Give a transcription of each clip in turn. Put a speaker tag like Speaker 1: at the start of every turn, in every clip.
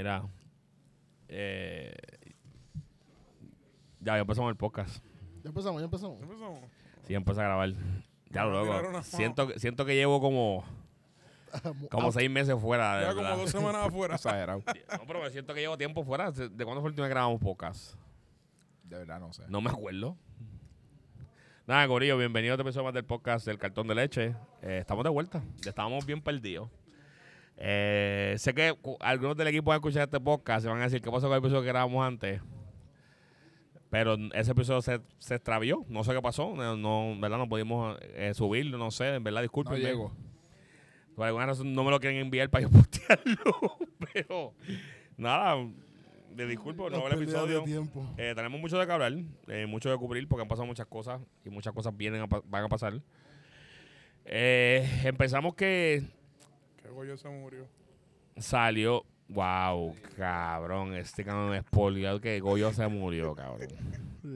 Speaker 1: Mira. Eh, ya, ya empezamos el podcast.
Speaker 2: Ya empezamos, ya empezamos.
Speaker 3: Empezamos.
Speaker 1: Sí, empecé a grabar. Ya lo loco. Siento, que- siento que llevo como, como seis meses fuera. de
Speaker 3: Ya como dos semanas afuera.
Speaker 4: Exagerado.
Speaker 1: No, pero me siento que llevo tiempo fuera. ¿De cuándo fue el último que grabamos podcast?
Speaker 4: De verdad, no sé.
Speaker 1: No me acuerdo. Nada, Corillo, bienvenido a otro episodio más del podcast del cartón de leche. Eh, estamos de vuelta. Estábamos bien perdidos. Eh, sé que algunos del equipo van a escuchar este podcast y van a decir qué pasó con el episodio que grabamos antes. Pero ese episodio se, se extravió. No sé qué pasó. No, no, ¿verdad? No pudimos eh, subirlo, no sé. En verdad, disculpen.
Speaker 4: No llegó.
Speaker 1: Por alguna razón no me lo quieren enviar para yo postearlo. Pero nada, de disculpo, no el episodio.
Speaker 2: tiempo.
Speaker 1: Eh, tenemos mucho de que hablar, eh, mucho de cubrir porque han pasado muchas cosas y muchas cosas vienen a van a pasar. Eh, empezamos que
Speaker 3: Goyo se murió.
Speaker 1: salió, wow, cabrón, este cabrón espoliado que Goyo se murió, cabrón.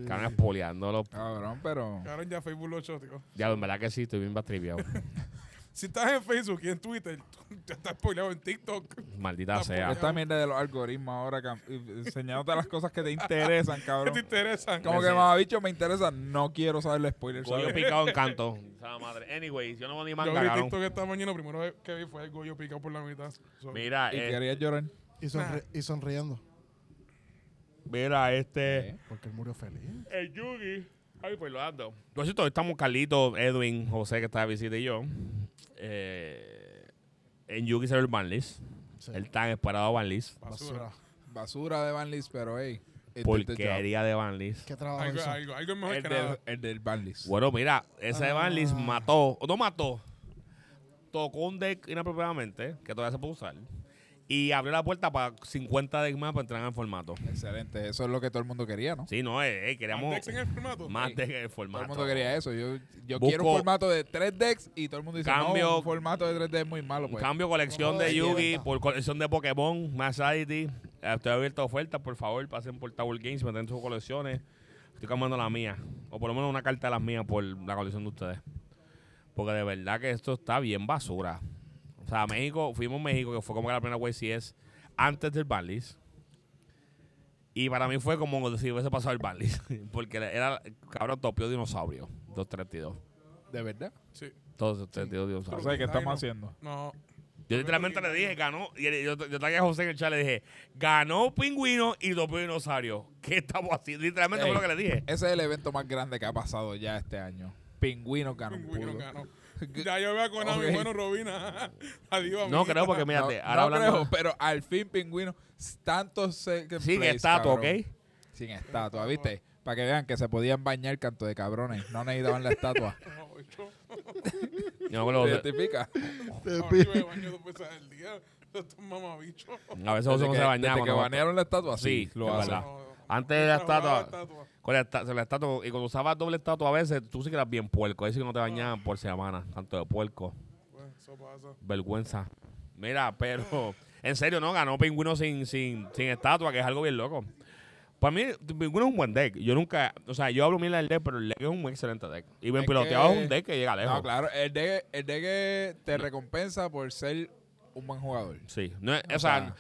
Speaker 1: Cabrón espoliándolo.
Speaker 4: Cabrón, pero.
Speaker 3: Ahora ya Facebook lo echó, tío.
Speaker 1: Ya, en verdad que sí, estoy bien bastripeado.
Speaker 3: Si estás en Facebook y en Twitter, tú ya estás spoileado en TikTok.
Speaker 1: Maldita
Speaker 3: Ah,
Speaker 1: sea.
Speaker 4: Esta mierda de los algoritmos ahora, cam- enseñándote las cosas que te interesan,
Speaker 3: ¿Qué te
Speaker 4: cabrón.
Speaker 3: interesan?
Speaker 4: Como que me bicho me interesa, no quiero saber el spoiler.
Speaker 1: Goyo
Speaker 4: ¿sabes?
Speaker 1: picado en canto. O sea, madre. Anyways, yo no voy ni
Speaker 3: Yo
Speaker 1: manga,
Speaker 3: vi
Speaker 1: cabrón.
Speaker 3: TikTok esta mañana, lo primero que vi fue el Goyo picado por la mitad. So,
Speaker 1: Mira,
Speaker 4: Y
Speaker 1: eh,
Speaker 4: quería llorar.
Speaker 2: Y, sonri- y sonriendo.
Speaker 1: mira, este.
Speaker 2: Porque él murió feliz.
Speaker 1: El Yugi. Ay, pues lo ando. Por cierto, estamos Carlito, Edwin, José, que está de visita y yo. Eh, en Yugi se ve el Banlis.
Speaker 2: Sí.
Speaker 1: El tan esperado Banlis.
Speaker 3: basura.
Speaker 2: Basura.
Speaker 4: Basura de Vanlis, pero hey. job.
Speaker 1: Porquería de Banlis.
Speaker 2: ¿Qué trabajo
Speaker 3: Algo, mejor
Speaker 4: El
Speaker 3: que
Speaker 4: del,
Speaker 3: nada.
Speaker 4: el del Vanlis.
Speaker 1: Bueno, mira, ese
Speaker 2: Ah.
Speaker 1: Banlis mató, no mató, tocó un deck inapropiadamente, que todavía se puede usar, y abrió la puerta para 50 decks más para entrar en el formato.
Speaker 4: Excelente. Eso es lo que todo el mundo quería, ¿no?
Speaker 1: Sí, no, eh, eh, queríamos
Speaker 3: ¿Más decks en el formato?
Speaker 1: más
Speaker 4: Sí.
Speaker 1: decks en el
Speaker 4: Todo
Speaker 1: formato.
Speaker 4: el mundo quería eso. Yo, yo
Speaker 1: Busco-
Speaker 4: quiero un formato de 3 decks y todo el mundo dice,
Speaker 1: Cambio-
Speaker 4: no, un formato de 3 decks es muy malo. Pues.
Speaker 1: cambio colección de Yugi por colección de Pokémon, Society. Eh, Estoy abierto a ofertas, por favor, pasen por Tower Games, meten sus colecciones. Estoy cambiando la mía. O por lo menos una carta de las mías por la colección de ustedes. Porque de verdad que esto está bien basura. O sea, México, fuimos a México, que fue como que la primera YCS antes del Banlis. Y para mí fue como si hubiese pasado el Banlis. Porque era, cabrón, topio dinosaurio. 232.
Speaker 4: ¿De verdad?
Speaker 3: Sí.
Speaker 1: Todos 232
Speaker 4: O
Speaker 1: dinosaurios.
Speaker 4: sea, ¿qué
Speaker 3: Ay,
Speaker 4: estamos
Speaker 3: no.
Speaker 4: haciendo?
Speaker 3: No.
Speaker 1: Yo literalmente le dije, ganó. Y él- yo, yo traje a José en el chat, le dije, ganó Pingüino y doble dinosaurio. ¿Qué estamos haciendo? Literalmente
Speaker 4: Ey.
Speaker 1: fue lo que le dije.
Speaker 4: Ese es el evento más grande que ha pasado ya este año. Pingüinos ganó
Speaker 3: Pingüino
Speaker 4: pudo.
Speaker 3: ganó. Ya yo veo a Konami,
Speaker 4: Ok.
Speaker 3: bueno, Robina. Adiós,
Speaker 1: No creo, porque
Speaker 4: No,
Speaker 1: mírate,
Speaker 4: no
Speaker 1: ahora hablando.
Speaker 4: creo, pero al fin Pingüino, tantos second
Speaker 1: Sin
Speaker 4: place,
Speaker 1: estatua, ¿ok?
Speaker 4: Sin estatua, ¿viste? Para que vean que se podían bañar canto de cabrones. No necesitaban la estatua.
Speaker 3: No,
Speaker 1: acuerdo
Speaker 4: ¿Te
Speaker 1: de-
Speaker 4: identifica?
Speaker 2: Te
Speaker 3: No,
Speaker 2: pi-
Speaker 3: yo me baño dos veces al día. Estos mamabichos.
Speaker 1: a veces no se bañaba.
Speaker 4: desde que
Speaker 1: ¿no?
Speaker 4: banearon la estatua, sí,
Speaker 1: Sí,
Speaker 4: lo
Speaker 1: es
Speaker 4: hace.
Speaker 1: verdad.
Speaker 3: No,
Speaker 1: Antes de la estatua, con la, esta- la estatua, y cuando usabas doble estatua a veces, tú sí que eras bien puerco. Ahí sí que no te bañaban por semana, tanto de puerco.
Speaker 3: Pues, eso pasa.
Speaker 1: Vergüenza. Mira, pero en serio, no ganó Pingüino sin, sin, sin estatua, que es algo bien loco. Para mí, Pingüino es un buen deck. Yo nunca, o sea, yo hablo mierda del deck, pero el deck es un excelente deck. Y bien
Speaker 4: Es
Speaker 1: piloteado
Speaker 4: que-
Speaker 1: es un deck que llega lejos.
Speaker 4: No, claro, el de, el de que te recompensa por ser un buen jugador.
Speaker 1: Sí, no o,
Speaker 4: O
Speaker 1: sea,
Speaker 4: sea-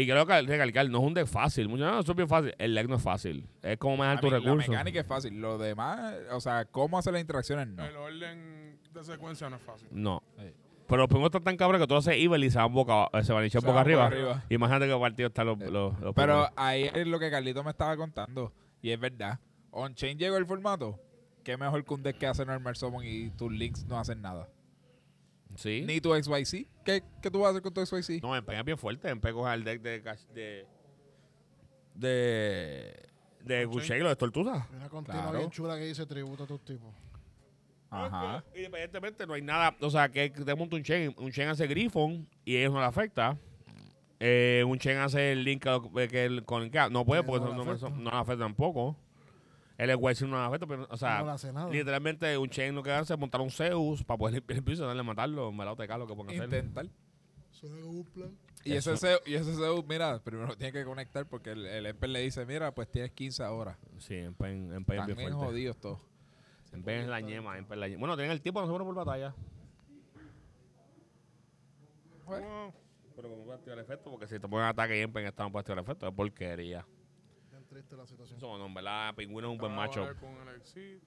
Speaker 1: y creo que recalcar, no es un deck fácil. Muchos no, eso es bien fácil. El deck no es fácil. Es como manejar tus
Speaker 4: mí, la
Speaker 1: recursos.
Speaker 4: mecánica es fácil. Lo demás, o sea, cómo hacer las interacciones, no.
Speaker 3: El orden de secuencia no es fácil.
Speaker 1: No.
Speaker 4: Sí.
Speaker 1: Pero los pingüinos están tan cabros que tú haces evil y se van boca, eh, se van a echar
Speaker 4: Se
Speaker 1: boca
Speaker 4: van
Speaker 1: arriba.
Speaker 4: boca arriba.
Speaker 1: Imagínate que partido están los,
Speaker 4: Eh,
Speaker 1: los, los
Speaker 4: Pero ahí es lo que Carlito me estaba contando. Y es verdad. On-chain llegó el formato. Qué mejor que un deck que hace normal summon y tus links no hacen nada.
Speaker 1: Sí.
Speaker 4: Ni tu XYZ. ¿Qué, ¿Qué tú vas a hacer con tu XYZ?
Speaker 1: No, en es bien fuerte. En coge el deck de. cash- de. de. de Gucci, lo de Tortuga.
Speaker 2: Una continua
Speaker 4: Claro.
Speaker 2: bien chula que dice tributo a tus tipos.
Speaker 4: Ajá.
Speaker 1: Independientemente, no hay nada. O sea, que te monta un chain. Un chain hace Griffon y eso no le afecta. Eh, un chain hace el link que, que el, con que no puede porque
Speaker 2: no
Speaker 1: no, no,
Speaker 2: afecta.
Speaker 1: no le afecta tampoco. El Wise no le afecta, pero, o sea,
Speaker 2: no hace nada.
Speaker 1: literalmente un chain lo que hace es montar un Zeus para poder limpiar el piso y darle a matarlo. En verdad, te lo que pongan a hacer.
Speaker 4: Intentar.
Speaker 2: Suena como un plan.
Speaker 4: Y
Speaker 1: Eso.
Speaker 4: ese, Zeus, y ese Zeus, mira, primero tiene que conectar porque el, el Emper le dice, mira, pues tienes 15 horas.
Speaker 1: Sí, en Pen es bien fuerte.
Speaker 4: jodidos todos.
Speaker 1: Es la ñema, es la ñema. Bueno, tienen el tiempo, no se pone por batalla.
Speaker 4: Pues,
Speaker 1: Pero como puede activar efecto, porque si te ponen ataque y empen, esta no puede activar efecto. Es porquería.
Speaker 2: Triste la situación.
Speaker 1: Eso, no, en verdad, Pingüino es un buen macho.
Speaker 3: Con el exit,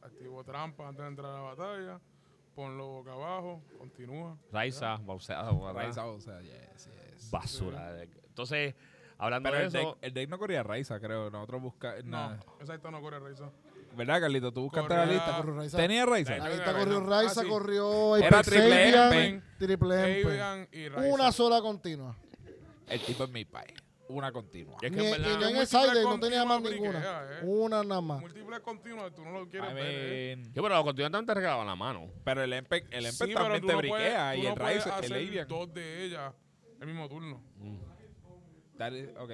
Speaker 3: activo trampa antes de entrar a la batalla. Ponlo boca abajo. Continúa.
Speaker 1: Raiza, bauseado,
Speaker 4: Raiza, o sea, yes, yes.
Speaker 1: basura. deck. Entonces, hablando
Speaker 4: Pero
Speaker 1: de
Speaker 4: el deck,
Speaker 1: eso,
Speaker 4: el deck no corría Raiza, creo. Nosotros buscamos.
Speaker 3: No, exacto, no corre Raiza.
Speaker 4: ¿Verdad, Carlito? Tú buscaste
Speaker 3: Corría-
Speaker 4: la lista.
Speaker 2: Corrió Raiza.
Speaker 4: ¿Tenía Raiza?
Speaker 1: Sí.
Speaker 3: Raiza.
Speaker 2: está corrió Raiza,
Speaker 3: Ah, sí.
Speaker 2: corrió
Speaker 4: Era triple
Speaker 3: Empen,
Speaker 2: triple
Speaker 3: Raiza.
Speaker 2: Una sola continua.
Speaker 4: El tipo es mi país. Una continua.
Speaker 1: Y es que en
Speaker 2: y
Speaker 1: verdad-
Speaker 2: no en el side no tenía más
Speaker 3: continuas
Speaker 2: ninguna.
Speaker 3: eh.
Speaker 2: Una nada más.
Speaker 3: Múltiples continuas, tú no lo
Speaker 4: I
Speaker 3: quieres ver. eh.
Speaker 1: yo, pero los continuantes te regalaban la mano.
Speaker 4: pero el Empec, el Empec
Speaker 3: Sí,
Speaker 4: también te
Speaker 3: no puedes-
Speaker 4: briquea
Speaker 3: tú
Speaker 4: y
Speaker 3: no
Speaker 4: el
Speaker 3: puedes
Speaker 4: Raiza, el Avian.
Speaker 3: dos de ellas el mismo turno.
Speaker 4: That is- ok.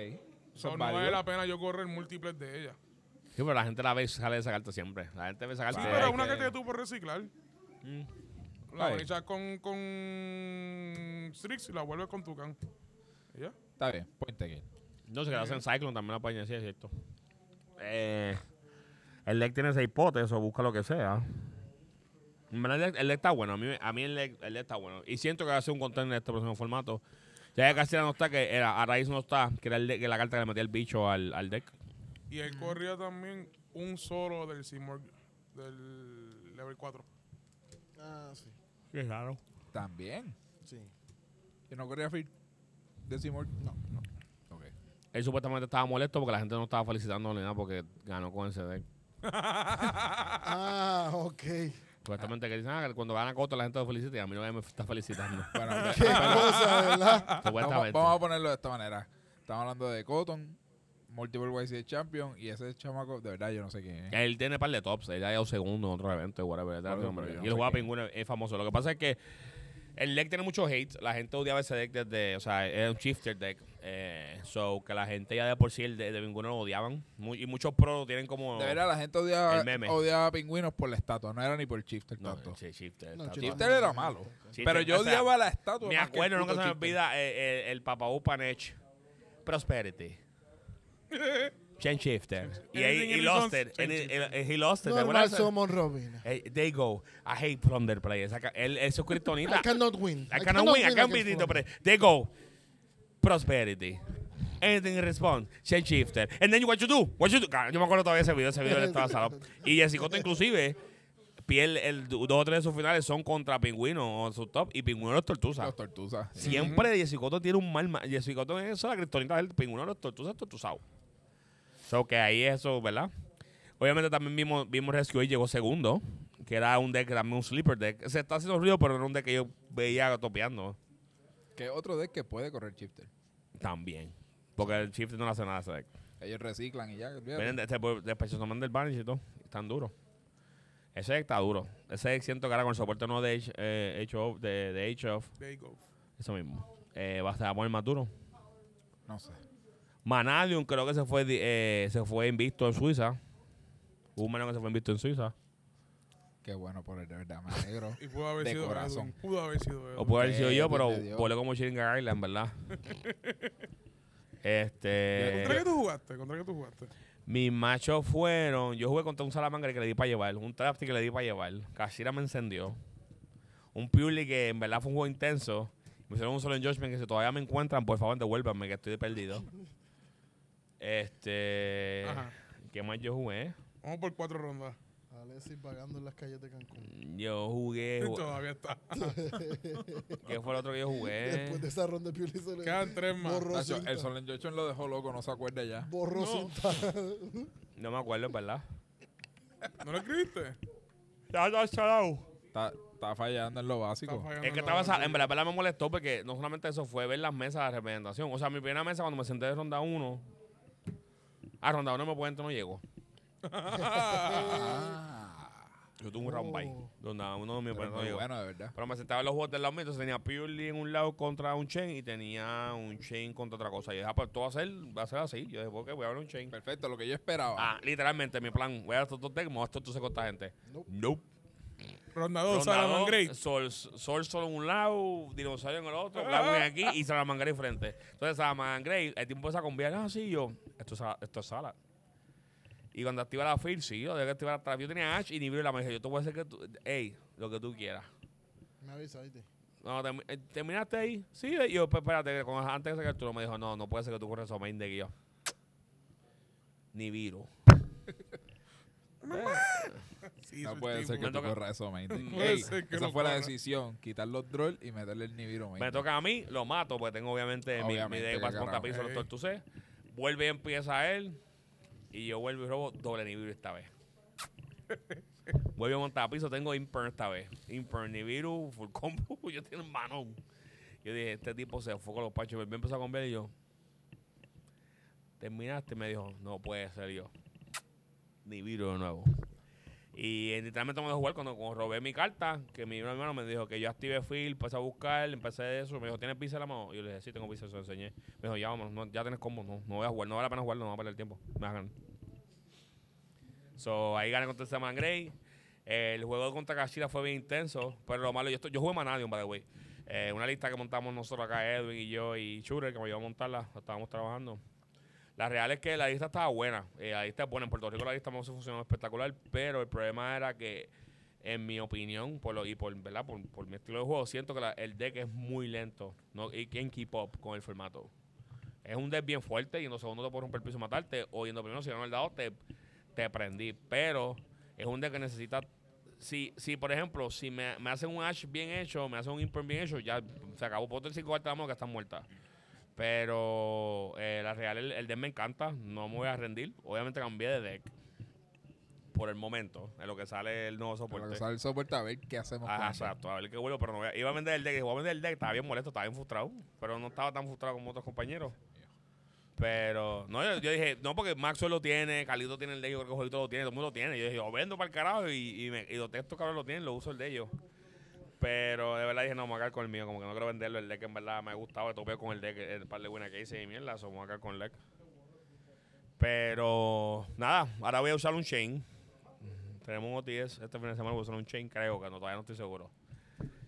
Speaker 3: So,
Speaker 4: Son
Speaker 3: no vale la pena yo correr múltiples de ellas.
Speaker 1: Sí, pero la gente la ve y sale de esa carta siempre. La gente ve esa carta
Speaker 3: Sí,
Speaker 1: y
Speaker 3: pero una
Speaker 1: que-
Speaker 3: que te tú por reciclar.
Speaker 1: Mm.
Speaker 3: La echas con, con Strix y la vuelves con Tucán. ¿Y ya?
Speaker 4: Está bien, point again.
Speaker 1: No sé, que hacen Cyclone también la pueden decir, es cierto. Eh, el deck tiene seis potes, o busca lo que sea. En verdad, El deck, el deck está bueno, a mí, a mí el, deck, el deck está bueno. Y siento que va a ser un contenedor en este próximo formato. Ya que casi no está, que era, a raíz no está, que era el deck- que la carta que le metía el bicho al, al deck.
Speaker 3: Y él corría también un solo del Seymour del level 4.
Speaker 2: Ah, sí.
Speaker 1: Qué raro.
Speaker 4: También.
Speaker 2: Sí.
Speaker 4: Yo no corría Feed. Decimos.
Speaker 2: No.
Speaker 4: Ok.
Speaker 1: Él supuestamente estaba molesto porque la gente no estaba felicitando ni nada porque ganó con ese deck.
Speaker 2: Ah, ok.
Speaker 1: Supuestamente que dicen, ah, que cuando gana Coto la gente lo felicita y a mí no me está felicitando.
Speaker 4: Bueno,
Speaker 2: Qué cosa, ¿verdad?
Speaker 4: vamos,
Speaker 1: Supuestamente.
Speaker 4: vamos a ponerlo de esta manera. Estamos hablando de Cotton, Multiple YC Champion y ese chamaco, de verdad, yo no sé quién es.
Speaker 1: Él tiene un par de tops. Él ha ido segundo en otro evento, whatever. Y
Speaker 4: no
Speaker 1: el de
Speaker 4: quién.
Speaker 1: pingüino es famoso. Lo que pasa es que el deck tiene mucho hate. La gente odiaba ese deck desde. O sea, es un shifter deck. Eh, so, que la gente ya de por sí el de, de pingüino lo odiaban. Y muchos pros lo tienen como.
Speaker 4: De verdad, la gente odiaba,
Speaker 1: El meme.
Speaker 4: odiaba a pingüinos por la estatua, no era ni por Shifter
Speaker 1: No,
Speaker 4: tanto.
Speaker 1: sí, shifter.
Speaker 2: No, Shifter
Speaker 4: era malo.
Speaker 1: Shifter,
Speaker 4: pero yo
Speaker 1: o sea,
Speaker 4: odiaba la estatua.
Speaker 1: Me
Speaker 4: el
Speaker 1: acuerdo, nunca se me olvida eh, eh, el Papa Upanech. Prosperity. Shifter. Y he
Speaker 3: in
Speaker 1: lost it. And he- he- he lost it. ¿te
Speaker 2: Normal? Summon Robin.
Speaker 1: Hey, they go. I hate Plunder Play. Esa ca- Él, es Kryptonita.
Speaker 2: I cannot win.
Speaker 1: I cannot win. I can't beat it. They go. Prosperity. Anything in response. Change shifter. And then what you do? What you do? Cara, Yo me acuerdo todavía ese video. Ese video le estaba salado. Y Jessicoto inclusive pierde el, dos o tres de sus finales son contra Pingüino o su top. Y Pingüino los tortuza.
Speaker 4: Los tortuzas.
Speaker 1: Siempre Jessicoto tiene un mal... ma- Jessicoto es eso, la Kryptonita del Pingüino los tortuza tortuzado. So que ahí eso, ¿verdad? Obviamente también vimos, vimos Rescue y llegó segundo. Que era un deck, también un sleeper deck. Se está haciendo ruido, pero no era un deck que yo veía topeando.
Speaker 4: Que otro deck que puede correr Shifter.
Speaker 1: También. Porque el shift no le hace nada a ese deck.
Speaker 4: Ellos reciclan y ya.
Speaker 1: Vienen de, este, después se toman del Vanish y todo. Están duros. Ese deck está duro. Ese deck siento que ahora con el soporte nuevo de H, eh, H-Off, de, de
Speaker 3: you go.
Speaker 1: eso mismo. Eh, va a estar a poner más duro.
Speaker 4: No sé.
Speaker 1: Manalium creo que se fue eh, se fue invicto en Suiza. Hubo un menor que se fue invicto en Suiza.
Speaker 4: Qué bueno por él, de verdad. Me alegro.
Speaker 3: Y pudo haber
Speaker 4: De
Speaker 3: sido
Speaker 4: corazón.
Speaker 3: Edwin. Pudo haber sido
Speaker 1: O
Speaker 3: Edwin.
Speaker 1: puede haber sido yo, pero
Speaker 4: de
Speaker 1: volé como Shiringa Island, ¿verdad?
Speaker 3: ¿Contra qué
Speaker 1: este.
Speaker 3: tú jugaste? ¿Contra qué tú jugaste?
Speaker 1: Mis machos fueron. Yo jugué contra un Salamangre que le di para llevar. Un Trafty que le di para llevar. Cashira me encendió. Un Purely que en verdad fue un juego intenso. Me hicieron un solo en Judgment que si todavía me encuentran, por favor, devuélvanme que estoy perdido. Este.
Speaker 3: Ajá.
Speaker 1: ¿Qué más yo jugué?
Speaker 3: Vamos por cuatro rondas.
Speaker 2: Alexis vagando en las calles de Cancún.
Speaker 1: Yo jugué. ju-
Speaker 3: Todavía está.
Speaker 1: ¿Qué fue el otro que yo jugué?
Speaker 2: Después de esa ronda de Pioli se le
Speaker 3: Quedan tres más.
Speaker 2: borró
Speaker 4: Nacho,
Speaker 2: cinta.
Speaker 4: el Solen Jochon lo dejó loco, no se acuerda ya.
Speaker 2: Borró
Speaker 3: No.
Speaker 2: cinta.
Speaker 1: No me acuerdo, verdad.
Speaker 3: ¿No lo escribiste?
Speaker 1: Ya, ya, chalao.
Speaker 4: Está, está fallando en lo básico.
Speaker 3: Fallando
Speaker 1: Es que
Speaker 3: la
Speaker 1: estaba, en verdad, en verdad me molestó porque no solamente eso fue ver las mesas de representación. O sea, mi primera mesa cuando me senté de ronda 1, a ronda 1 me puedo no llegó.
Speaker 4: Ah,
Speaker 1: Yo tuve un round bye,
Speaker 2: Oh.
Speaker 1: donde uno de mis
Speaker 4: pero
Speaker 1: no
Speaker 4: muy
Speaker 1: llegó.
Speaker 4: bueno, de verdad.
Speaker 1: Pero me sentaba en los juegos del lado mío, entonces tenía Purely en un lado contra un Chain y tenía un Chain contra otra cosa. Y dije, ah, pues todo va a ser, va a ser así. Yo dije, ok, voy a ver un Chain.
Speaker 4: Perfecto, lo que yo esperaba.
Speaker 1: Ah, literalmente, mi plan, voy a dar estos dos decks, me voy a estar con esta gente.
Speaker 2: Nope.
Speaker 1: Nope.
Speaker 3: Ronda dos,
Speaker 1: Ronda
Speaker 3: Salaman
Speaker 1: dos,
Speaker 3: Great.
Speaker 1: Sol, Sol solo en un lado, Dinosaurio en el otro, Blackwing aquí y Salaman Grey frente. Entonces Salaman Grey, el tiempo empieza a conviar, ah, sí, yo, esto es, sala- esto es sala. Y cuando activa la field, sí, yo debía activar atrás. Yo tenía Ash y nivel la mesa. Yo te voy a hacer que tú, ey, lo que tú quieras.
Speaker 2: Me avisa, ¿viste?
Speaker 1: no, eh, ¿terminaste ahí? Sí, y yo, pues espérate, que con- antes de sacar tú me dijo, no, no puede ser que tú corres main de guía. Ni viro.
Speaker 3: Sí,
Speaker 4: No puede ser que
Speaker 1: Me
Speaker 4: tú corras eso, main. Ey,
Speaker 3: que
Speaker 4: esa fue la decisión. Quitar los droll y meterle el Nibiru main.
Speaker 1: Me toca a mí, lo mato, porque tengo obviamente, mi- mi,
Speaker 4: Obviamente,
Speaker 1: de
Speaker 4: qué
Speaker 1: paso contra
Speaker 4: carajo.
Speaker 1: piso, los. Vuelve y empieza él. Y yo vuelvo y robo doble Nibiru esta vez. Vuelvo a montar a piso, tengo Imperm esta vez. Imperm, Nibiru, full combo. Yo tengo un manón. Yo dije, este tipo se fue con los panchos. Me empezó a comer y yo. Terminaste, me dijo, no puede ser yo. Nibiru de nuevo. Y literalmente me dejó jugar cuando, cuando robé mi carta, que mi hermano me dijo que yo activé Field, empecé a buscar, empecé eso, me dijo, ¿tienes pizza en la mano? Y yo le dije, sí, tengo pizza, se lo enseñé. Me dijo, ya vamos, no, ya tienes combo, no, no voy a jugar, no vale la pena jugar, no voy a perder el tiempo, me hagan. So, ahí gané contra Saman Gray. el juego contra Kashira fue bien intenso, pero lo malo, yo, estoy, yo jugué Manadium, by the way. Eh, una lista que montamos nosotros acá, Edwin y yo y Shooter, que me ayudó a montarla, la estábamos trabajando. La real es que la lista estaba buena. eh, la lista es buena. En Puerto Rico la lista se funcionó espectacular, pero el problema era que, en mi opinión, por lo, y por, ¿verdad? Por, por mi estilo de juego, siento que el deck es muy lento no, y que keep up con el formato. Es un deck bien fuerte y en los segundos te puede romper el piso y matarte, o yendo primero, si no el dado, te, te prendí. Pero es un deck que necesita. Si, si por ejemplo, si me, me hacen un Ash bien hecho, me hacen un Imperm bien hecho, ya se acabó. Puedo tener cinco cartas de mano que están muertas. Pero eh, la real, el, el deck me encanta. No me voy a rendir. Obviamente cambié de deck. Por el momento. En lo que sale el nuevo
Speaker 4: Por lo
Speaker 1: soporte.
Speaker 4: que sale el soporte, a ver qué hacemos
Speaker 1: Ajá,
Speaker 4: con
Speaker 1: exacto. A ver qué vuelvo. Pero no voy a, iba a vender el deck. Iba a vender el deck. Estaba bien molesto. Estaba bien frustrado. Pero no estaba tan frustrado como otros compañeros. Pero, no, yo, yo dije, no, porque Maxwell lo tiene, Calito tiene el de ellos, creo que Jolito lo tiene, todo el mundo lo tiene. Yo dije, lo vendo para el carajo y, y, me, y los textos cabrón lo tienen, lo uso el de ellos. Pero de verdad dije, no, me voy a quedar con el mío, como que no quiero venderlo. El deck en verdad me ha gustado, topé con el deck, el par de buenas que hice y mierda, so me voy a quedar con el deck. Pero, nada, ahora voy a usar un chain. Tenemos un OTS, este fin de semana voy a usar un chain, creo que no, todavía no estoy seguro.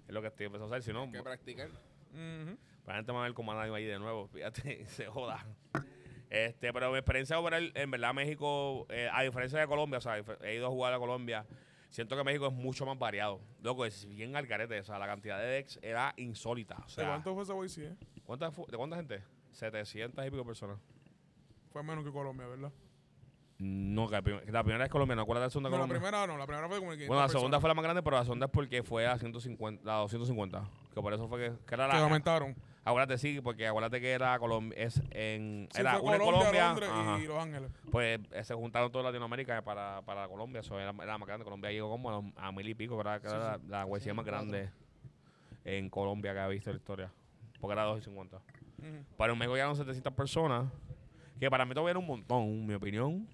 Speaker 1: Es lo que estoy empezando a hacer, si no,
Speaker 4: Hay que practicar.
Speaker 3: Ujú.
Speaker 1: la gente me va a ver como nadie ahí de nuevo, fíjate, se joda. Este, pero mi experiencia en verdad, México, eh, a diferencia de Colombia, o sea, he ido a jugar a Colombia, siento que México es mucho más variado. Loco, es bien al carete, o sea, la cantidad de decks era insólita. O
Speaker 3: ¿De
Speaker 1: sea,
Speaker 3: cuánto fue esa Boise? eh?
Speaker 1: ¿cuánta fu- ¿de cuánta gente? 700 y pico personas.
Speaker 3: Fue menos que Colombia, ¿verdad?
Speaker 1: No, que la, prim- la primera es colombiana, ¿no? ¿cuál es la segunda
Speaker 3: No, la
Speaker 1: Colombia?
Speaker 3: primera no, la primera fue como el 500
Speaker 1: Bueno, la segunda fue la más grande, pero la segunda es porque fue a 150, a 250. Que por eso fue que, que era
Speaker 3: Que
Speaker 1: la,
Speaker 3: aumentaron.
Speaker 1: Acuérdate, sí, porque acuérdate que era Colombia, es en,
Speaker 3: Sí,
Speaker 1: era una en
Speaker 3: Colombia, y Los Ángeles.
Speaker 1: pues eh, se juntaron toda Latinoamérica para, para Colombia, eso era, era más grande. Colombia llegó como a, a mil y pico, ¿verdad? Que era la, la más grande en Colombia que ha visto la historia, porque era 250.
Speaker 3: Ujú.
Speaker 1: Para en México llegaron 700 personas, que para mí todavía era un montón, en mi opinión.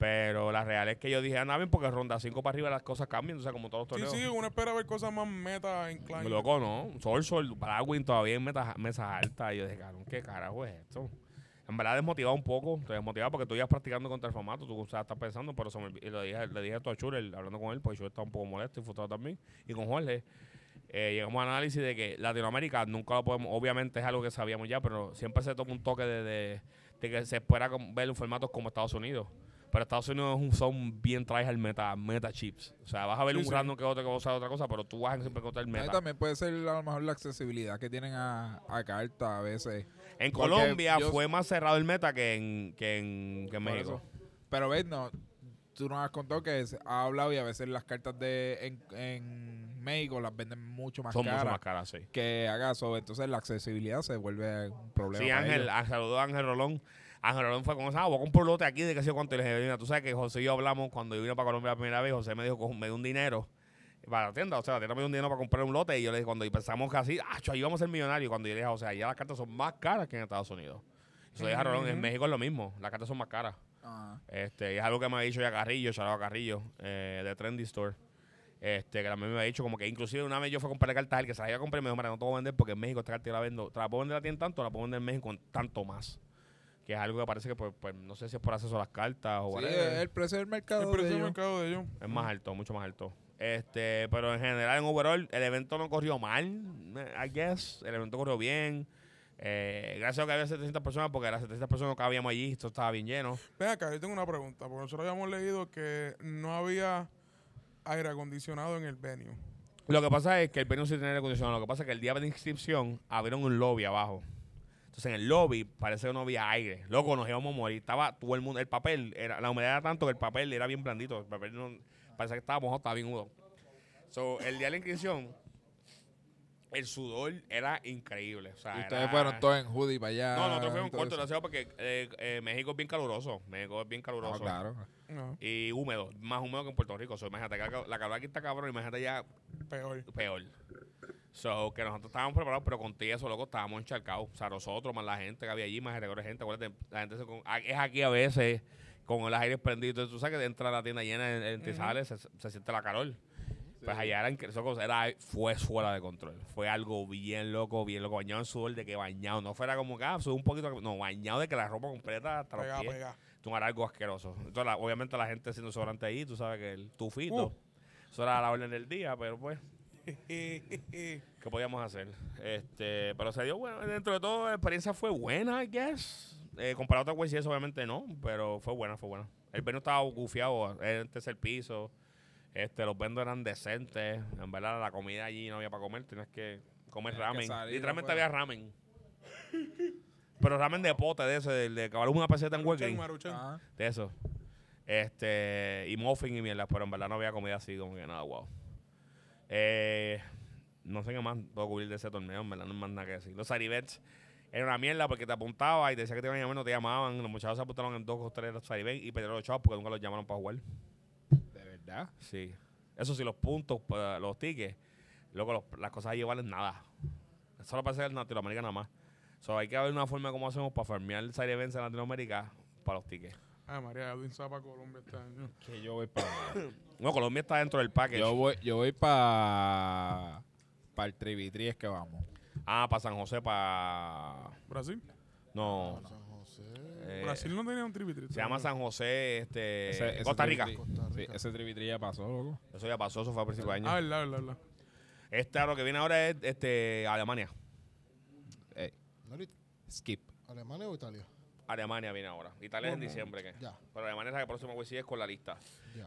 Speaker 1: Pero la real es que yo dije, anda bien, porque ronda 5 para arriba las cosas cambian, o sea, como todos los
Speaker 3: Sí,
Speaker 1: torneos.
Speaker 3: sí, uno espera ver cosas más meta incline.
Speaker 1: Loco, no. Sol, Sol, Bragwin todavía en metas, mesas altas. Y yo dije, cabrón, ¿qué carajo es esto? En verdad desmotivado un poco. Estoy desmotivado porque tú ibas practicando contra el formato. Tú o sea, estás pensando, pero me y le dije, le dije esto a Churel, hablando con él, porque Churel estaba un poco molesto y frustrado también. Y con Jorge. eh, llegamos al análisis de que Latinoamérica nunca lo podemos, obviamente es algo que sabíamos ya, pero siempre se toma un toque de, de, de que se espera ver un formato como Estados Unidos. Pero Estados Unidos es un- son bien tryhard meta, meta chips. O sea, vas a ver
Speaker 3: Sí,
Speaker 1: un
Speaker 3: sí.
Speaker 1: random que otro que va a usar otra cosa, pero tú vas a siempre encontrar el meta.
Speaker 4: también puede ser a lo mejor la accesibilidad que tienen a, a carta a veces.
Speaker 1: En
Speaker 4: Porque
Speaker 1: Colombia
Speaker 4: yo-
Speaker 1: fue más cerrado el meta que en, que en, que en México.
Speaker 4: eso. Pero ves, no, tú nos has contado que ha hablado y a veces las cartas de en, en México las venden mucho más
Speaker 1: Son
Speaker 4: caras
Speaker 1: mucho más caras, sí.
Speaker 4: que acaso. Entonces la accesibilidad se vuelve un problema.
Speaker 1: Sí, Ángel, ah, saludó a Ángel Rolón. Ángel Rolón fue con esa, ah, voy a comprar un lote aquí de que sé yo cuánto. Y le dije, mira, tú sabes que José y yo hablamos cuando yo vine para Colombia la primera vez. José me dijo, "Cojo- me dio un dinero para la tienda. O sea, la tienda me dio un dinero para comprar un lote. Y yo le dije, cuando pensamos que así, ah, ahí vamos a ser millonarios. Cuando yo le dije, o sea, ya las cartas son más caras que en Estados Unidos. Eso dije Rolón, en. México es lo mismo. Las cartas son más caras.
Speaker 4: Ajá.
Speaker 1: Este, y es algo que me ha dicho ya Carrillo, Charado Carrillo, eh, de Trendy Store. Este, que también me ha dicho como que inclusive una vez yo fui a comprarle cartas él que se la iba a comprar y me dijo, mira, no te a vender porque en México esta carta yo la vendo, te la puedo vender a ti en tanto, la puedo vender en México con tanto más. Que es algo que parece que pues, pues, no sé si es por acceso a las cartas o
Speaker 4: Sí,
Speaker 1: whatever.
Speaker 4: el precio del mercado.
Speaker 3: El
Speaker 4: de
Speaker 3: precio del
Speaker 4: ellos.
Speaker 3: mercado de ellos.
Speaker 1: Es más alto, mucho más alto. Este, pero en general, en overall, el evento no corrió mal, I guess. El evento corrió bien. Eh, gracias a que había 700 personas, porque las 700 personas no cabíamos allí, esto estaba bien lleno.
Speaker 3: Ven acá, yo tengo una pregunta, porque nosotros habíamos leído que no había aire acondicionado en el venue.
Speaker 1: Lo que pasa es que el venue sí tiene aire acondicionado. Lo que pasa es que el día de inscripción abrieron un lobby abajo. Entonces en el lobby parece que no había aire. Loco, nos íbamos a morir. Estaba todo el mundo. El papel, era, la humedad era tanto que el papel era bien blandito. El papel no, parece que estaba mojado, estaba bien húmedo. So, el día de la inscripción, el sudor era increíble. O sea,
Speaker 4: Y ustedes
Speaker 1: era-
Speaker 4: fueron todos en hoodie para allá.
Speaker 1: No, nosotros fuimos cortos, gracias porque eh, eh, México es bien caluroso. México es bien
Speaker 4: No,
Speaker 1: caluroso.
Speaker 4: claro.
Speaker 3: No,
Speaker 1: Y húmedo, más húmedo que en Puerto Rico. So, imagínate, que la calor aquí está cabrón, imagínate ya
Speaker 3: peor.
Speaker 1: peor. So, que nosotros estábamos preparados, pero con eso, loco, estábamos encharcados. O sea, nosotros, más la gente que había allí, más el de gente. Acuérdate, la gente se con- es aquí a veces con los aires prendidos. Entonces, tú sabes que entra a la tienda llena en, en se, se siente la calor. Pues allá era, incre- eso cosa era, fue fuera de control. Fue algo bien loco, bien loco. Bañado en sudor de que bañado. No fuera como que, ah, un poquito. No, bañado de que la ropa completa hasta los
Speaker 3: Pega,
Speaker 1: pies.
Speaker 3: pega.
Speaker 1: Tú era algo asqueroso. Entonces, la- obviamente, la gente haciendo sobrante ahí, tú sabes que el tufito.
Speaker 3: Uh.
Speaker 1: Eso era la orden del día, pero pues. ¿Qué podíamos hacer? Este, pero se dio bueno. Dentro de todo, la experiencia fue buena, I guess. Eh, comparado a otras eso obviamente no, pero fue buena, fue buena. El venue estaba gufiado, en el tercer piso. Este, los vendos eran decentes. En verdad, la comida allí no había para comer, tenías que comer
Speaker 4: Tenías que
Speaker 1: ramen.
Speaker 4: salir
Speaker 1: Literalmente
Speaker 4: afuera.
Speaker 1: había ramen. pero ramen de pote, de ese, del de acabar una peseta en.
Speaker 4: Ajá.
Speaker 1: De eso. Este, y muffin y mierda, pero en verdad no había comida así, como que nada, wow. Eh, no sé qué más puedo cubrir de ese torneo, en verdad no hay más nada que decir. Los Saribets era una mierda porque te apuntaba y te decía que te iban a llamar, no te llamaban. Los muchachos se apuntaron en dos o tres Saribets y perdieron los chavos porque nunca los llamaron para jugar.
Speaker 4: Verdad.
Speaker 1: Sí. Eso sí, los puntos, los tickets, luego los- las cosas allí valen nada. Eso lo pasa en Latinoamérica nada más. So, hay que ver una forma de cómo hacemos para farmear el Serie Events en Latinoamérica para los tickets.
Speaker 3: Ay, María, Edwin se va para Colombia este año.
Speaker 4: Que yo voy para.
Speaker 1: No, Colombia está dentro del package.
Speaker 4: yo voy, yo voy para. Para el Trivitri es que vamos.
Speaker 1: Ah, para San José, para...
Speaker 3: ¿Brasil?
Speaker 1: No,
Speaker 2: San José.
Speaker 1: Eh,
Speaker 3: Brasil no tenía un tripitri.
Speaker 1: se llama San José, este,
Speaker 4: Ese- ese
Speaker 1: Costa Rica.
Speaker 2: Costa
Speaker 4: Sí, ese Trivitri ya pasó, loco.
Speaker 1: Eso ya pasó, eso fue a principios de año.
Speaker 3: Ah, verdad, verdad, verdad.
Speaker 1: Este, lo que viene ahora es este, Alemania.
Speaker 4: Ey,
Speaker 2: ¿No era
Speaker 4: skip.
Speaker 2: ¿Alemania o Italia?
Speaker 1: Alemania viene ahora. Italia es en diciembre, ¿qué?
Speaker 2: Ya.
Speaker 1: Pero Alemania es la que próxima voy es con la lista.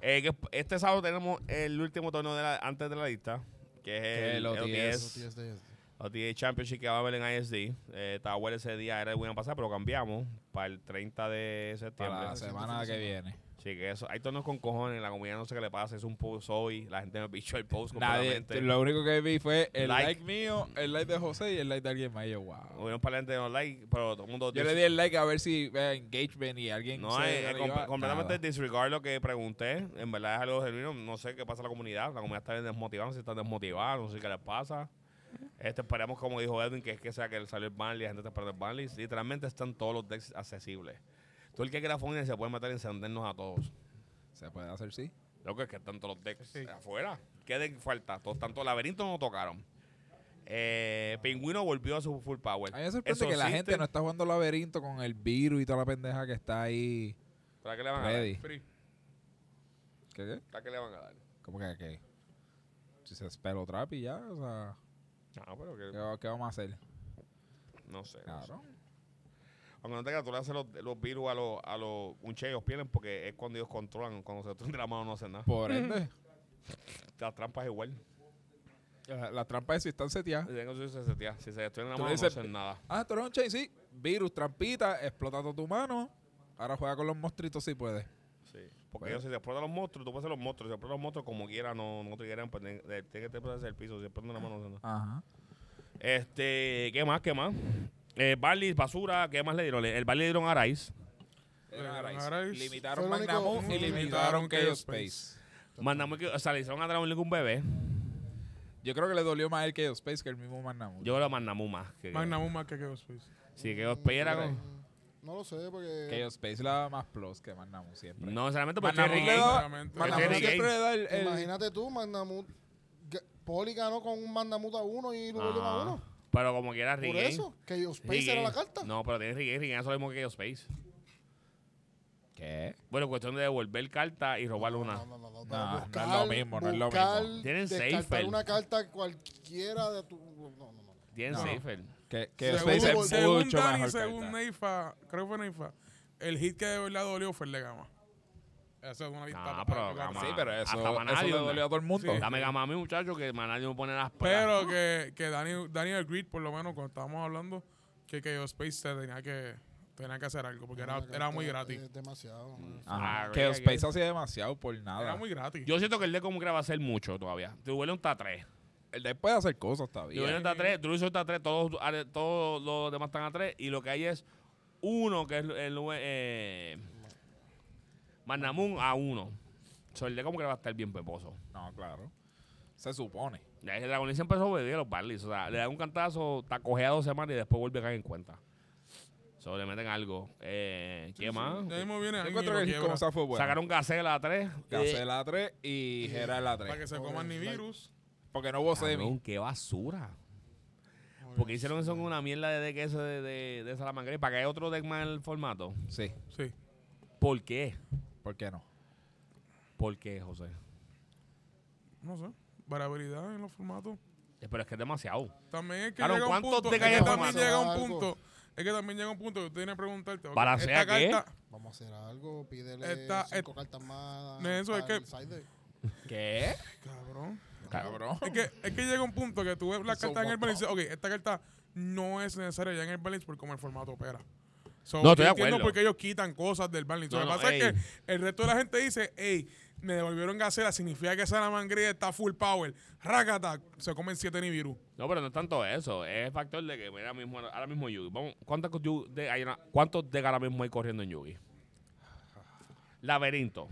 Speaker 1: Eh, que este sábado tenemos el último torneo de la- antes de la lista, que es
Speaker 4: Que
Speaker 1: el,
Speaker 4: el
Speaker 1: el
Speaker 4: OTS.
Speaker 1: OTS,
Speaker 2: OTS de-
Speaker 1: OTA Championship que va a haber en ISD. Eh, estaba bueno ese día, era el buen pasar, pero cambiamos para el 30 de septiembre.
Speaker 4: Para la semana que viene.
Speaker 1: Sí, que eso. Hay torneos con cojones, la comunidad no sé qué le pasa, es un post hoy, la gente me pichó el post
Speaker 4: Nadie,
Speaker 1: completamente.
Speaker 4: lo único que vi fue el
Speaker 1: Like.
Speaker 4: like. mío, el like de José y el like de alguien más. Y yo, wow.
Speaker 1: Hubieron para la gente no like, pero todo el mundo...
Speaker 4: Yo le di el like a ver si vea engagement y alguien
Speaker 1: No,
Speaker 4: se
Speaker 1: es, es
Speaker 4: arriba,
Speaker 1: comp- completamente
Speaker 4: nada.
Speaker 1: disregard lo que pregunté. En verdad es algo genuino. No sé qué pasa en la comunidad. La comunidad está desmotivada, no sé si están desmotivados, no sé qué les pasa. Este, esperemos, como dijo Edwin, que es que sea que salió el Banley, la gente está esperando el Banley. Literalmente están todos los decks accesibles. Tú el que quiera Fonny se puede meter y encendernos a todos.
Speaker 4: Se puede hacer, sí.
Speaker 1: Lo que es que están todos los decks
Speaker 3: Sí.
Speaker 1: afuera. ¿Qué deck falta? Todos, tanto laberinto no tocaron. Eh, Pingüino volvió a su full power.
Speaker 4: A mí me sorprende que la gente no está jugando laberinto con el virus y toda la pendeja que está ahí
Speaker 1: ¿Para qué le van a dar?
Speaker 4: ready.
Speaker 3: Free.
Speaker 4: ¿Qué qué?
Speaker 1: ¿Para qué le van a dar?
Speaker 4: ¿Cómo que qué? Si se spell trap y ya, o sea,
Speaker 1: No, pero que,
Speaker 4: ¿qué, qué vamos a hacer?
Speaker 1: no sé. no sé.
Speaker 4: Claro.
Speaker 1: Aunque no te creas, tú le haces los, los virus a los, a los unche, ellos pierden porque es cuando ellos controlan. Cuando se de la mano no hacen nada.
Speaker 4: Por ende,
Speaker 1: Las trampas igual.
Speaker 4: la, la trampa es si están seteadas.
Speaker 1: Si se setea. Si se la mano no hacen nada.
Speaker 4: Ah, tú eres un chain, sí. Virus, trampita, explota toda tu mano. Ahora juega con los monstruitos si puedes.
Speaker 1: Sí. Porque
Speaker 4: Bueno.
Speaker 1: ellos si te explotan los monstruos, tú puedes hacer los monstruos. Si te explotan los monstruos como quiera, no, no te quieran. Pues tiene que explotarse el piso. Si explotan la mano no.
Speaker 4: Ajá.
Speaker 1: Este, ¿qué más? ¿Qué más? Eh, Barley, basura, ¿qué más le dieron? Le- El Barley le dieron a Rice.
Speaker 4: Limitaron Magnamon y limitaron Chaos
Speaker 3: Chaos
Speaker 4: Space.
Speaker 1: Mandamos que, o sea, le hicieron a Dragon League un bebé.
Speaker 4: Yo creo que le dolió más el Chaos Space que el mismo Magnamon.
Speaker 1: Yo lo Magnamu más. Que,
Speaker 3: Magnamum más que Chaos Space.
Speaker 1: Sí, que Osprey era con-
Speaker 2: No lo sé, porque.
Speaker 4: Chaos Space le da más plus que Magnamon siempre.
Speaker 1: No porque
Speaker 4: Magnamon
Speaker 1: Cherry.
Speaker 4: Magnamon
Speaker 1: Cherry
Speaker 4: siempre le da el, el-
Speaker 2: Imagínate tú, Magnamut. Ga- Poli ganó con un Magnamut a uno y Lugo a
Speaker 1: Ah,
Speaker 2: uno.
Speaker 1: Pero como quiera,
Speaker 2: Por
Speaker 1: Regain.
Speaker 2: eso, que yo Space era la carta.
Speaker 1: No, pero tiene Regain. Regain es lo mismo que Space.
Speaker 4: ¿Qué?
Speaker 1: Bueno, cuestión de devolver carta y robar una.
Speaker 2: No, no, no, no,
Speaker 4: No, no es lo mismo, no es lo mismo.
Speaker 1: Tienen Seifer.
Speaker 2: una carta cualquiera de tu. No, no, no.
Speaker 1: Tienen
Speaker 4: No.
Speaker 1: Safer.
Speaker 4: Que, Chaos
Speaker 2: Según-
Speaker 4: Space es
Speaker 3: según
Speaker 4: mucho
Speaker 3: Dani,
Speaker 4: mejor
Speaker 3: según
Speaker 4: carta.
Speaker 3: Neifa, creo que fue Neifa, el hit que de verdad dolió fue el de Gama. Esa es una lista.
Speaker 1: Ah, pero Gama-
Speaker 4: Sí, pero
Speaker 1: hasta
Speaker 4: eso,
Speaker 1: Manadio,
Speaker 4: eso le dolió a todo el mundo.
Speaker 3: Sí.
Speaker 1: Dame gama a mí, muchacho, que Manadio me pone las
Speaker 3: Pero que, que Daniel, Daniel Grid, por lo menos, cuando estábamos hablando, que que Space se tenía que, tenía que hacer algo, porque era, era muy
Speaker 2: está-
Speaker 3: gratis.
Speaker 2: Es demasiado.
Speaker 4: Ajá.
Speaker 1: Ah,
Speaker 4: que
Speaker 1: que-
Speaker 4: Space hacía demasiado por
Speaker 3: Era
Speaker 4: nada.
Speaker 3: muy gratis.
Speaker 1: Yo siento que el de como que va a hacer mucho todavía. Duele un está 3.
Speaker 4: Él después puede hacer cosas
Speaker 1: Duele
Speaker 4: todavía.
Speaker 1: está 3, Druso está 3, todos, todos los demás están a 3. Y lo que hay es uno que es el eh, Manamun a 1. So, el de como que va a estar bien peposo.
Speaker 4: No, claro. Se supone.
Speaker 1: Ya el Dragon Lee se empezó a obedecer a los Barleys. O sea, le dan un cantazo, está cojeado dos semanas y después vuelve a caer en cuenta. So, le meten algo. Eh, ¿Qué más?
Speaker 3: Ya mismo viene.
Speaker 1: Sacaron Gacela a 3.
Speaker 4: Gacela a 3 y Gerald a
Speaker 3: para que
Speaker 4: 3.
Speaker 3: se coman ni virus.
Speaker 4: Porque no hubo semi.
Speaker 1: Cabrón, qué basura. Porque hicieron eso con una mierda de ese de, de, de Salamangre para que haya otro deck más en el formato.
Speaker 4: Sí.
Speaker 3: Sí.
Speaker 1: ¿Por qué?
Speaker 4: ¿Por qué no?
Speaker 1: ¿Por qué, José?
Speaker 3: No sé. Variabilidad en los formatos.
Speaker 1: Eh, Pero es que es demasiado.
Speaker 3: También es que
Speaker 1: Claro,
Speaker 3: llega un
Speaker 1: ¿cuántos
Speaker 3: punto.
Speaker 1: te
Speaker 3: Es que
Speaker 1: en
Speaker 3: también
Speaker 2: formato?
Speaker 3: llega un
Speaker 2: Algo.
Speaker 3: punto. Es que también llega un punto que tú tienes que preguntarte. ok,
Speaker 1: ¿Balancea
Speaker 3: esta
Speaker 1: qué?
Speaker 3: carta-
Speaker 2: Vamos a hacer algo, pídele
Speaker 3: Esta-
Speaker 2: cinco
Speaker 3: et-
Speaker 2: cartas más.
Speaker 3: No, eso es
Speaker 2: para
Speaker 3: que-
Speaker 2: el side deck.
Speaker 4: ¿Qué?
Speaker 3: Cabrón.
Speaker 4: Cabrón.
Speaker 3: Es que, es que llega un punto que tú ves la carta en el balance y dices, ok, esta carta no es necesaria ya en el balance por cómo el formato opera. So,
Speaker 1: No, estoy
Speaker 3: yo
Speaker 1: de
Speaker 3: entiendo
Speaker 1: acuerdo.
Speaker 3: por qué ellos quitan cosas del balance.
Speaker 1: No,
Speaker 3: Lo que
Speaker 1: no,
Speaker 3: pasa es que el resto de la gente dice, hey, me devolvieron Gacela, significa que esa Mangría está full power. Rakata, se comen 7 Nibiru.
Speaker 1: No, pero no es tanto eso. Es el factor de que mira, ahora mismo, ahora mismo Yugi. Vamos, ¿cuántos, de, hay una- ¿Cuántos de ahora mismo hay corriendo en Yugi? Laberinto.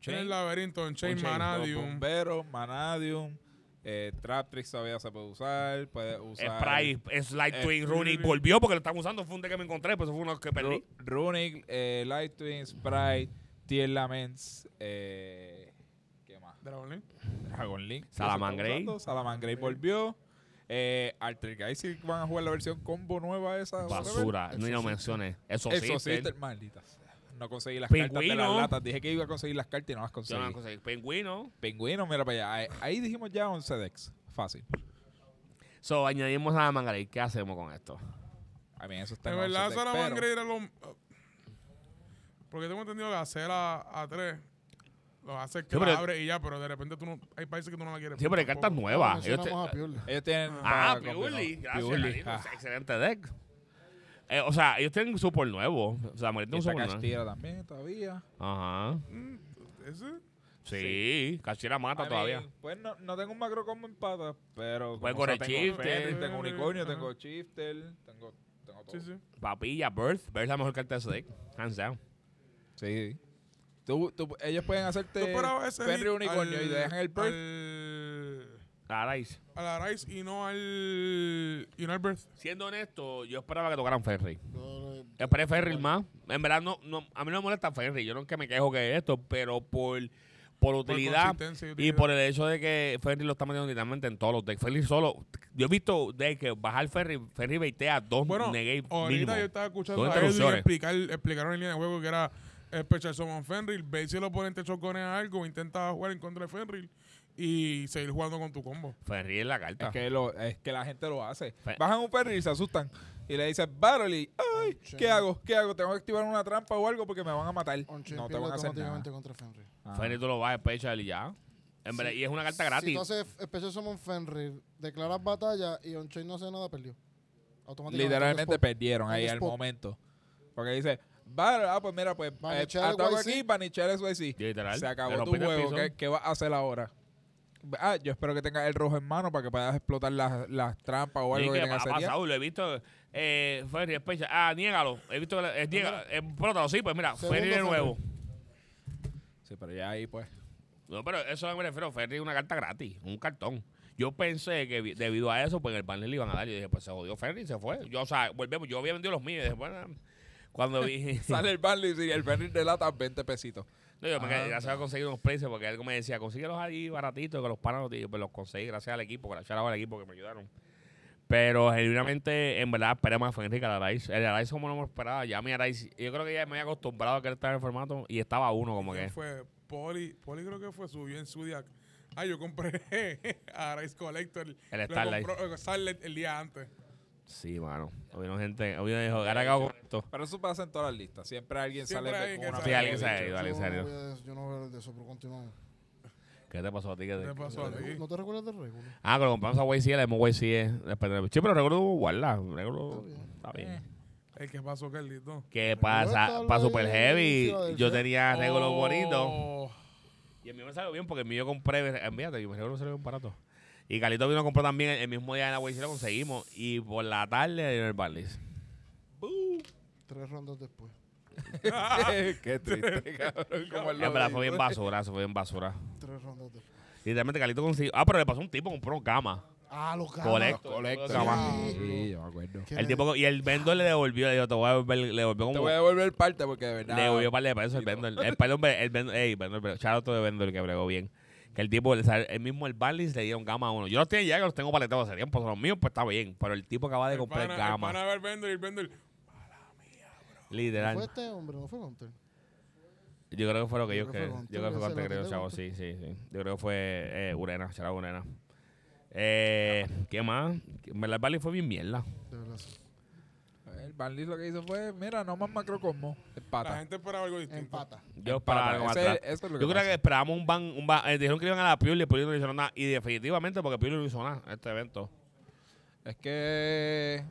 Speaker 3: Tiene el laberinto en Chain
Speaker 1: On-chain,
Speaker 3: Manadium.
Speaker 4: bomberos, Manadium, eh, Traptrix todavía se puede usar. Puede usar.
Speaker 1: Sprite, Slide
Speaker 4: eh,
Speaker 1: Twin, Runic.
Speaker 3: Runic.
Speaker 1: Volvió porque lo están usando. Fue un deck que me encontré, pero eso fue uno que perdí.
Speaker 4: Ru- Runic, eh, Light Twin, Sprite, Tier Laments, eh, ¿qué más?
Speaker 3: Dragon Link.
Speaker 4: Dragon Link.
Speaker 1: Salamangreat.
Speaker 4: Salamangreat volvió. Eh, Alter Guy sí van a jugar la versión combo nueva esa.
Speaker 1: Basura. No, no menciones. Eso,
Speaker 4: Eso
Speaker 1: sí.
Speaker 4: sí, maldita sea. No conseguí las cartas de
Speaker 1: Pingüino.
Speaker 4: las latas. Dije que iba a conseguir las cartas y no las
Speaker 1: Yo
Speaker 4: conseguí.
Speaker 1: no conseguí. Pingüino.
Speaker 4: Pingüino, mira para allá. Ahí, ahí dijimos ya 11 decks. Fácil.
Speaker 1: So, añadimos a la manga. ¿Qué hacemos con esto?
Speaker 4: A mí eso está
Speaker 3: En
Speaker 4: en 11
Speaker 3: verdad,
Speaker 4: decks,
Speaker 3: Salamangre
Speaker 4: pero-
Speaker 3: era lo. Porque tengo entendido que hacer a, a 3 lo hace que
Speaker 1: Sí,
Speaker 3: la abre y ya, pero de repente tú no. Hay países que tú no la quieres.
Speaker 1: Sí, pero hay cartas nuevas. Ellos te-
Speaker 2: Purely.
Speaker 4: Ellos tienen...
Speaker 1: Ah, Piuli. Gracias,
Speaker 4: Piuli, ah.
Speaker 1: Excelente deck. Eh, o sea, ellos tienen un super nuevo. O sea, Morita
Speaker 4: Y
Speaker 1: un super nuevo.
Speaker 4: Castilla también todavía.
Speaker 1: Ajá.
Speaker 3: Mm, ¿Ese?
Speaker 1: Sí, Cachira mata
Speaker 4: I
Speaker 1: todavía.
Speaker 4: mean, pues no, no tengo un macro combo en pata, pero...
Speaker 1: Correr
Speaker 4: sea, tengo
Speaker 1: Shifter.
Speaker 4: Tengo Unicornio,
Speaker 3: Ajá.
Speaker 4: tengo Shifter, tengo, tengo todo.
Speaker 3: Sí, sí.
Speaker 1: Papilla, Birth. Birth es la mejor carta de ese deck. Hands down.
Speaker 4: Sí. Tú, tú- ellos pueden hacerte
Speaker 3: hit
Speaker 4: Unicornio y te dejan el Birth.
Speaker 3: Al,
Speaker 1: Arais.
Speaker 3: al Arise y no al. Y no al Birth.
Speaker 1: Siendo honesto, yo esperaba que tocaran Ferry. Esperé Ferry más. En verdad, no, no, a mí no me molesta Ferry. Yo no es que me quejo que esto, pero por, por utilidad
Speaker 3: y
Speaker 1: por el hecho de que Ferry lo está metiendo literalmente en todos los decks. Ferry solo. Yo he visto de que bajar Ferry, Ferry baitea dos
Speaker 3: Bueno,
Speaker 1: negate
Speaker 3: ahorita
Speaker 1: mínimo.
Speaker 3: yo estaba escuchando a Edwin explicar, explicaron en línea de juego que era Special Summon Fenrir. Ve si el oponente choconea algo, intenta jugar en contra de Fenrir y seguir jugando con tu combo.
Speaker 1: Ferry es la carta.
Speaker 4: Es que, lo, es que la gente lo hace. Bajan un Fenrir y se asustan. Y le dicen, Battle y, ay. ¿qué hago? ¿Qué hago? Tengo que activar una trampa o algo porque me van a matar. No te van a hacer nada.
Speaker 2: automáticamente contra Fenrir.
Speaker 4: Ah.
Speaker 1: Ferry tú lo vas a special y ya. En verdad, y es una carta gratis.
Speaker 2: Si tú haces Special Summon Fenrir, declaras batalla y On-Chain no hace nada, perdió. Automáticamente.
Speaker 4: Literalmente perdieron
Speaker 2: On
Speaker 4: ahí al momento. Porque dice, Battle, ah, pues mira, pues, eh, ataco aquí, Banichar SYC.
Speaker 1: Literal.
Speaker 4: Se
Speaker 1: Le
Speaker 4: acabó tu juego. ¿Qué, qué vas a hacer ahora? Ah, yo espero que tengas el rojo en mano para que puedas explotar las, las trampas o algo
Speaker 1: que
Speaker 4: que
Speaker 1: ha
Speaker 4: tengas ya.
Speaker 1: pasado, lo he visto. Eh, Ferry, special. Ah, niégalo. He visto que es niega, eh, explótalo, sí, pues mira,
Speaker 2: Segundo
Speaker 1: Ferry de
Speaker 2: Ferry.
Speaker 1: nuevo.
Speaker 4: Sí, pero ya ahí pues.
Speaker 1: No, pero eso me refiero. Ferry es una carta gratis, un cartón. Yo pensé que debido a eso, pues en el panel le iban a dar. Y dije, pues se jodió Ferry y se fue. Yo, o sea, volvemos. Yo había vendido los míos. Y dije, bueno, cuando vi.
Speaker 4: Sale el Barley y el Fenrir de lata 20 pesitos.
Speaker 1: No, yo me
Speaker 4: Ah.
Speaker 1: quedé, gracias a conseguir unos precios, porque él me decía, consíguelos ahí baratitos, que los panos, pues los conseguí gracias al equipo, gracias al equipo que me ayudaron. Pero genuinamente, en verdad, esperé más a Fenrique al Araiz. El Araiz como no me esperaba, ya mi Araiz, yo creo que ya me había acostumbrado a que él estaba en el formato y estaba uno como
Speaker 3: ¿Quién
Speaker 1: que.
Speaker 3: fue? Poli, Poli creo que fue subió en Zodiac. Ah, yo compré a Rice Collector.
Speaker 1: El
Speaker 3: Lo
Speaker 1: Starlight.
Speaker 3: compró- Starlight el día antes.
Speaker 1: Sí, mano. Hubieron gente, hubieron dijo, ahora acabo con esto.
Speaker 4: Pero eso pasa en todas las listas. Siempre alguien
Speaker 3: Siempre
Speaker 4: sale con
Speaker 3: que
Speaker 4: una
Speaker 3: sale.
Speaker 1: Sí, alguien se ha ido, alguien
Speaker 2: Yo
Speaker 1: se ha
Speaker 2: no
Speaker 1: ido.
Speaker 2: Yo no voy a hablar de eso, pero continuamos.
Speaker 1: ¿Qué te pasó a ti? ¿Qué
Speaker 3: ¿Qué te pasó a ti?
Speaker 2: ¿No te recuerdas del récord?
Speaker 1: Ah, cuando compramos a YC, le demos YC después de... Sí, pero recuerdo guardar. Recuerdo... Está bien.
Speaker 4: Eh.
Speaker 3: El que pasó, Carlito.
Speaker 1: Que pasa para Super Heavy, yo tenía regulos
Speaker 3: Oh,
Speaker 1: bonitos. Y el mío me salió bien porque el mío yo compré, envíate, yo me regulo salió bien barato. Y Carlito vino a comprar también el, el mismo día de la YC lo conseguimos. Y por la tarde en el Barlis.
Speaker 2: Tres rondas después.
Speaker 4: Qué triste, cabrón. Como el
Speaker 1: En verdad
Speaker 4: logo
Speaker 1: fue bien basura, eso fue bien basura.
Speaker 2: Tres rondas después.
Speaker 1: Literalmente Carlito consiguió. Ah, pero le pasó un tipo, compró gama.
Speaker 2: Ah, los
Speaker 1: Colecto.
Speaker 4: Colecto.
Speaker 1: Gama.
Speaker 4: Sí, yo me acuerdo.
Speaker 2: ¿Qué
Speaker 1: El
Speaker 2: le-
Speaker 1: tipo, y el vendor le devolvió, le dijo, te voy a devolver, le devolvió
Speaker 4: Te
Speaker 1: como.
Speaker 4: voy a devolver parte porque de verdad.
Speaker 1: Le devolvió un par de pesos el vendor. El, perdón, el vendor, ey, vendor, pero shout out to the vendor que bregó bien. Que el tipo, o sea, el mismo el Barlis le dieron gama a uno. Yo los tenía ya que los tengo paletados, serían pues los míos, pues está bien. Pero el tipo acaba de
Speaker 3: El
Speaker 1: comprar
Speaker 3: pana-
Speaker 1: gama.
Speaker 3: El pana va al vendor y el vendor.
Speaker 2: ¿No
Speaker 1: Literal.
Speaker 2: fue este hombre? ¿No fue Hunter?
Speaker 1: Yo creo que fue lo que
Speaker 2: Yo
Speaker 1: ellos que Yo creo que fue
Speaker 2: ese
Speaker 1: creo, chavo. Sí, sí, sí. Yo creo que fue eh, Urena, Chara Urena. Eh, ¿Qué más? En verdad, el Barlis fue bien mierda.
Speaker 2: De verdad. Sí.
Speaker 4: El Barley lo que hizo fue, mira, no más macrocosmo.
Speaker 3: La
Speaker 4: Empata.
Speaker 3: gente esperaba algo distinto.
Speaker 2: Empata.
Speaker 1: Yo esperaba algo más
Speaker 4: Ese-
Speaker 1: atrás.
Speaker 4: Eso es lo que
Speaker 1: Yo creo
Speaker 4: pasa.
Speaker 1: que esperábamos un ban, un ban eh, dijeron que iban a la Piuli y Piuli no hicieron nada. Y definitivamente porque Piuli no hizo nada en este evento.
Speaker 4: Es que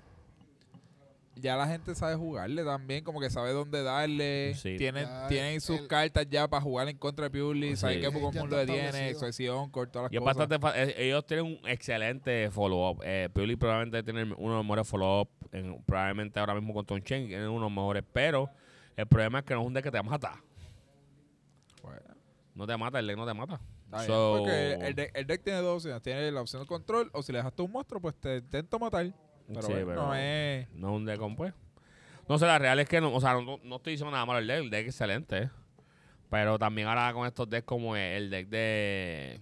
Speaker 4: ya la gente sabe jugarle también, como que sabe dónde darle.
Speaker 1: Sí.
Speaker 4: Tienen,
Speaker 2: Ya,
Speaker 4: tienen sus
Speaker 2: el-
Speaker 4: cartas ya para jugar en contra de Purely.
Speaker 1: Sí.
Speaker 4: Saben qué
Speaker 2: Ya
Speaker 4: Pokémon
Speaker 2: está
Speaker 4: lo detiene,
Speaker 2: establecido.
Speaker 4: excepción, con todas las
Speaker 1: Y es
Speaker 4: cosas.
Speaker 1: bastante fa- eh, ellos tienen un excelente follow-up. Eh, Piuli probablemente tiene uno de los mejores follow-up. En- Probablemente ahora mismo con Tom Chen, tiene uno de los mejores. Pero el problema es que no es un deck que te mata.
Speaker 4: Bueno,
Speaker 1: No te mata, el deck no te mata. So-
Speaker 4: porque el, deck- el deck tiene dos opciones. Tiene la opción de control o si le dejaste un monstruo, pues te intento matar. Pero,
Speaker 1: Sí,
Speaker 4: bueno,
Speaker 1: pero-
Speaker 4: no es...
Speaker 1: No es un deck con pues. No sé, la real es que no, o sea, no, no estoy diciendo nada malo del deck, el deck es excelente. eh. Pero también ahora con estos decks como el deck de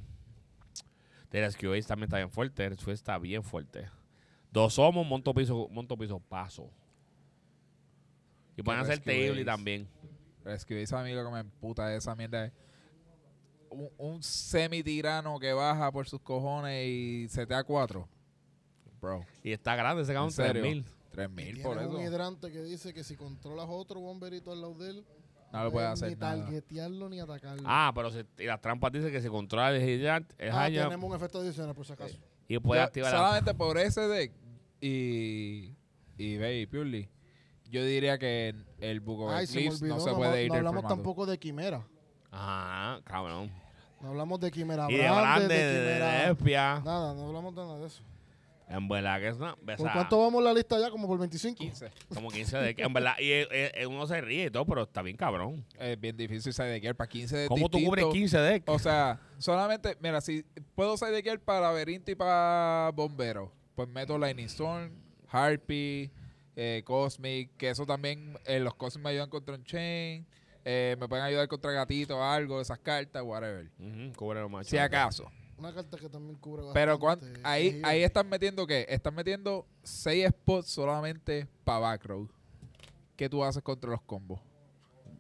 Speaker 1: de Rescue Ace también está bien fuerte, el está bien fuerte. Dos somos, monto piso, monto piso, paso. Y pueden hacer
Speaker 4: Rescue
Speaker 1: Table también.
Speaker 4: Escribís a mí lo que me emputa de esa mierda. es Un, un semi-tirano que baja por sus cojones y se te da cuatro. Bro,
Speaker 1: Y está grande, se
Speaker 4: ¿En serio?
Speaker 1: 3000.
Speaker 4: tres
Speaker 2: Y
Speaker 4: mil
Speaker 2: tienes
Speaker 4: por
Speaker 2: un
Speaker 4: eso.
Speaker 2: hidrante que dice que si controlas otro bomberito al lado de él,
Speaker 4: No lo puede
Speaker 2: puedes
Speaker 4: hacer
Speaker 2: ni
Speaker 4: nada.
Speaker 2: targetearlo ni atacarlo.
Speaker 1: Ah, pero si, y las trampas dicen que si controla el Gigant, es
Speaker 2: Ah, tenemos un efecto adicional por si acaso.
Speaker 1: y puede activar la-
Speaker 4: solamente por ese deck y, y Baby Purely, yo diría que el Book of
Speaker 2: Ay,
Speaker 4: Eclipse no se
Speaker 2: no,
Speaker 4: puede ir
Speaker 2: no
Speaker 4: del
Speaker 2: hablamos
Speaker 4: formato.
Speaker 2: tampoco de Quimera.
Speaker 1: Ajá, cabrón.
Speaker 2: No hablamos de Quimera
Speaker 1: Y de
Speaker 2: de
Speaker 1: de,
Speaker 2: Quimera...
Speaker 1: Espia.
Speaker 2: Nada, no hablamos de nada de eso.
Speaker 1: En verdad que es una.
Speaker 2: ¿Por cuánto vamos la lista ya? Como por 25.
Speaker 4: 15.
Speaker 1: Como 15 de En verdad, y eh, eh, uno se ríe y todo, pero está bien cabrón.
Speaker 4: Es bien difícil sidegear para 15 de
Speaker 1: ¿Cómo tú cubres 15 decks?
Speaker 4: O sea, solamente, mira, si puedo sidegear para Laberinto y para Bombero, pues meto Lightning Storm, Harpy, eh, Cosmic, que eso también, eh, los Cosmic me ayudan contra Unchain, eh, me pueden ayudar contra Gatito, algo, esas cartas, whatever.
Speaker 1: Ujú, cubre los machos.
Speaker 4: Si acaso.
Speaker 2: Una carta que también cubre bastante.
Speaker 4: Pero cuan- ahí, ahí están metiendo qué? Están metiendo 6 spots solamente para backrow. ¿Qué tú haces contra los combos?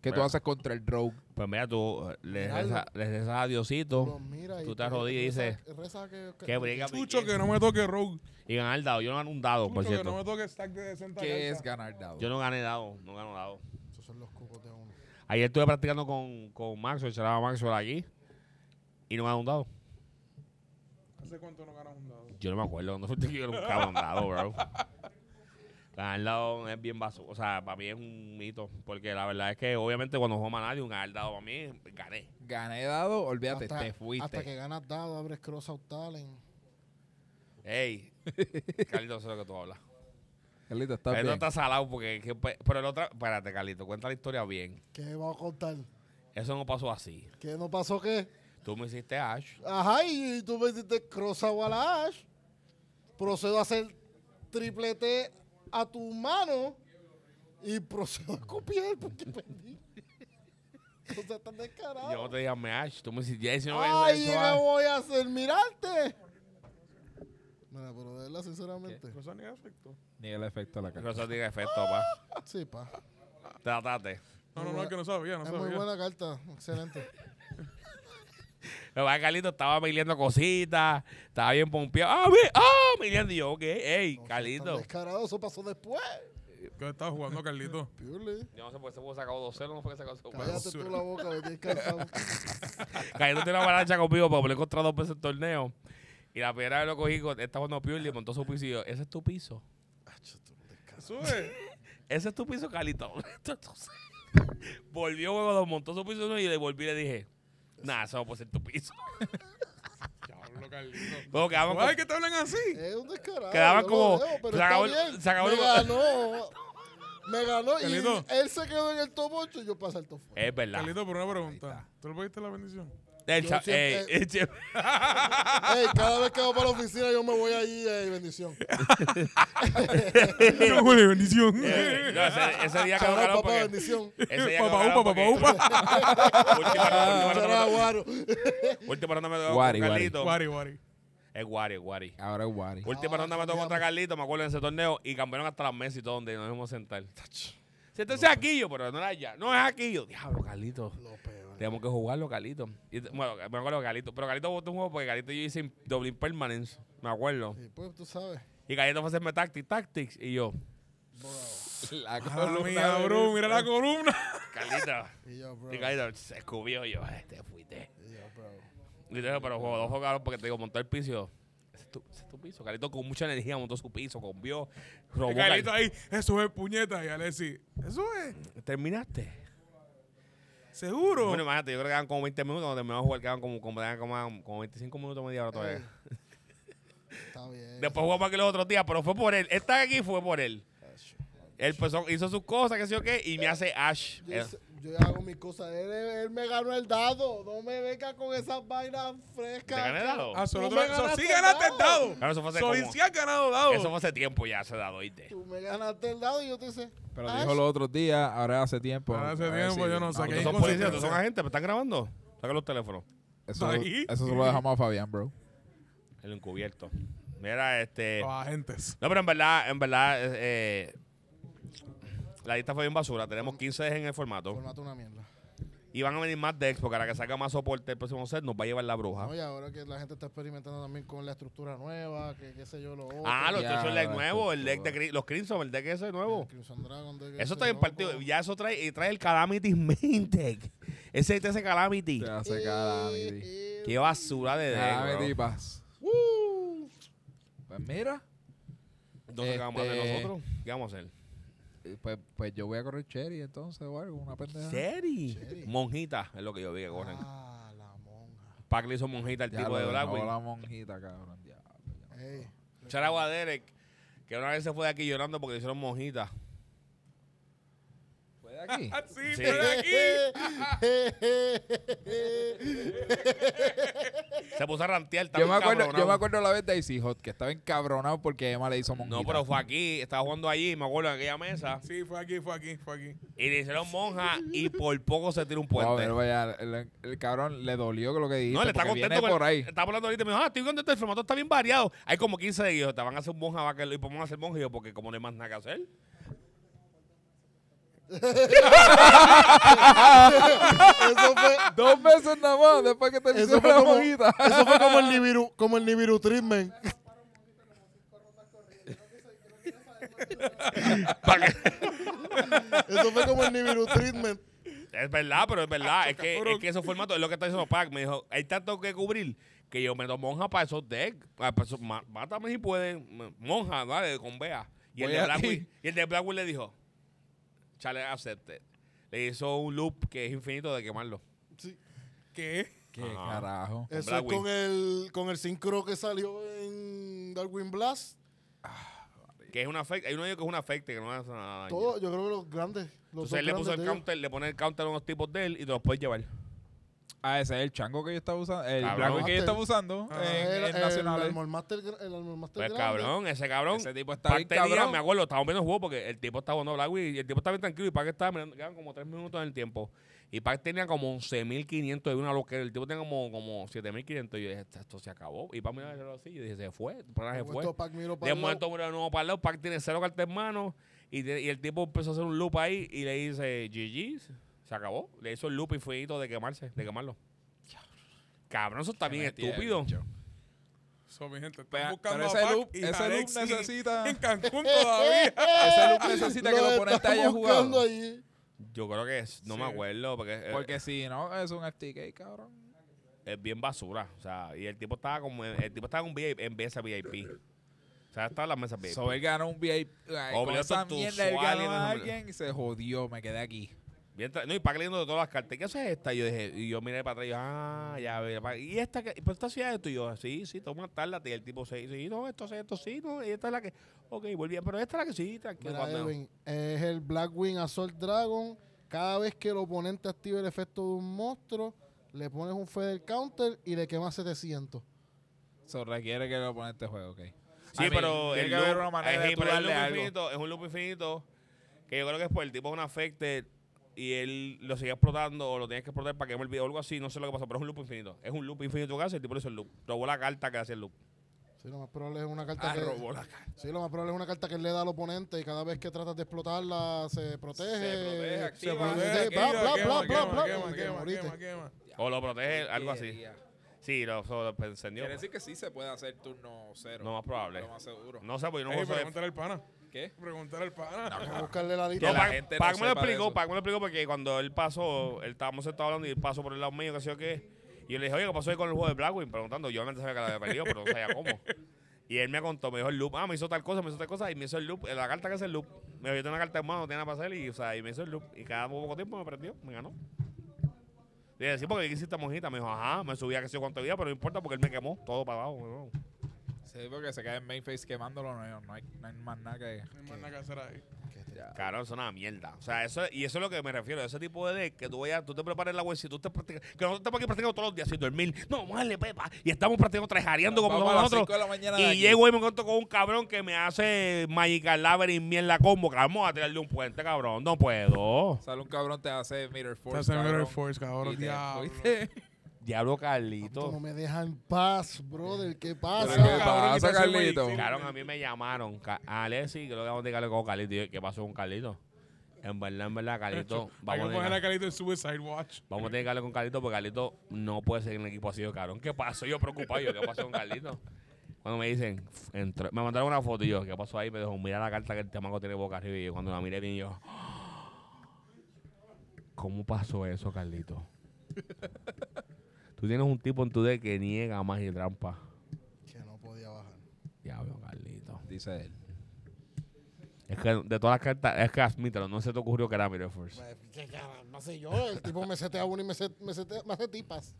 Speaker 4: ¿Qué tú haces contra el rogue?
Speaker 1: Pues mira, tú eh, le rezas, le rezas a Diosito
Speaker 2: mira
Speaker 1: tú te arrodillas y dices,
Speaker 2: reza que,
Speaker 1: que briga
Speaker 3: Chucho, que no me toque Rogue.
Speaker 1: y ganar el dado. Yo no gano un dado, por
Speaker 3: que no
Speaker 1: cierto.
Speaker 3: me toque stack de 60
Speaker 4: ¿Qué es ganar dado?
Speaker 1: Yo no gané dado, no gano dado.
Speaker 2: Esos son los cucos de uno.
Speaker 1: Ayer estuve practicando con, con Maxwell, echaba Maxwell aquí, y no gané un dado.
Speaker 3: ¿Hace cuánto no ganas un dado?
Speaker 1: Yo no me acuerdo, no fue que yo nunca gané un dado, bro. Dado es bien vaso. O sea, para mí es un mito. Porque la verdad es que, obviamente, cuando juega nadie, un dado para mí, gané.
Speaker 4: Gané dado, olvídate,
Speaker 2: hasta,
Speaker 4: te fuiste.
Speaker 2: Hasta que ganas dado, abres cross out talent.
Speaker 1: Ey, Carlito, sé lo que tú hablas.
Speaker 4: Carlito, está bien.
Speaker 1: está salado porque. que- pe- pero el otro. Espérate, Carlito, cuenta la historia bien.
Speaker 2: ¿Qué vamos a contar?
Speaker 1: Eso no pasó así.
Speaker 2: ¿Qué no pasó qué?
Speaker 1: Tú me hiciste Ash.
Speaker 2: Ajá, y tú me hiciste cross out a la Ash. Procedo a hacer triplete a tu mano. Y procedo a copiar porque perdí. Cosas tan descaradas.
Speaker 1: Yo te me Ash. Tú me Jason. no
Speaker 2: Ay,
Speaker 1: eso,
Speaker 2: ¿qué
Speaker 1: ah.
Speaker 2: voy a hacer? Mirarte. Mira, pero de verdad, sinceramente.
Speaker 3: No son ni efecto.
Speaker 4: Ni el efecto de la carta.
Speaker 1: eso tiene efecto, pa.
Speaker 2: Sí, pa.
Speaker 1: Tratate.
Speaker 3: No, no, no, es que no sabía, no
Speaker 2: es muy
Speaker 3: sabía.
Speaker 2: buena carta. Excelente.
Speaker 1: Pero va, Carlito estaba miliendo cositas, estaba bien pompeado. ¡Ah, mi! ¡Ah! Y yo, ok, ey,
Speaker 2: Tan
Speaker 1: Carlito.
Speaker 2: descarado, eso pasó después.
Speaker 3: ¿Qué estaba jugando, Carlito?
Speaker 2: Piurle.
Speaker 1: Yo no sé por qué se pudo sacar 2-0, no fue que sacó 2
Speaker 2: Cállate tú la boca, me tienes cansado.
Speaker 1: Carlito tiene una avalancha conmigo para poder encontrar dos veces el torneo. Y la primera vez lo cogí, con- estaba jugando Piurli, montó su piso y yo, ese es tu piso.
Speaker 3: Sube.
Speaker 1: Ese es tu piso, Carlito. Entonces, Volvió, lo montó su piso y le volví y le dije, nada, eso no puede ser tu piso.
Speaker 3: Diablo, Carlito.
Speaker 1: Luego quedaban
Speaker 3: Ay, que te hablan así.
Speaker 2: Es un descarado.
Speaker 1: Quedaban
Speaker 2: yo
Speaker 1: como-
Speaker 2: lo veo, pero
Speaker 1: se acabó el-
Speaker 2: bien.
Speaker 1: se acabó
Speaker 2: me ganó. Me ganó y
Speaker 3: Carlito.
Speaker 2: él se quedó en el top 8 y yo pasé al top 4.
Speaker 1: Es verdad.
Speaker 3: Carlito, por una pregunta. ¿Tú le pediste la bendición?
Speaker 1: El
Speaker 2: Yo siempre-
Speaker 1: ey, el
Speaker 2: Ey, cada vez que voy para la oficina yo me voy allí, ey, bendición.
Speaker 3: No, Julio, bendición.
Speaker 1: eh, no, ese, ese día quedó calor
Speaker 2: papá,
Speaker 1: porque...
Speaker 2: bendición.
Speaker 1: Ese día
Speaker 3: Papá upa, papá upa.
Speaker 1: Última ronda-
Speaker 2: Chara,
Speaker 1: última ronda-
Speaker 2: guaro.
Speaker 1: última ronda me tocó
Speaker 4: Guari,
Speaker 1: con
Speaker 4: guari.
Speaker 1: Carlito.
Speaker 3: Guari, guari.
Speaker 1: Es Guari, es Guari.
Speaker 4: Ahora es Wari.
Speaker 1: Última
Speaker 2: Ah,
Speaker 1: ronda me tocó contra Carlito, me acuerdo en ese torneo, y cambiaron hasta las mesas y todo donde nos íbamos a sentar. Siéntese aquí yo, pero no era allá. No es aquí yo. Diablo, Carlito.
Speaker 2: Lo peor.
Speaker 1: Tenemos que jugarlo, Carlito. Y, bueno, me acuerdo de Carlito. Pero Carlito votó un juego porque Carlito y yo hice doble impermanence. Me acuerdo.
Speaker 2: Y pues tú sabes.
Speaker 1: Y Carlito fue a hacerme tactics, tactics. Y yo,
Speaker 4: La
Speaker 3: Ah, mía, bro, mira la columna.
Speaker 1: Carlito.
Speaker 2: Y yo, bro.
Speaker 1: Y Carlito se escubió. Y yo, "Ay, te fuiste.
Speaker 2: Y yo, bro.
Speaker 1: Y yo, pero juego dos jugadores porque te digo, montó el piso. Ese es, tu, ese es tu piso. Carlito con mucha energía montó su piso, convió, robó.
Speaker 3: Y Carlito ahí, eso es puñeta. Y Alexi, eso es.
Speaker 1: ¿Terminaste?
Speaker 3: ¿Seguro?
Speaker 1: Bueno, imagínate, yo creo que quedan como 20 minutos. Cuando terminamos de jugar, quedaban como, como, como, como 25 minutos, media hora todavía.
Speaker 2: Ey. Está bien.
Speaker 1: Después jugamos aquí los otros días, pero fue por él. Esta de aquí fue por él. Él empezó, hizo sus cosas, qué sé yo qué, y me hace Ash.
Speaker 2: Yo,
Speaker 1: Eh,
Speaker 2: yo hago mis cosas. Él, él me ganó el dado. No me venga con esas vainas frescas.
Speaker 1: ¿Te gané el dado?
Speaker 3: Ah, solo
Speaker 2: me ganaste
Speaker 3: sí ganaste el
Speaker 2: dado.
Speaker 3: dado.
Speaker 1: Claro, eso fue hace
Speaker 3: So,
Speaker 1: como-
Speaker 3: sí has ganado dado.
Speaker 1: Eso fue hace tiempo ya, se dado, ¿oíste?
Speaker 2: Tú me ganaste el dado y yo te hice.
Speaker 4: Pero
Speaker 2: Ash,
Speaker 4: dijo los otros días, ahora hace tiempo.
Speaker 3: Ahora hace tiempo, yo no sé
Speaker 1: ¿Tú son policías? ¿Tú
Speaker 3: consecuencias.
Speaker 1: son agentes? ¿Me están grabando? Saca los teléfonos.
Speaker 4: Eso, eso se lo dejamos a Fabián, bro.
Speaker 1: El encubierto. Mira, este...
Speaker 3: Los agentes.
Speaker 1: No, pero en verdad, en verdad, eh, eh, la lista fue bien basura. Tenemos 15 en el formato.
Speaker 2: Formato una mierda.
Speaker 1: Y van a venir más decks porque ahora que salga más soporte el próximo set nos va a llevar la bruja.
Speaker 2: No, y ahora que la gente está experimentando también con la estructura nueva, que qué sé yo, lo otro.
Speaker 1: Ah, los es el deck nuevo, el deck de los Crimson, el deck ese nuevo.
Speaker 2: El Crimson Dragon deck
Speaker 1: Eso está bien partido. Ya eso trae, y trae el Calamity Main Deck. Ese ese Calamity.
Speaker 4: Te hace Calamity.
Speaker 2: Eh,
Speaker 1: Qué basura de deck.
Speaker 4: Calamity
Speaker 2: uh,
Speaker 4: Pues mira,
Speaker 1: Entonces, ¿qué vamos a hacer
Speaker 4: Este-
Speaker 1: nosotros? ¿Qué vamos a hacer?
Speaker 4: Eh, pues, pues yo voy a correr Cherry entonces o algo, una pendeja.
Speaker 1: Seri. Monjita es lo que yo vi que corren.
Speaker 2: Ah, la monja.
Speaker 1: Pac le hizo monjita al
Speaker 4: Ya
Speaker 1: tipo de Blackwing.
Speaker 4: la monjita, cabrón. diablo, ya no.
Speaker 2: Ey.
Speaker 1: Echar agua a Derek, que una vez se fue de aquí llorando porque le hicieron monjita.
Speaker 3: Ah, sí,
Speaker 1: Sí.
Speaker 3: pero aquí.
Speaker 1: Se puso a rantear. estaba
Speaker 4: Yo me, acuerdo, yo me acuerdo la vez de Icy Hot, que estaba encabronado porque Emma le hizo monjita.
Speaker 1: No, pero fue aquí, estaba jugando allí, me acuerdo en aquella mesa.
Speaker 3: Sí, fue aquí, fue aquí, fue aquí.
Speaker 1: Y le hicieron monja y por poco se tira un puente.
Speaker 4: pero vaya, el, el cabrón le dolió con lo que dijiste.
Speaker 1: no, le está contento
Speaker 4: viene
Speaker 1: por
Speaker 4: por ahí.
Speaker 1: Estaba hablando ahorita y me dijo, ah, estoy contento, el formato está bien variado. Hay como 15 de ellos, te van a hacer un monja va que- y podemos hacer monja y yo, porque como no hay más nada que hacer.
Speaker 2: Eso fue,
Speaker 4: Dos veces nada más después que te
Speaker 2: eso fue
Speaker 4: la
Speaker 2: como,
Speaker 4: monjita.
Speaker 2: eso fue como el Nibiru, como el Nibiru treatment. Eso fue como el Nibiru treatment.
Speaker 1: es verdad, pero es verdad. es, que, es que esos formatos es lo que está diciendo Pac. Me dijo, hay tanto que cubrir que yo meto monja para esos decks. Ah, Mátame si puedes. Monja, ¿vale? Con Bea. Y el, de Blackwing, y el de Blackwing le dijo, chale, acepte. Le hizo un loop que es infinito de quemarlo.
Speaker 2: Sí.
Speaker 3: ¿Qué?
Speaker 4: ¿Qué
Speaker 1: Ajá.
Speaker 4: carajo?
Speaker 2: Eso es con el, con el sincro que salió en Darwin Blast.
Speaker 1: Que es una fake. Hay uno de ellos que es una fake que no hace nada.
Speaker 2: Todo, yo creo que los grandes. Los
Speaker 1: Entonces él le puso el
Speaker 2: ellos.
Speaker 1: counter, le pone el counter a unos tipos de él y te los puedes llevar.
Speaker 4: Ah, ese es el chango que yo estaba usando. El
Speaker 1: Cabrón.
Speaker 4: Blackwing que yo estaba usando
Speaker 3: Ah.
Speaker 4: en,
Speaker 2: el,
Speaker 4: en
Speaker 2: el,
Speaker 4: Nacionales.
Speaker 2: Armor Master, gr- el Armor Master
Speaker 1: Pues
Speaker 2: grande.
Speaker 1: cabrón, ese cabrón.
Speaker 4: Ese tipo está bien cabrón.
Speaker 1: me acuerdo, estábamos viendo el juego porque el tipo estaba jugando Blackwing y el tipo estaba bien tranquilo y Pac estaba mirando, quedaban como tres minutos en el tiempo. Y Pac tenía como 11.500 de una loquera. El tipo tenía como, como 7.500 y yo dije, esto, esto se acabó. Y Pac miraba así y yo dije, se fue, el se
Speaker 2: De
Speaker 1: fue.
Speaker 2: momento Pac miró para
Speaker 1: De
Speaker 2: el lado.
Speaker 1: momento miró de nuevo para el lado, Pac tiene cero cartas en mano y, te- y el tipo empezó a hacer un loop ahí y le dice, GG, se acabó. Le hizo el loop infinito de quemarse, de quemarlo. Cabrón, eso está bien estúpido.
Speaker 4: bicho.
Speaker 3: So, mi gente, están buscando
Speaker 4: pero
Speaker 3: a
Speaker 4: ese
Speaker 3: Pac
Speaker 4: loop-
Speaker 3: y
Speaker 4: ese loop necesita-
Speaker 3: en Cancún todavía.
Speaker 4: Ese loop necesita que
Speaker 2: Lo
Speaker 4: haya
Speaker 2: buscando
Speaker 4: jugado.
Speaker 2: allí.
Speaker 1: Yo creo que es, no me acuerdo, porque, eh,
Speaker 4: Porque si no, es un FTK, cabrón.
Speaker 1: es bien basura. O sea, y el tipo estaba como, en- el tipo estaba en, un VIP, en mesa VIP. O sea, estaba en las mesas VIP.
Speaker 4: So, él ganó un VIP. Ay, con esa
Speaker 1: tu
Speaker 4: mierda, él ganó a alguien y se jodió. Me quedé aquí.
Speaker 1: Bien no, y para leyendo de todas las cartas. ¿Qué haces esta? Y yo dije, y yo miré para atrás y yo, ah, ya, ve, pa- ¿y esta que Pues esta hacía esto. Y yo, sí, sí, toma tárdate. Y el tipo, sí, sí, no, esto sí, esto sí, no. Y esta es la que, ok, volví, pero esta es la que sí, tranquilo.
Speaker 2: Mira,
Speaker 1: cuando-
Speaker 2: Edwin, es el Blackwing Assault Dragon. Cada vez que el oponente activa el efecto de un monstruo, le pones un Feather Counter y le quemas 700.
Speaker 4: Eso requiere que el oponente juegue, ok.
Speaker 1: Sí, pero el loop, es, pero el loop infinito, es un loop infinito que yo creo que es por el tipo es un affected y él lo sigue explotando o lo tienes que explotar para que me olvide o algo así, no sé lo que pasó, pero es un loop infinito. Es un loop infinito que hace, el tipo le hizo el loop. Robó la carta que hace el loop.
Speaker 2: Sí, lo más probable es una carta
Speaker 4: Ah,
Speaker 2: que
Speaker 4: robó la cara.
Speaker 2: Sí, lo más probable es una carta que él le da al oponente y cada vez que tratas de explotarla se protege.
Speaker 4: Se protege, activa,
Speaker 2: protege,
Speaker 3: Quema,
Speaker 2: bla, bla,
Speaker 3: quema,
Speaker 2: bla, bla,
Speaker 3: quema,
Speaker 2: bla,
Speaker 3: quema,
Speaker 2: y te
Speaker 3: quema,
Speaker 2: moriste.
Speaker 3: quema, quema.
Speaker 1: O lo protege, algo así. Sí, lo, lo encendió.
Speaker 4: Quiere decir que sí se puede hacer turno cero.
Speaker 1: No más probable.
Speaker 4: Lo más seguro.
Speaker 1: No sé, porque yo no saber.
Speaker 3: pregúntale al pana.
Speaker 4: ¿Qué?
Speaker 3: Pregúntale al pana.
Speaker 2: Hay que buscarle la
Speaker 4: Que.
Speaker 1: No,
Speaker 4: la
Speaker 1: Pac-
Speaker 4: gente no
Speaker 1: Pac me lo
Speaker 4: sepa de
Speaker 1: explicó,
Speaker 4: eso.
Speaker 1: Pac me lo explicó porque cuando él pasó, él estábamos sentados hablando y él pasó por el lado mío, que sé yo qué. Y yo le dije, oye, ¿qué pasó ahí con el juego de Blackwing? Preguntando, yo obviamente sabía que la había perdido, pero no sabía cómo. Y él me contó, me dijo el loop, ah, me hizo tal cosa, me hizo tal cosa, y me hizo el loop, la carta que es el loop. Me dijo, yo tengo una carta en mano, no tiene nada para hacer, y, o sea, y me hizo el loop. Y cada poco tiempo me prendió, me ganó. Le dije, sí, porque ¿qué hiciste monjita? Me dijo, ajá, me subía que sé yo cuánto día, pero no importa porque él me quemó todo para abajo. weón.
Speaker 4: Sí, porque se cae en main face quemándolo. No, hay- no, hay, no hay más nada que.
Speaker 3: No hay más nada que hacer ahí.
Speaker 4: Ya.
Speaker 1: Claro, eso es una mierda. O sea, eso, y eso es lo que me refiero. Ese tipo de deck que tú vayas, tú te prepares la web, si tú te practicas, que nosotros estamos aquí practicando todos los días sin dormir. No, vamos a darle pepa. Y estamos practicando trejareando como somos nosotros.
Speaker 4: 5 de la mañana de
Speaker 1: Y
Speaker 4: aquí.
Speaker 1: llego y me encuentro con un cabrón que me hace Magical Labyrinth mierda combo. Que vamos a tirarle un puente, cabrón. No puedo.
Speaker 4: Sale un cabrón, te hace Mirror
Speaker 3: Te
Speaker 4: Force.
Speaker 3: hace Mirror Force, cabrón.
Speaker 4: y te
Speaker 3: Diablo.
Speaker 2: Esto no
Speaker 1: Carlito.
Speaker 2: me deja en paz, brother. ¿Qué pasa?
Speaker 4: ¿qué pasa, Carlito?
Speaker 1: Cabrón, a mí me llamaron. Ca- Alexi, creo que vamos a dedicarle con Carlito. Y yo, ¿Qué pasó con Carlito? En verdad, en verdad, Carlito.
Speaker 3: Hay
Speaker 1: Vamos a
Speaker 3: poner a
Speaker 1: dedicar-
Speaker 3: Carlito en Suicide Watch.
Speaker 1: Vamos a tener que hablar con Carlito porque Carlito no puede seguir en el equipo así de cabrón. ¿Qué pasó? Yo preocupado, yo, ¿qué pasó con Carlito? Cuando me dicen, entró- me mandaron una foto y yo, ¿qué pasó ahí? Me dijo, mira la carta que el tamaco tiene boca arriba. Y yo, cuando la miré bien, yo, ¿cómo pasó eso, Carlito? Tú tienes un tipo en tu deck que niega más y trampa.
Speaker 2: Que no podía bajar.
Speaker 1: Diablo, Carlito.
Speaker 4: Dice él.
Speaker 1: Es que de todas las cartas, es que admítelo, no se te ocurrió que era Mirror Force.
Speaker 2: Pues, ¿Qué caramba sé yo? El tipo me setea uno y me, set- me, setea- me hace tipas.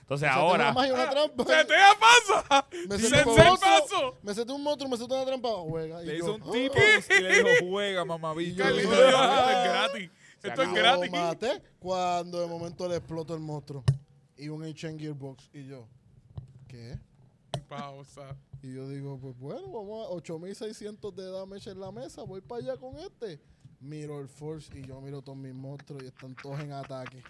Speaker 1: Entonces
Speaker 2: Me setea
Speaker 1: ahora,
Speaker 2: una magia una trampa.
Speaker 3: ¡Se te pasa!
Speaker 2: Me
Speaker 3: ¡Se
Speaker 2: setea un
Speaker 3: te
Speaker 2: monstruo.
Speaker 3: paso!
Speaker 2: Me setea un monstruo, me setea una trampa. Juega. Y
Speaker 4: Le
Speaker 2: yo,
Speaker 4: hizo un
Speaker 2: ¡ah!
Speaker 4: tipo y le dijo, juega, mamabicho.
Speaker 2: yo
Speaker 3: Carlito
Speaker 2: "Ah".
Speaker 3: esto es gratis.
Speaker 1: Se
Speaker 3: Esto es gratis.
Speaker 2: Lo maté cuando de momento le explotó el monstruo. Y un Ancient Gearbox. Y yo, ¿qué?
Speaker 3: Pausa.
Speaker 2: Y yo digo, pues bueno, vamos a 8600 de damage en la mesa. Voy para allá con este. Miro el Force y yo miro todos mis monstruos y están todos en ataque.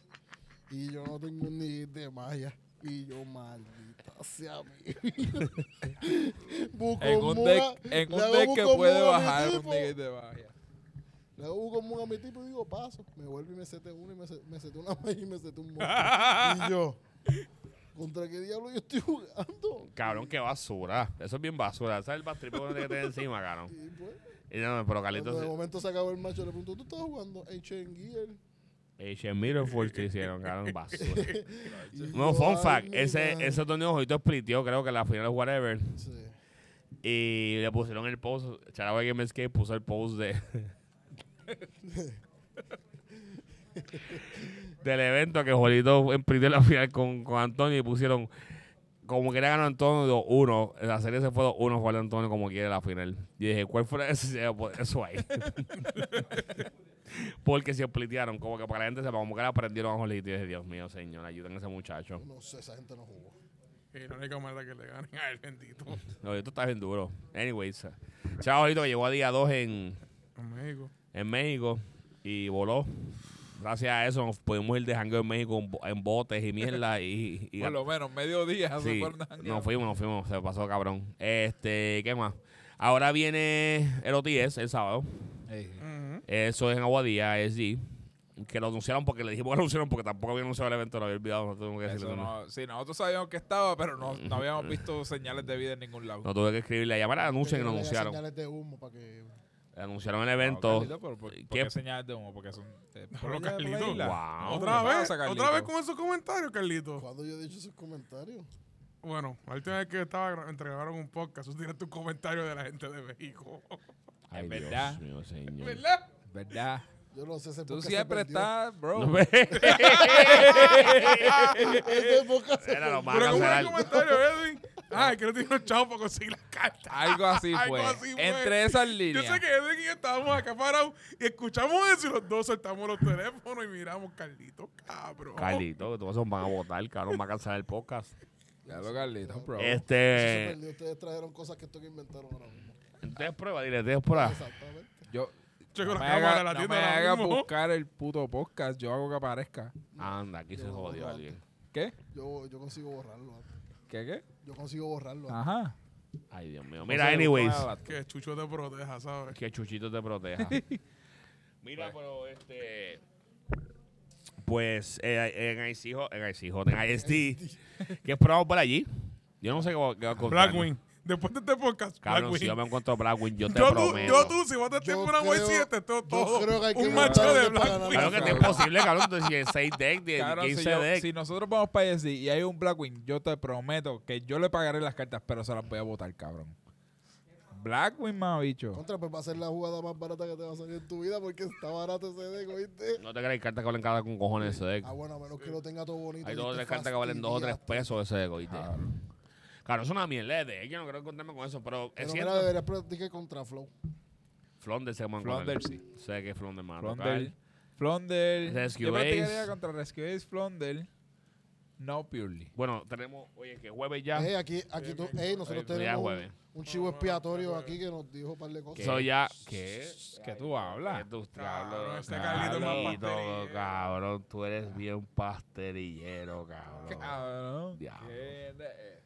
Speaker 2: Y yo no tengo ni de magia. Y yo, maldita sea mi vida.
Speaker 4: En un deck, en
Speaker 2: le
Speaker 4: un
Speaker 2: hago
Speaker 4: deck que puede bajar un de magia.
Speaker 2: Le hago Busco Muga a mi tipo y digo, paso. Me vuelve y me sete uno y me, se- me sete una magia y me sete un monstruo. y yo, ¿contra qué diablo yo estoy jugando?
Speaker 1: cabrón, qué basura. Eso es bien basura. Ese es el bastripe que tiene que tener encima, cabrón.
Speaker 2: Y pues,
Speaker 1: Y no, pero Carlito
Speaker 2: cuando de momento se acabó el macho, le pregunto, ¿tú estás jugando Ancient Gear?
Speaker 1: H Mirror Force que hicieron, cabrón, basura. No, fun
Speaker 2: "Ay,
Speaker 1: fact, ese,
Speaker 2: madre".
Speaker 1: ese torneo Jojito splitió, creo que la final whatever.
Speaker 2: Sí.
Speaker 1: Y le pusieron el post, Charaba Game Escape puso el post de del evento que Jolito en la final con, con Antonio y pusieron como que era ganó Antonio 2-1. La serie se fue 2-1 fue Antonio como quiere la final. Y dije, ¿cuál fue ese? Eso ahí. Porque se splitearon, como que para la gente sepa, como que le aprendieron a Jolito. Y dije, Dios mío, señor, ayuden a ese muchacho.
Speaker 2: No sé, esa gente no jugó.
Speaker 3: Y la única manera que le ganen a él, bendito.
Speaker 1: No, esto está bien duro. Anyways, chao, Jolito, que llegó a día 2 en,
Speaker 3: En México.
Speaker 1: En México y voló. Gracias a eso nos pudimos ir de jangueo en México en, bo- en botes y mierda y, y-
Speaker 4: Por lo menos, mediodía
Speaker 1: sí, nos fuimos, nos fuimos, se pasó cabrón. Este, ¿qué más? Ahora viene el OTS el sábado. Eso es en Aguadilla, SG. que lo anunciaron porque le dijimos que lo anunciaron porque tampoco había anunciado el evento, lo había olvidado, no tuvimos que
Speaker 4: Eso
Speaker 1: decirle. No.
Speaker 4: no, sí, nosotros sabíamos que estaba, pero no, no habíamos visto señales de vida en ningún lado.
Speaker 1: tuve que escribirle a llamar, anuncian y lo
Speaker 2: Que haya
Speaker 1: anunciaron.
Speaker 2: señales de humo para que...
Speaker 1: Anunciaron el
Speaker 4: No,
Speaker 1: evento.
Speaker 4: Carlito, pero ¿por,
Speaker 1: ¿Qué?
Speaker 4: por qué señales de humo? Porque son... eh, por la
Speaker 3: Carlito,
Speaker 1: wow.
Speaker 3: Otra
Speaker 4: ¿Qué
Speaker 3: vez,
Speaker 4: pasa,
Speaker 3: otra
Speaker 4: Carlito?
Speaker 3: vez con esos comentarios, Carlito.
Speaker 2: Cuando yo he dicho esos comentarios.
Speaker 3: Bueno, la última vez que estaba entregaron un podcast, tú tiraste un comentario de la gente de México.
Speaker 1: Ay,
Speaker 4: Es
Speaker 1: Dios
Speaker 4: verdad.
Speaker 1: mío, señor.
Speaker 3: ¿Verdad?
Speaker 4: ¿Verdad?
Speaker 2: Yo no sé ese
Speaker 4: Tú siempre estás, bro.
Speaker 2: Ese podcast
Speaker 1: Era lo más
Speaker 3: Pero ¿cómo era el comentario, Edwin? Ah, que no tiene un chavo para conseguir las cartas.
Speaker 4: Algo así
Speaker 3: Algo
Speaker 4: fue.
Speaker 3: así fue.
Speaker 4: Entre esas
Speaker 3: Yo
Speaker 4: líneas.
Speaker 3: sé que y yo estábamos acá parados y escuchamos eso y los dos soltamos los teléfonos y miramos, Carlito, cabrón.
Speaker 1: Carlito, todos esos van a votar, cabrón, van a cancelar el podcast.
Speaker 4: Ya lo Carlito, bro.
Speaker 2: Eso se
Speaker 1: Este.
Speaker 2: perdió. Ustedes trajeron cosas que esto que inventaron ahora mismo.
Speaker 1: Entonces prueba, dile, tienes prueba.
Speaker 2: Exactamente.
Speaker 4: Yo,
Speaker 3: Checo
Speaker 4: no
Speaker 3: la
Speaker 4: me haga,
Speaker 3: de la
Speaker 4: no
Speaker 3: tienda
Speaker 4: me
Speaker 3: ahora
Speaker 4: haga
Speaker 3: mismo.
Speaker 4: buscar el puto podcast. Yo hago que aparezca.
Speaker 1: Anda, aquí se jodió alguien.
Speaker 4: ¿Qué?
Speaker 2: Yo, yo consigo borrarlo.
Speaker 4: ¿Qué, qué?
Speaker 2: Yo consigo borrarlo.
Speaker 4: Ajá.
Speaker 1: Ay, Dios mío. Mira, anyways.
Speaker 3: Que Chucho te proteja, ¿sabes?
Speaker 1: Que Chuchito te proteja. Mira, pero este. Pues eh, en ICJ, en ICJ, en ISD, ¿qué probamos por allí? Yo no sé qué va, qué va a contar.
Speaker 3: Blackwing. Después de este podcast,
Speaker 1: Cabrón,
Speaker 3: Blackwing.
Speaker 1: si yo me encuentro Blackwing, yo te
Speaker 3: yo, tú,
Speaker 1: prometo.
Speaker 3: yo tú, si vos te
Speaker 2: Yo
Speaker 3: una Way
Speaker 2: creo-
Speaker 3: 7, todo, todo.
Speaker 2: creo que hay que
Speaker 3: un macho de Blackwing.
Speaker 1: Claro que es posible, cabrón. Entonces, si es 6 decks, de
Speaker 4: Cabrón,
Speaker 1: 15
Speaker 4: si, yo-
Speaker 1: decks.
Speaker 4: si nosotros vamos para ISD y hay un Blackwing, yo te prometo que yo le pagaré las cartas, pero se las voy a votar, cabrón. Blackwing, más bicho.
Speaker 2: Contra, pues va a ser la jugada más barata que te va a salir en tu vida porque está barato ese deck, ¿oíste?
Speaker 1: No te creas cartas que valen cada con cojones ese deck.
Speaker 2: Ah, bueno, a menos que lo tenga todo bonito.
Speaker 1: Hay dos o tres cartas que valen 2 o 3
Speaker 2: fastidiaste.
Speaker 1: pesos ese deck, ¿oíste? Claro, es una mierda de. Yo no creo contarme con eso, pero es
Speaker 2: Pero
Speaker 1: cierto.
Speaker 2: mira, deberías practicar contra Flow.
Speaker 1: Flonder se llama.
Speaker 4: Flonder, sí.
Speaker 1: Sé que es Flonder, mano.
Speaker 4: Flonder. Flonder.
Speaker 1: Rescue
Speaker 4: yo practicaría contra Rescue Ace Flonder. No purely.
Speaker 1: Bueno, tenemos, oye, que jueves ya.
Speaker 2: Ey, aquí, aquí tú, nosotros
Speaker 1: Ya
Speaker 2: tenemos
Speaker 1: jueves.
Speaker 2: un, un chivo expiatorio aquí que nos dijo un par de cosas.
Speaker 1: Soy ya. ¿Qué?
Speaker 4: ¿Qué tú hablas?
Speaker 1: ¿Qué tú
Speaker 3: Cabrón,
Speaker 1: hablas?
Speaker 3: este Carlito es
Speaker 1: cabrón, tú eres bien pastelillero, cabrón.
Speaker 4: Cabrón.
Speaker 1: Diablo.
Speaker 4: ¿Qué de esta?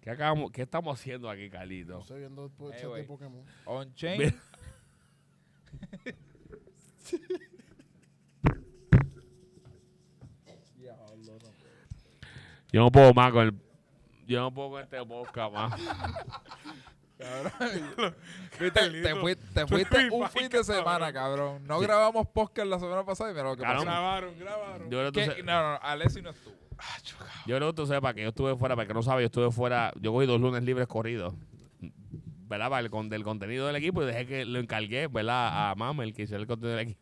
Speaker 1: ¿Qué, acabamos, ¿Qué estamos haciendo aquí, Carlito?
Speaker 2: Estoy viendo el chat de. Pokémon.
Speaker 4: On chain.
Speaker 1: Mira. Yo no puedo más con el. Yo no puedo con este podcast más.
Speaker 4: Viste, te, fuiste un fin de semana, cabrón. No grabamos podcast la semana pasada y mira lo que pasó.
Speaker 3: Grabaron, grabaron.
Speaker 1: Yo creo que tú
Speaker 4: ¿Qué?
Speaker 1: se-
Speaker 4: No, no, no, Alessi no estuvo.
Speaker 1: Yo creo que tú sepas que yo estuve fuera, para que no sabe, yo estuve fuera, yo cogí dos lunes libres corridos, ¿verdad? Para el, con, del contenido del equipo y dejé que lo encargué, ¿verdad? A Mamel, que hiciera el contenido del equipo.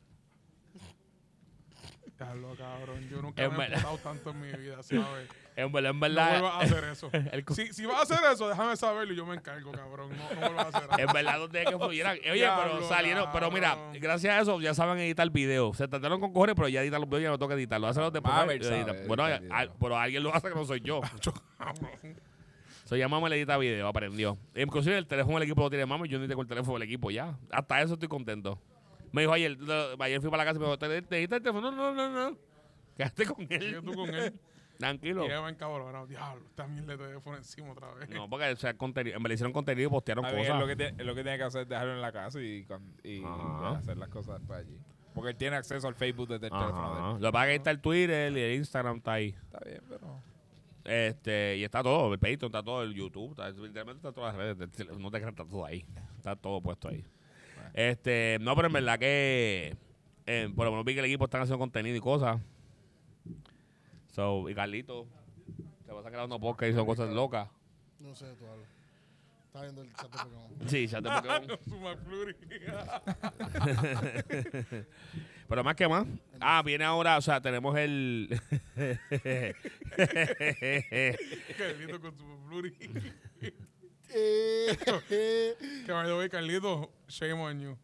Speaker 3: Diablo, cabrón. Yo nunca
Speaker 1: Es
Speaker 3: me he tanto en mi vida, ¿sabes?
Speaker 1: En verdad, en
Speaker 3: No
Speaker 1: verdad,
Speaker 3: vuelvas a hacer eso.
Speaker 1: el
Speaker 3: Si, si vas a hacer eso, déjame saberlo y yo me encargo, cabrón. No, no vuelvas a hacer eso.
Speaker 1: en verdad, donde que fluyeran. Oye, pero salieron, pero mira, gracias a eso ya saben editar videos. Se trataron con cojones, pero ya editar los videos ya no toca editarlo. Hacen los de
Speaker 4: Mabel
Speaker 1: y
Speaker 4: sabe
Speaker 1: edita. Bueno,
Speaker 4: editar
Speaker 1: al- pero alguien lo hace que no soy yo. Soy ya Mamel edita video, aprendió. Inclusive el teléfono del equipo lo tiene Mamel, yo ni tengo el teléfono del equipo ya. Hasta eso estoy contento. Me dijo ayer, lo- ayer fui para la casa y me dijo, ¿te edita el teléfono? No, no, no, no. Quédate con él.
Speaker 3: tú con él.
Speaker 1: Tranquilo.
Speaker 3: Y va encabronado. Diablo, mierda de teléfono encima otra vez.
Speaker 1: No, porque o sea, contenido, me le hicieron contenido y postearon cosas.
Speaker 4: lo, que lo que tiene que hacer es dejarlo en la casa y, con- y hacer las cosas después allí. Porque él tiene acceso al Facebook desde el teléfono de él.
Speaker 1: Lo que pasa es que ahí está el Twitter y el Instagram está ahí.
Speaker 4: Está bien, pero...
Speaker 1: Este, y está todo, el Patreon está todo, el YouTube, está, literalmente está todas las redes, no te creas, está todo ahí, está todo puesto ahí. Este, no, pero en verdad que, eh, por lo menos vi que el equipo está haciendo contenido y cosas. So, y Carlito, te vas a grabando podcast y son cosas locas.
Speaker 2: No sé, tú hablas. Está viendo el chat de Pokémon.
Speaker 1: Sí, ya te Pokémon.
Speaker 3: Su McFlurry.
Speaker 1: Pero más que más. Ah, viene ahora, o sea, tenemos el.
Speaker 3: Carlito con su McFlurry.
Speaker 2: Eh,
Speaker 3: Que the way, Carlito, shame on you.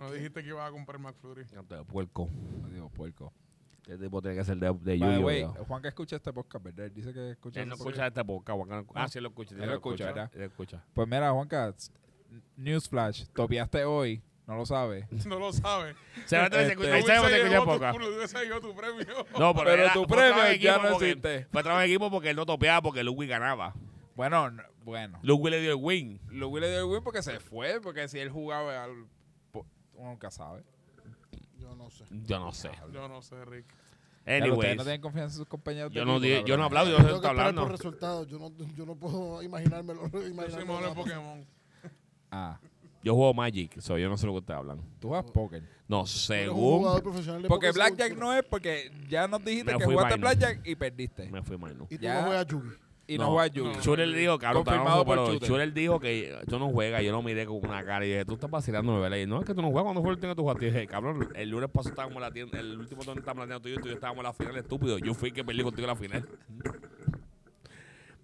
Speaker 3: No dijiste que ibas a comprar McFlurry.
Speaker 1: Canto de puerco.
Speaker 4: Digo puerco.
Speaker 1: Este tipo tiene que ser de, de Yu-Gi-Oh, yo.
Speaker 4: Juan que escucha este podcast, ¿verdad? Él dice que escucha
Speaker 1: Él no
Speaker 4: ese
Speaker 1: escucha este podcast. Juan. Ah, sí, él lo escucha.
Speaker 4: Él lo escucha, ¿verdad?
Speaker 1: Él lo escucha.
Speaker 4: Pues mira, Juanca, newsflash, topiaste hoy, no lo sabes.
Speaker 3: No lo sabes.
Speaker 1: Se va a tener que
Speaker 4: Este-
Speaker 1: escuchar. Ahí se va a tener que escuchar
Speaker 3: llevó tu-
Speaker 1: podcast.
Speaker 3: Lo hubiese llevado tu premio.
Speaker 1: No, pero,
Speaker 4: Pero
Speaker 1: era-
Speaker 4: tu
Speaker 1: fue
Speaker 4: premio
Speaker 1: trabajo en
Speaker 4: ya
Speaker 1: equipo
Speaker 4: no
Speaker 1: porque-
Speaker 4: existe.
Speaker 1: Fue trabajo en equipo porque él no topeaba porque Ludwig ganaba.
Speaker 4: Bueno, no- bueno.
Speaker 1: Ludwig le dio el win.
Speaker 4: Lo le dio el win porque se fue, porque si él jugaba, al- po- uno nunca sabe.
Speaker 2: Yo no sé.
Speaker 1: Yo no sé.
Speaker 3: Yo no sé, Rick.
Speaker 4: Claro, ustedes no tienen confianza en sus compañeros. de
Speaker 1: yo no, di- yo no he hablado, yo no sé qué
Speaker 2: que
Speaker 1: está
Speaker 2: esperar por
Speaker 1: hablando.
Speaker 2: resultados. Yo no, yo no puedo imaginármelo.
Speaker 3: Yo soy
Speaker 2: imaginármelo
Speaker 3: en. Pokémon.
Speaker 4: Ah,
Speaker 1: Yo juego Magic, so yo no sé lo que ustedes hablan.
Speaker 4: tú juegas póker.
Speaker 1: No,
Speaker 2: eres un
Speaker 1: según
Speaker 2: jugador profesional de
Speaker 4: Porque
Speaker 2: póker,
Speaker 4: Blackjack no es porque ya nos dijiste
Speaker 1: Me
Speaker 4: que
Speaker 1: fui
Speaker 4: jugaste
Speaker 1: minor.
Speaker 4: Blackjack y perdiste.
Speaker 1: me fui mal, ¿no?
Speaker 2: Y tú
Speaker 4: Ya.
Speaker 2: no juegas Yugi.
Speaker 4: Y no.
Speaker 1: Shooter le dijo, cabrón,
Speaker 4: Confirmado
Speaker 1: no,
Speaker 4: por
Speaker 1: pero.
Speaker 4: Shooter
Speaker 1: dijo que tú no juegas. Yo lo miré con una cara y dije, tú estás vacilando, ¿verdad? Y no, es que tú no juegas cuando fue el último que tú jugaste. Y dije, cabrón, el lunes pasado estábamos en la tienda, el último torneo estábamos en la tienda tuyo y tú y yo estábamos en la final, estúpido. Yo fui que perdí contigo en la final.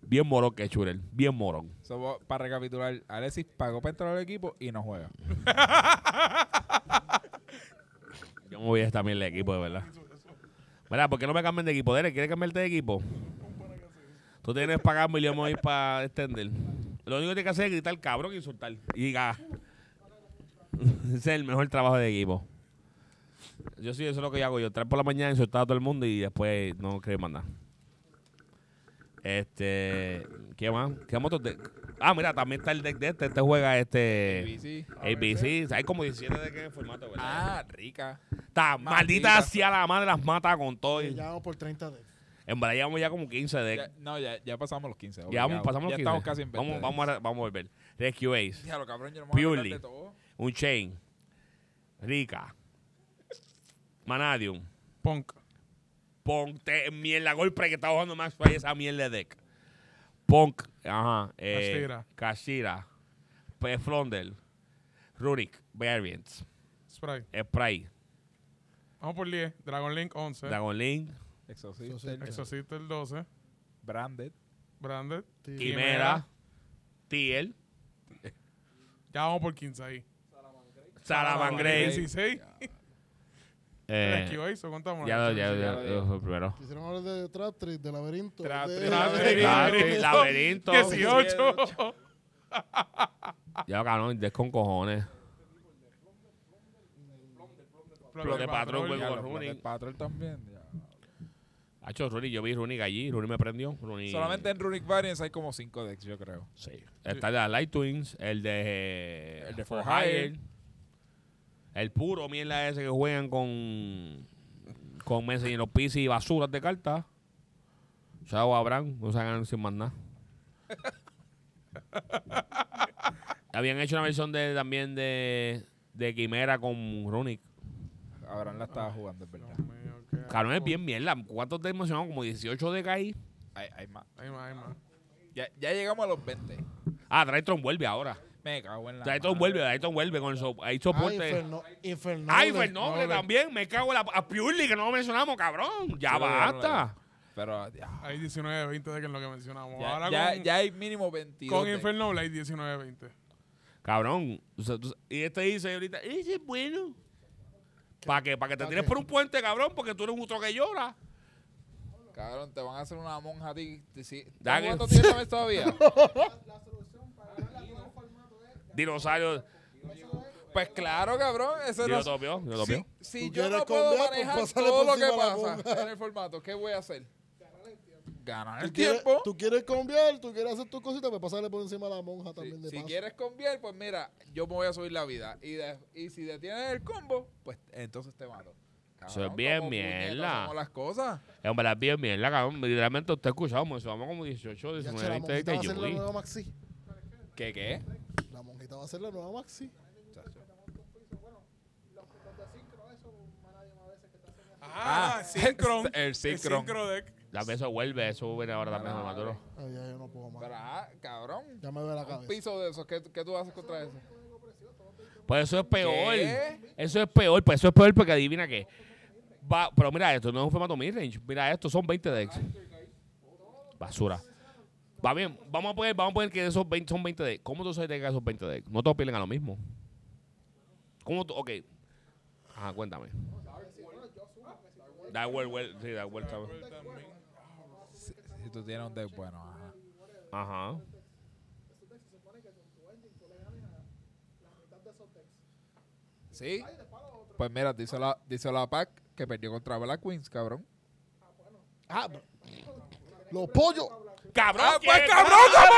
Speaker 1: Bien morón que es Shooter, bien morón.
Speaker 4: So, para recapitular, Alexis pagó para entrar al equipo y no juega.
Speaker 1: Yo me voy a también el equipo, de verdad. Mira, ¿por qué no me cambian de equipo? Derek, ¿quieres cambiarte de equipo? Tú tienes que pagarme y yo me voy para extender. Lo único que tienes que hacer es gritar cabrón y insultar. Y diga. Ese es el mejor trabajo de equipo. Yo sí, eso es lo que yo hago. Yo traer por la mañana, insultar a todo el mundo y después no quiero mandar. Este. ¿Qué más? ¿Qué más otros de- Ah, mira, también está el deck de este. Este juega este.
Speaker 4: ABC.
Speaker 1: ABC. Hay como 17 de que en formato, ¿verdad?
Speaker 4: Ah, rica.
Speaker 1: Está
Speaker 4: Maldita
Speaker 1: sea la madre las mata con todo.
Speaker 2: Y ya por 30 de
Speaker 1: En verdad llevamos ya como 15 de.
Speaker 4: Ya- no, ya, ya pasamos los 15.
Speaker 1: ya
Speaker 4: obligado.
Speaker 1: vamos, pasamos
Speaker 4: ya
Speaker 1: los 15.
Speaker 4: estamos casi en 20.
Speaker 1: vamos, vamos, a, vamos a volver. Rescue Ace,
Speaker 4: Déjalo, cabrón, yo no
Speaker 1: Purely.
Speaker 4: de todo.
Speaker 1: un Chain, Rica, Manadium,
Speaker 3: Punk.
Speaker 1: Ponte mierda golpe que está jugando Max Fire esa mierda de deck. Punk, ajá, eh,
Speaker 3: Kashira.
Speaker 1: Kashira, P. Flondel, Rurik, Variants,
Speaker 3: Sprite.
Speaker 1: Spray,
Speaker 3: Vamos por 10. Dragon Link 11.
Speaker 1: Dragon Link,
Speaker 4: Exorcist,
Speaker 2: Exorcist.
Speaker 3: Exorcist el 12.
Speaker 4: Branded.
Speaker 3: Branded.
Speaker 1: Quimera, Tiel,
Speaker 3: Ya vamos por 15 ahí.
Speaker 1: Salaman Grace.
Speaker 3: 16.
Speaker 1: Eh,
Speaker 3: Rescue Ace, ¿o contamos?
Speaker 1: ya, ya,
Speaker 4: ya
Speaker 1: ya, primero.
Speaker 2: Quisieron hablar de Trap Tree, de laberinto.
Speaker 4: Trap Tree.
Speaker 1: Laberinto, laberinto.
Speaker 3: 18.
Speaker 1: Ya, cabrón, des con cojones.
Speaker 3: Flor
Speaker 1: de
Speaker 3: Patrol.
Speaker 4: Patrol también.
Speaker 1: Hacho, Rooney, yo vi Rooney allí. Rooney me prendió. Rooney-
Speaker 4: Solamente en Runic Variants hay como 5 decks, yo creo.
Speaker 1: Sí. Está el de Light Twins, el de...
Speaker 4: El de
Speaker 1: For
Speaker 4: For
Speaker 1: Hire.
Speaker 4: Hire.
Speaker 1: El puro mierda ese que juegan con... Con Messi y los PC y basuras de cartas. Chao, Abraham. No se hagan sin más nada. Habían hecho una versión de también de... De Quimera con Runic.
Speaker 4: Abraham la estaba jugando, es verdad.
Speaker 1: Cabrón, es bien mierda. ¿Cuántos te mencionamos? Como 18 de ahí.
Speaker 4: Hay, hay más.
Speaker 3: Hay más, hay más.
Speaker 4: Ya, ya llegamos a los 20.
Speaker 1: Ah, Drayton vuelve ahora.
Speaker 4: Me cago en la
Speaker 1: Drayton vuelve, Drayton vuelve con el so hay
Speaker 2: Ah,
Speaker 1: soporte.
Speaker 2: Inferno, Infernoble.
Speaker 1: Ay, Fernoble
Speaker 2: Noble.
Speaker 1: también. Me cago en la. A Purely, que no lo mencionamos, cabrón. Ya
Speaker 4: Sí,
Speaker 1: basta.
Speaker 4: Pero ya,
Speaker 3: Hay 19, 20 de que es lo que mencionamos.
Speaker 4: ya,
Speaker 3: Ahora
Speaker 4: ya-
Speaker 3: con,
Speaker 4: ya hay mínimo 22.
Speaker 3: con. Infernoble hay 19, 20.
Speaker 1: Cabrón. o sea, tú- y este dice ahorita, ese es bueno. ¿Para qué? ¿Para que te
Speaker 2: ¿Pa'
Speaker 1: tires
Speaker 2: qué?
Speaker 1: por un puente, cabrón? Porque tú eres un otro que llora.
Speaker 4: Cabrón, te van a hacer una monja a ti. te- si-
Speaker 1: Da que-
Speaker 4: ¿Cuánto tienes la todavía?
Speaker 1: Dinosaurio.
Speaker 4: Pues claro, cabrón. Eso no,
Speaker 1: Yo topio, yo topio.
Speaker 4: si
Speaker 2: ¿Tú
Speaker 4: yo no puedo?
Speaker 2: Pues
Speaker 4: manejar todo lo que
Speaker 2: la
Speaker 4: pasa en el formato, ¿qué voy a hacer? Ganar el
Speaker 2: ¿Tú quieres,
Speaker 4: tiempo.
Speaker 2: tú quieres cambiar, tú quieres hacer tus cositas, pues pasarle por encima a la monja
Speaker 4: Si,
Speaker 2: también de
Speaker 4: si
Speaker 2: paso.
Speaker 4: quieres conviar, pues mira, yo me voy a subir la vida. Y, de- y si detienes el combo, pues entonces te mato.
Speaker 1: Eso es bien
Speaker 4: como
Speaker 1: mierda.
Speaker 4: somos las cosas.
Speaker 1: Es un verdad bien mierda, cabrón. Literalmente usted escuchamos, vamos como 18,
Speaker 2: Ya, che,
Speaker 1: 19,
Speaker 2: la
Speaker 1: 20
Speaker 2: monjita va a
Speaker 1: de
Speaker 2: ser la
Speaker 1: Yui.
Speaker 2: nueva Maxi.
Speaker 4: ¿Qué qué?
Speaker 2: La monjita va a ser la nueva Maxi.
Speaker 3: Ah, Synchron.
Speaker 4: el Synchron.
Speaker 3: Synchro deck.
Speaker 1: Dame eso vuelve, eso viene ahora también, Maduro.
Speaker 2: Ay, ya yo no puedo más.
Speaker 4: Pero, ah, cabrón.
Speaker 2: Ya me ve la
Speaker 4: Un
Speaker 2: cabeza.
Speaker 4: piso de esos, ¿qué, qué tú haces contra eso?
Speaker 1: Pues eso es peor.
Speaker 4: ¿Qué?
Speaker 1: Eso es peor, pues eso es peor porque adivina qué. Va, pero mira esto, no es un formato midrange. Mira esto, son 20 decks. Basura. Va bien, vamos a poner, vamos a poner que esos 20 son 20 decks. ¿Cómo tú sabes de que esos 20 decks? No todos pierden a lo mismo. ¿Cómo tú? Ok. Ajá, cuéntame. Da vuelta, sí, da vuelta.
Speaker 4: Si, si tú tienes un deck bueno, ajá.
Speaker 1: Ajá.
Speaker 4: ¿Sí? Pues mira, dice la, dice la PAC que perdió contra Black Queens, cabrón.
Speaker 2: Ah, los pollos.
Speaker 1: ¡Cabrón!
Speaker 4: Pues, cabrón,
Speaker 1: ¡Ah,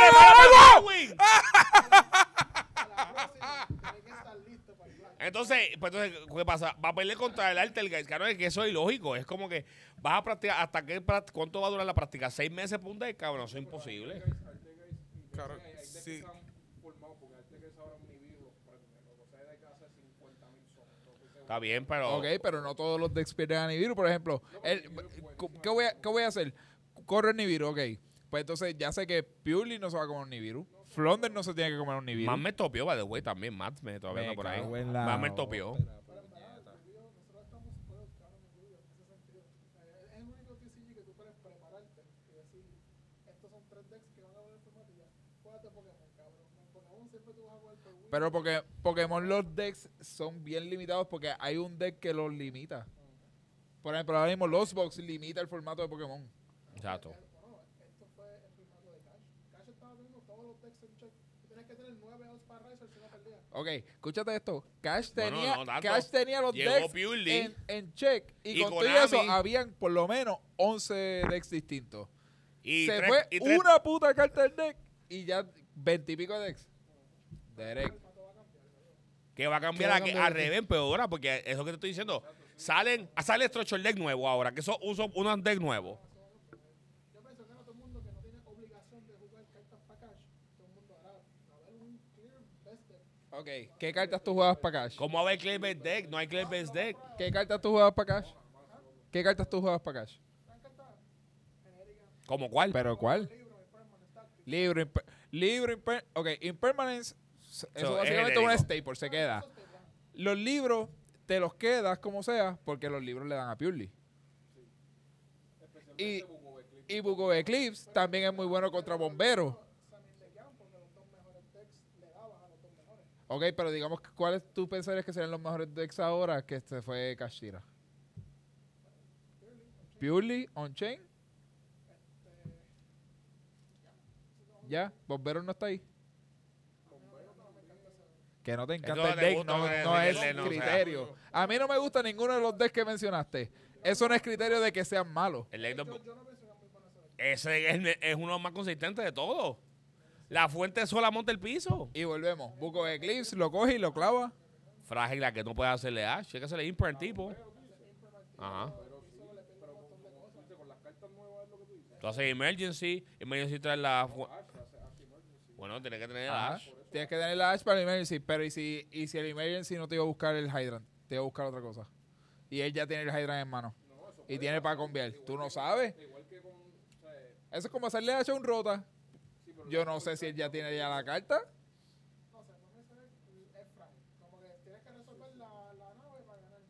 Speaker 4: cabrón,
Speaker 1: Win! Entonces, pues entonces, ¿qué pasa? Va a pelear contra el Altergeist. Claro, es que eso es ilógico. Es como que vas a practicar. ¿Hasta qué, cuánto va a durar la práctica? ¿Seis meses por un deck? Cabrón, eso es imposible.
Speaker 3: Claro, sí.
Speaker 1: Está bien, pero.
Speaker 4: Ok, pero no todos los decks pierden a Nibiru. Por ejemplo, el, ¿qué, voy a, ¿qué voy a hacer? Corre el Nibiru, ok. Pues entonces ya sé que Purely no se va a comer Nibiru. Flonder no se tiene que comer un Nibiru.
Speaker 1: Más me topió, by the way, también. Matt me todavía por ahí. Más me topió.
Speaker 4: ópera.
Speaker 2: Es el único TCG que tú puedes prepararte y decir, estos son tres decks que van a ver el formato y ya. Juégate Pokémon, cabrón. En Pokémon siempre tú vas a jugar por Wii.
Speaker 4: Pero porque Pokémon los decks son bien limitados porque hay un deck que los limita. Por ejemplo, ahora mismo los Box limita el formato de Pokémon.
Speaker 1: Exacto.
Speaker 2: Bueno, esto fue el formato de Cash. Cash estaba teniendo todos los decks en check. Tú tienes que tener nueve Allstar Risers si no perdías.
Speaker 4: Ok, escúchate esto. Cash
Speaker 1: Bueno,
Speaker 4: tenía,
Speaker 1: no.
Speaker 4: Cash tenía los
Speaker 1: Llegó
Speaker 4: decks
Speaker 1: Purely.
Speaker 4: en, en check. Y,
Speaker 1: Y
Speaker 4: con todo eso habían por lo menos 11 decks distintos.
Speaker 1: Y
Speaker 4: Se
Speaker 1: tres-
Speaker 4: fue
Speaker 1: y tres-
Speaker 4: una puta carta del deck y ya 20 y pico de decks. Derek.
Speaker 1: Que va a cambiar
Speaker 2: ¿Qué va a
Speaker 1: a
Speaker 2: cambiar aquí?
Speaker 1: revés, empeora, porque eso que te estoy diciendo. Salen, sale Strocho el deck nuevo ahora, que eso uso unos deck nuevos.
Speaker 2: Yo mencioné a todo el mundo que no tiene obligación de jugar cartas para Cash. Todo el mundo hará. A ver un clear best deck.
Speaker 4: Ok, ¿qué cartas tú juegas para Cash?
Speaker 1: ¿Cómo va a haber Best Deck? No hay Best Deck.
Speaker 4: ¿Qué cartas tú juegas para Cash? ¿Qué cartas tú juegas para Cash?
Speaker 1: ¿Cómo cuál?
Speaker 4: ¿Pero cuál? Libro, imper- libro, imper- ok, impermanence, eso
Speaker 1: So, es
Speaker 4: básicamente es un
Speaker 1: genérico.
Speaker 4: staple, se queda. Los libros te los quedas como sea, porque los libros le dan a Purely. Y, y Buco Eclipse también es muy bueno contra bomberos. Ok, pero digamos, ¿cuáles tú pensarías que serían los mejores decks ahora que se fue Kashira? Purely, On-Chain. ¿Ya? ¿Bomberos no está ahí? Que no te encanta el deck, no, no es
Speaker 1: sea.
Speaker 4: criterio. A mí no me gusta ninguno de los decks que mencionaste. Eso no es criterio de que sean malos.
Speaker 1: El deck de- Ese es, es uno de los más consistentes de todos. La fuente sola monta el piso.
Speaker 4: Y volvemos. Buco Eclipse lo coge y lo clava.
Speaker 1: Frágil la que no puede hacerle Ash. Hay que hacerle al tipo. Ajá. Tú haces emergency. Emergency trae la. Bueno, tiene que tener
Speaker 4: Ajá.
Speaker 1: Ash.
Speaker 4: Tienes que tener la Ash para el Emergency. Pero ¿y si, y si el Emergency no te iba a buscar el Hydrant? Te iba a buscar otra cosa. Y él ya tiene el Hydrant en mano. Y tiene para conviar. Tú no sabes. Eso es como hacerle Ash a un Rota. Yo no sé si él ya tiene ya la carta.
Speaker 2: No me sale es frágil. Como que tienes que resolver la, la nave para ganar.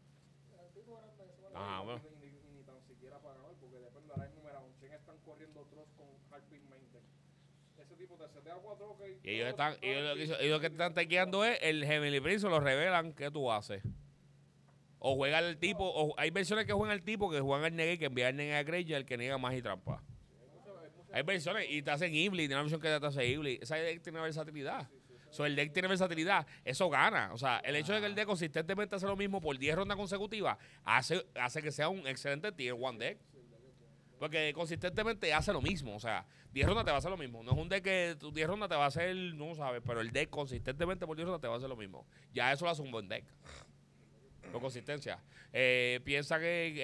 Speaker 2: El tipo grande que se a
Speaker 1: Ah, bueno.
Speaker 5: ni, ni, ni tan siquiera para ganar, porque depende de la numeración. Chen están corriendo otros con Harpy Maintain. Ese tipo te setea cuatro, ok.
Speaker 1: Y ellos están, ellos lo que, ellos lo que te están tequeando es el Heavenly Prince, lo revelan, ¿qué tú haces? O juega el tipo, o hay versiones que juegan el tipo que juegan el negue, que envía el negue a Grey y el que niega más y trampa. Hay versiones y te hacen Ibli, tiene una versión que te hace Ibli. Esa deck tiene versatilidad. So, el deck tiene versatilidad, eso gana. O sea, el hecho de que el deck consistentemente hace lo mismo por 10 rondas consecutivas hace, hace que sea un excelente tier one deck. Porque consistentemente hace lo mismo. O sea, 10 rondas te va a hacer lo mismo. No es un deck que tu 10 rondas te va a hacer, no sabes, pero el deck consistentemente por 10 rondas te va a hacer lo mismo. Ya eso lo hace un buen deck. Por consistencia. Eh, piensa que,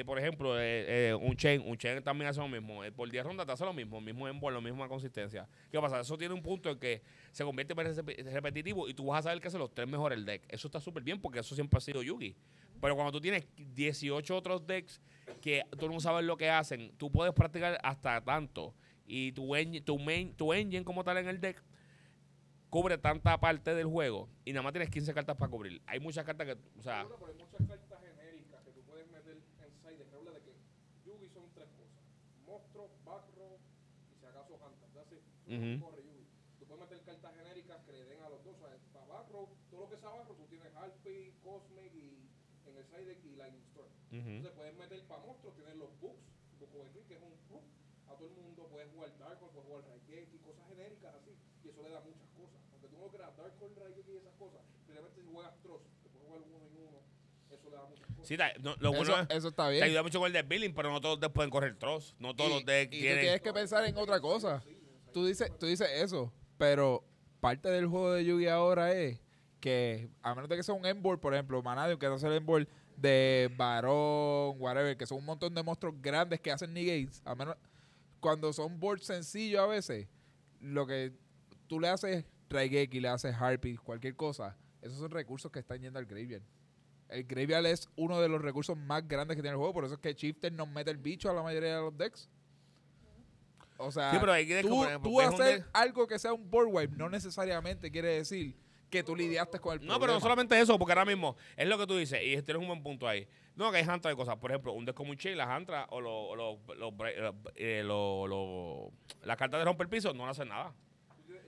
Speaker 1: eh, por ejemplo, eh, eh, un chain, un chain también hace lo mismo. Por 10 rondas te hace lo mismo, el mismo embol, la misma consistencia. ¿Qué pasa? Eso tiene un punto en que se convierte en rep- repetitivo y tú vas a saber que hacen los tres mejores el deck. Eso está súper bien porque eso siempre ha sido Yugi. Pero cuando tú tienes 18 otros decks que tú no sabes lo que hacen, tú puedes practicar hasta tanto. Y tu, engine, tu, main, tu engine como tal en el deck cubre tanta parte del juego y nada más tienes 15 cartas para cubrir. Hay muchas cartas que, o sea,
Speaker 5: Pero hay muchas cartas genéricas que tú puedes meter en side que habla de que Yugi son tres cosas. Monstruo, Backrow y si acaso Hunter.
Speaker 1: Ujú.
Speaker 5: Corre Yugi. Tú puedes meter cartas genéricas que le den a los dos. O sea, para Backrow, todo lo que sea Backrow, tú tienes Harpy, Cosmic y en el side y Lightning Storm. Entonces puedes meter para monstruos, tienes los books, Eclipse, que es un book a todo el mundo, puedes jugar Dark puedes jugar Raigeki, cosas genéricas así, y eso le da muchas cosas. Aunque tú no creas Dark Horse, Raigeki y esas cosas, realmente si juegas Tross, que puedes jugar uno y uno, eso le da muchas cosas.
Speaker 1: Sí, ta- no, lo bueno
Speaker 4: Eso,
Speaker 1: es,
Speaker 4: eso está
Speaker 1: te
Speaker 4: bien.
Speaker 1: ayuda mucho con el deck building, pero no todos los decks pueden correr tross. No todos
Speaker 4: y,
Speaker 1: los decks
Speaker 4: y tú
Speaker 1: tienen.
Speaker 4: tienes que pensar en otra cosa. Tú dices, tú dices eso, pero parte del juego de Yugi ahora es que, a menos de que sea un endboard, por ejemplo, Manadium, que hace el endboard de Barón, whatever, que son un montón de monstruos grandes que hacen negates, a menos cuando son boards sencillos a veces, lo que tú le haces Raigeki, le haces Harpy, cualquier cosa, esos son recursos que están yendo al Graveyard. El Graveyard es uno de los recursos más grandes que tiene el juego, por eso es que Chieftain nos mete el bicho a la mayoría de los decks. O sea,
Speaker 1: Sí, pero hay que
Speaker 4: tú, tú hacer algo que sea un board wipe no necesariamente quiere decir que tú lidiaste con el
Speaker 1: No, pero
Speaker 4: problema.
Speaker 1: no solamente eso, porque ahora mismo es lo que tú dices, y tienes un buen punto ahí. No, que hay hantra de cosas. Por ejemplo, un deck como un Chain, las hantra o los los- eh, las cartas de romper piso no hacen nada.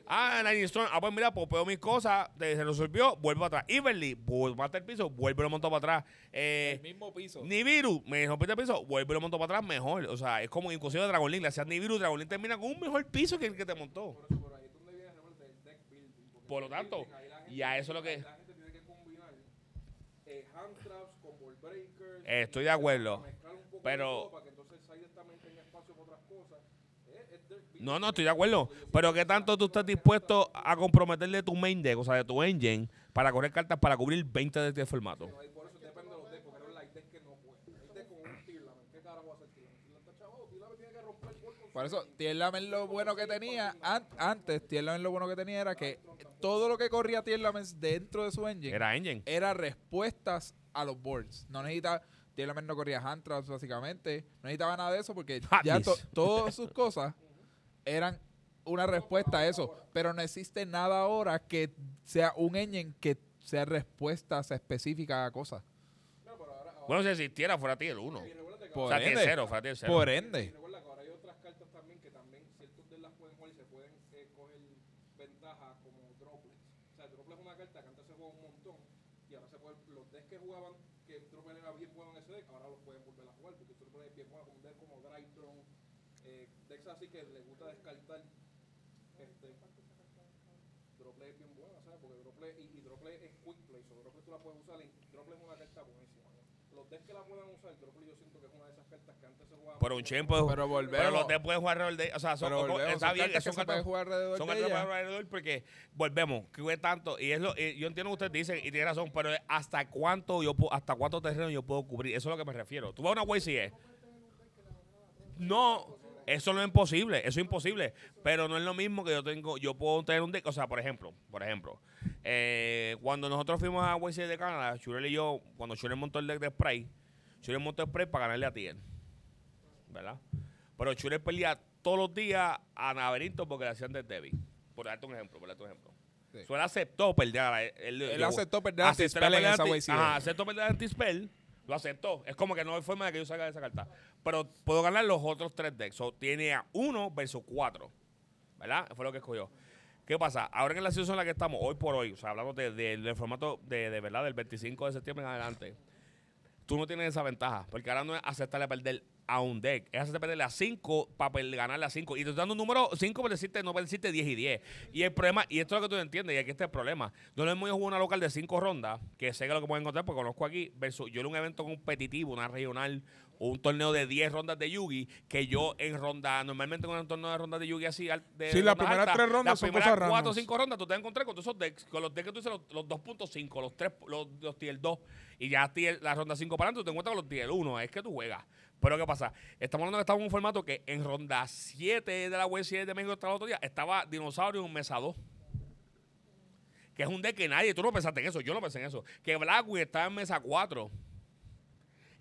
Speaker 1: Ah, Lightning Storm, ah, pues mira, popeo mis cosas, se resolvió, vuelvo atrás. Everly, vuelvo hasta el piso, vuelvo y lo monto para atrás. Eh,
Speaker 4: el mismo piso.
Speaker 1: Nibiru, me rompiste el piso, vuelvo y lo monto para atrás mejor. O sea, es como inclusive Dragon Link, le hacías Nibiru, Dragon Link termina con un mejor piso que el que te montó.
Speaker 5: Por eso, por ahí es donde viene el deck building.
Speaker 1: Por lo tanto, y a eso
Speaker 5: tiene
Speaker 1: lo que-
Speaker 5: La gente tiene que combinar eh, hand traps con ball breakers.
Speaker 1: Eh, estoy
Speaker 5: y
Speaker 1: de acuerdo,
Speaker 5: de
Speaker 1: pero-
Speaker 5: todo para que entonces Side también tenga espacio para otras cosas. Eh, es deck building.
Speaker 1: No, no, estoy de acuerdo. Pero ¿qué tanto tú estás dispuesto a comprometerle tu main deck, o sea, de tu engine, para correr cartas para cubrir 20 de este formato?
Speaker 5: Por eso
Speaker 4: Tierlamen lo bueno que tenía, an- antes, Tierlamen lo bueno que tenía era que todo lo que corría Tierlamen dentro de su engine
Speaker 1: Era engine.
Speaker 4: era respuestas a los boards. No necesitaba, Tierlamen no corría hand traps básicamente, no necesitaba nada de eso porque ya
Speaker 1: Hotness.
Speaker 4: to- todas sus cosas eran una respuesta a eso. Pero no existe nada ahora que sea un engine que sea respuestas específicas a cosas.
Speaker 1: Bueno, si existiera, fuera ti el 1.
Speaker 5: y recuérdate que
Speaker 1: O
Speaker 4: Por
Speaker 1: sea,
Speaker 4: ende,
Speaker 1: 0, fuera tier 0.
Speaker 4: por ende.
Speaker 5: recuerda que ahora hay otras cartas también que también ciertos de las pueden jugar y se pueden eh, coger ventaja como droplets. O sea, droplet es una carta que antes se jugaba un montón y ahora se puede, los decks que jugaban, que droplet era bien bueno en ese deck, ahora los pueden volver a jugar porque droplet es bien bueno con un deck como Drydron, eh, decks así que les gusta descartar. Este, Droplet es bien buena, ¿sabes? Porque Droplet y, y Droplet es quick play, so Droplet tú la puedes usar y Droplet es una carta buenísima. ¿no? Los decks que la puedan usar, Droplet yo siento que es una de esas cartas que antes se jugaban.
Speaker 1: Pero un puede
Speaker 4: Pero volvemos.
Speaker 1: Pero los decks pueden jugar alrededor de. O sea, son,
Speaker 4: Pero volvemos,
Speaker 1: está
Speaker 4: son
Speaker 1: bien,
Speaker 4: cartas que
Speaker 1: son cartas-
Speaker 4: jugar alrededor
Speaker 1: son
Speaker 4: de
Speaker 1: cartas alrededor porque volvemos, que tanto. Y es lo, y yo entiendo lo que ustedes dicen y tiene razón, pero hasta cuánto yo puedo- hasta cuánto terreno yo puedo cubrir. Eso es a lo que me refiero. Tú vas a una YCE. No, eso no es imposible, eso es imposible. Pero no es lo mismo que yo tengo, yo puedo tener un deck. O sea, por ejemplo, por ejemplo, eh, cuando nosotros fuimos a YCE de Canadá, Shurel y yo, cuando Shurel montó el deck de spray, Shurel montó el spray para ganarle a Tien. ¿Verdad? Pero Shurel peleaba todos los días a Naverinto porque le hacían de Debbie. Por darte un ejemplo, por darte un ejemplo.
Speaker 4: Sí.
Speaker 1: So, él aceptó perder él,
Speaker 4: Él
Speaker 1: yo-
Speaker 4: aceptó perder a Anti-Spell en esa YCE.
Speaker 1: Ajá, aceptó perder a Anti-Spell, lo aceptó. Es como que no hay forma de que yo salga de esa carta. Pero puedo ganar los otros tres decks. So, tiene a uno versus cuatro. ¿Verdad? Fue lo que escogió. ¿Qué pasa? Ahora en la situación en la que estamos, hoy por hoy, o sea, hablamos de- de- del formato de, de verdad del 25 de septiembre en adelante, tú no tienes esa ventaja, porque ahora no es aceptarle perder a un deck, es aceptar perderle a 5 para ganarle a 5. Y te estoy dando un número 5 para decirte, no para decirte 10 y 10. Y el problema, y esto es lo que tú no entiendes, y aquí está el problema. No lo hemos ido a jugar una local de 5 rondas, que sé que lo que pueden encontrar, porque conozco aquí, versus yo en un evento competitivo, una regional, o un torneo de 10 rondas de Yugi, que yo en ronda, normalmente con un torneo de rondas de Yugi así, de
Speaker 3: Sí, las primeras tres rondas
Speaker 1: las
Speaker 3: son
Speaker 1: primeras
Speaker 3: cosas
Speaker 1: 4 o
Speaker 3: randoms.
Speaker 1: 5 rondas, tú te encontrar con todos esos decks, con los decks que tú dices, los, los 2.5, los 3, los, los tier 2, y ya tier, la ronda 5 para adelante, tú te encuentras con los tier 1, es que tú juegas. Pero ¿qué pasa? Estamos hablando que estamos en un formato que en ronda 7 de la web 7 de México hasta el otro día estaba Dinosaurio en Mesa 2. Que es un deck que nadie, tú no pensaste en eso, yo no pensé en eso. Que Blackwing estaba en Mesa 4.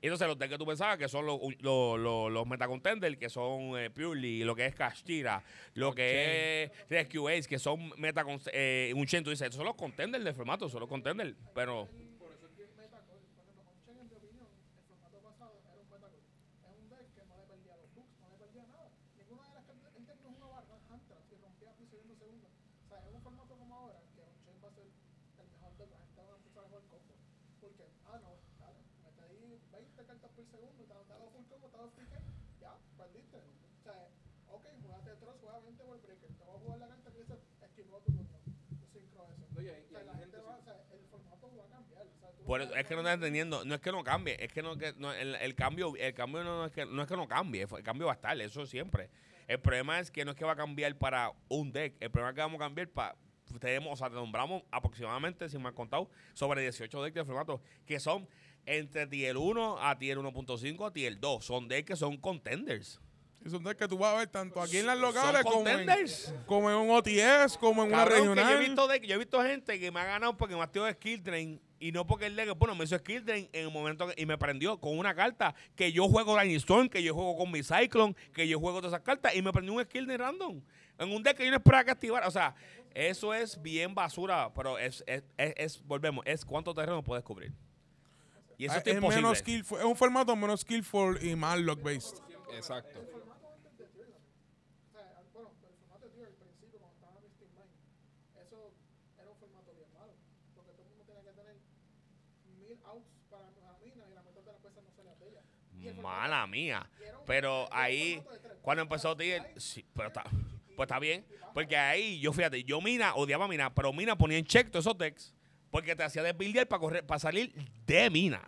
Speaker 1: Y entonces los decks que tú pensabas que son los, los, los, los metacontenders, que son eh, Purely, lo que es Kashira, lo que es Rescue Ace, que son meta eh, un tú dices, estos son los contenders del formato, son los contenders, pero
Speaker 2: Por eso es que Metacol, por ejemplo, Onchen, en mi opinión, el formato pasado era un Metacol. Es un deck que no le perdía los books, no le perdía nada. Ninguna de las cartas, el deck no jugaba Hunter y rompía piso yendo segundo. O sea, es un formato como ahora, que Onchen va a ser el mejor deck, la gente va a empezar a jugar combo. Porque, ah, no, dale, mete ahí 20 cartas por segundo, te has dado full combo, te has dado free game, ya, perdiste. O sea, ok, jugaste Tross, juega 20 por breaker, te voy a jugar la carta que dice esquivó tu turno. Yo sincro eso.
Speaker 5: No, y hay-
Speaker 2: O
Speaker 5: y
Speaker 2: sea,
Speaker 5: hay
Speaker 2: la gente
Speaker 5: gente
Speaker 2: va, o sea, el formato va a cambiar. O sea, tú
Speaker 1: Por eso, es que no estás entendiendo, no es que no cambie, es que no, que no, el, el cambio, el cambio no, es que no es que no cambie, el cambio va a estar, eso siempre. El problema es que no es que va a cambiar para un deck, el problema es que vamos a cambiar para tenemos, o sea, te nombramos aproximadamente, si me han contado, sobre 18 decks de formato, que son entre tier 1 a tier 1.5 a tier 2. Son decks que son contenders.
Speaker 3: Y son decks que tú vas a ver tanto aquí en las locales como en,
Speaker 1: contenders.
Speaker 3: como en un OTS, como en una
Speaker 1: Cabrón,
Speaker 3: regional.
Speaker 1: yo he visto deck- yo he visto gente que me ha ganado porque me ha tirado skill drain y no porque el deck, bueno, me hizo skill drain en el momento que- y me prendió con una carta que yo juego Lightning Storm, que yo juego con mi Cyclone, que yo juego todas esas cartas y me prendió un skill drain random en un deck que yo no esperaba que activara. O sea, eso es bien basura, pero es, es, es, es- volvemos, es cuánto terreno puedes cubrir. Y eso
Speaker 3: Ah,
Speaker 1: es,
Speaker 3: menos skillful, es un formato menos skillful y más lock based.
Speaker 4: Exacto.
Speaker 6: O sea, bueno, el formato de Tier al principio, cuando estaba Mystic Mind, eso era un formato bien malo. Porque todo el mundo tenía que tener mil outs para la mina y la mitad de las cosas no salían de ella. Y el formato-
Speaker 1: Mala mía. Pero ahí, cuando empezó Tier, sí, pero está, pues está bien. Porque ahí, yo fíjate, yo Mina, odiaba Mina, pero Mina ponía en check todos esos decks porque te hacía desbuildear para correr, para salir de Mina.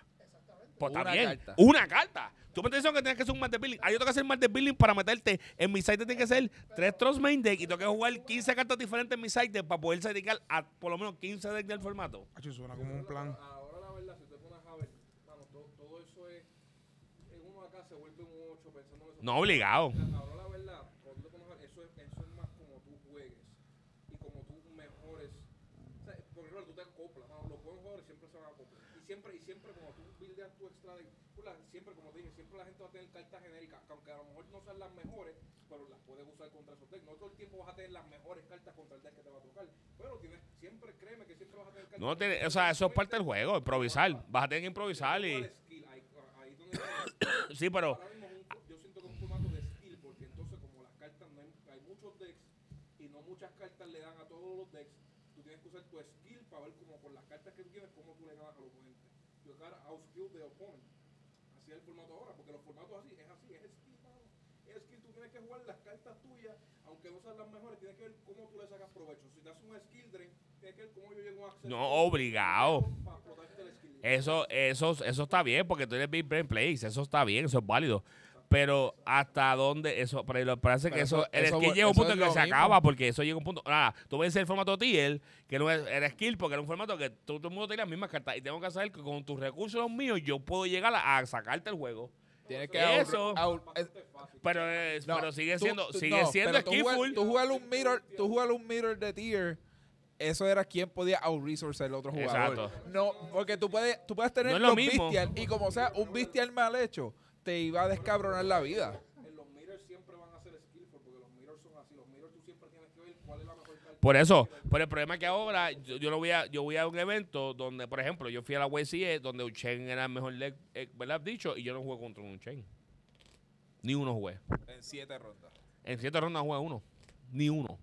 Speaker 1: Pues está
Speaker 4: Una
Speaker 1: bien.
Speaker 4: carta.
Speaker 1: Una carta. Tú me estás diciendo que tienes que hacer un mal de building. Ah, yo tengo que hacer mal de building para meterte. En mi site tiene que ser tres Trust Main Deck y tengo que jugar 15 cartas diferentes en mi site para poder dedicar a por lo menos 15 decks del formato.
Speaker 3: Hacho, suena como un plan.
Speaker 5: Ahora la verdad, si te pones a ver, mano, todo, todo eso es. En uno acá se vuelve un 8 pensando en eso.
Speaker 1: No obligado.
Speaker 5: Ahora la verdad, te eso es, eso es más como tú juegues y como tú mejores. O sea, por ejemplo, tú te acoplas, los buenos jugadores siempre se van a acoplar. Y siempre, y siempre como tú buildeas tu extra la- siempre, como te dije, siempre la gente va a tener cartas genéricas, que aunque a lo mejor no sean las mejores, pero las puedes usar contra esos decks. No todo el tiempo vas a tener las mejores cartas contra el deck que te va a tocar. Pero tienes, siempre, créeme que siempre vas a tener cartas.
Speaker 1: No tiene, o sea, eso es parte del juego, improvisar. Vas a tener que improvisar y.
Speaker 5: Ahí, donde
Speaker 1: Sí, pero.
Speaker 5: Ahora mismo es un fo- yo siento que es un formato de skill, porque entonces como las cartas no hay, hay muchos decks y no muchas cartas le dan a todos los decks, tú tienes que usar tu skill para ver como con las cartas que tú tienes cómo tú le ganas al oponente. You gotta outskill the opponent. Así es el formato ahora, porque los formatos así, es así, es skill, mano. Es skill, tú tienes que jugar las cartas tuyas, aunque no sean las mejores, tienes que ver cómo tú le sacas provecho. Si te haces un skill drain, tienes que ver cómo yo llego a acceder
Speaker 1: No, obligado.
Speaker 5: para explotarte el skill.
Speaker 1: Eso, eso, eso está bien, porque tú eres Big Brain Plays, eso está bien, eso es válido. Pero hasta dónde eso, pero parece que eso, el skill llega a un punto en que se acaba, porque eso llega a un punto. Nada, tú ves el formato TL, que no es, era skill, porque era un formato que todo el mundo tiene las mismas cartas. Y tengo que saber que con tus recursos los míos, yo puedo llegar a, sacarte el juego.
Speaker 4: Tienes que
Speaker 1: Eso. Pero, pero sigue siendo, sigue siendo skillful.
Speaker 4: Tú jugar un mirror, tú jugar un mirror de tier. Eso era quien podía out-resource el otro jugador.
Speaker 1: Exacto.
Speaker 4: No, porque tú puedes, tú puedes tener
Speaker 1: No
Speaker 4: los
Speaker 1: mismo.
Speaker 4: bestial y como sea un bestial mal hecho, te iba a descabronar la vida.
Speaker 5: En los mirrors siempre van a ser skillful, porque los mirrors son así. Los mirrors tú siempre tienes que ver cuál es la mejor carta.
Speaker 1: Por eso, pero el problema es que ahora yo, yo no voy a yo voy a un evento donde, por ejemplo, yo fui a la WCE donde Uchen era el mejor deck, eh, ¿verdad? Dicho, y yo no jugué contra un Uchen. Ni uno jugué.
Speaker 4: En siete rondas.
Speaker 1: En siete rondas jugué uno. Ni uno.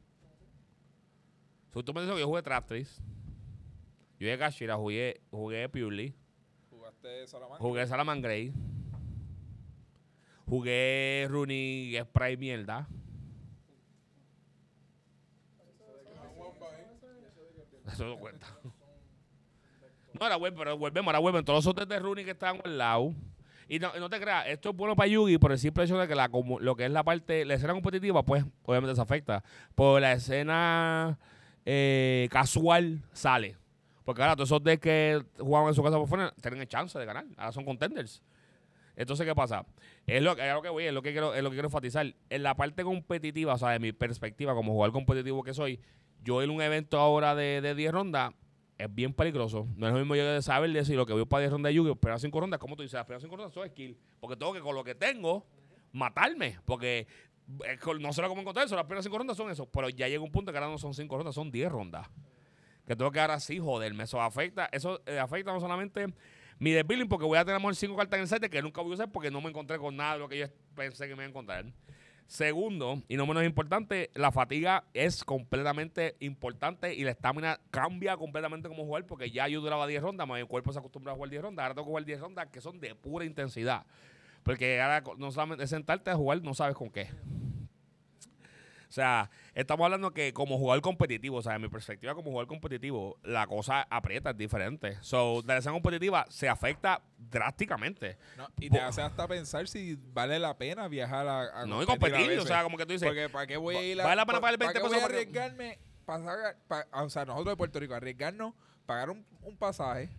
Speaker 1: So, tú me dices que yo jugué Traptris. Yo jugué Gashira, jugué, jugué Purely,
Speaker 4: Jugaste Salamanca.
Speaker 1: jugué Salaman Grey. Jugué Rooney Spray mierda. Eso no cuenta. No, era web, pero volvemos, ahora vuelven todos esos de Rooney que estaban al lado. Y no, no te creas, esto es bueno para Yugi por el simple hecho de que la, comu- lo que es la parte, la escena competitiva, pues obviamente se afecta. Por la escena eh, casual sale. Porque ahora todos esos decks que jugaban en su casa por fuera tienen el chance de ganar. Ahora son contenders. Entonces, ¿qué pasa? Es lo, es lo que voy, es lo que quiero, es lo que quiero enfatizar. En la parte competitiva, o sea, de mi perspectiva como jugador competitivo que soy, yo en un evento ahora de, de 10 rondas es bien peligroso. No es lo mismo yo de saber decir lo que voy para 10 rondas de Yu-Gi-Oh! Pero 5 rondas, como tú dices, las primeras 5 rondas son skill. Porque tengo que con lo que tengo matarme. Porque eh, no sé cómo encontrar eso. Las primeras 5 rondas son eso. Pero ya llega un punto que ahora no son 5 rondas, son 10 rondas. Que tengo que ahora sí joderme. Eso afecta, eso eh, afecta no solamente mi desbilling porque voy a tener 5 cartas en el site que nunca voy a usar porque no me encontré con nada de lo que yo pensé que me iba a encontrar. Segundo, y no menos importante, la fatiga es completamente importante y la estamina cambia completamente como jugar porque ya yo duraba 10 rondas, mi cuerpo se acostumbra a jugar 10 rondas, ahora tengo que jugar 10 rondas que son de pura intensidad. Porque ahora no solamente sentarte a jugar, no sabes con qué. O sea, estamos hablando que como jugador competitivo, o sea, en mi perspectiva como jugador competitivo, la cosa aprieta, es diferente. So, la escena competitiva se afecta drásticamente.
Speaker 4: No, y te hace hasta pensar si vale la pena viajar a, a
Speaker 1: No, y
Speaker 4: competir a
Speaker 1: o sea, como que tú dices,
Speaker 4: Porque ¿para qué voy a ir a,
Speaker 1: ¿vale la pena pagar el
Speaker 4: ¿para qué
Speaker 1: 20
Speaker 4: voy a
Speaker 1: pesos para que-
Speaker 4: arriesgarme pasar, pa- o sea, nosotros de Puerto Rico, arriesgarnos, pagar un, un pasaje,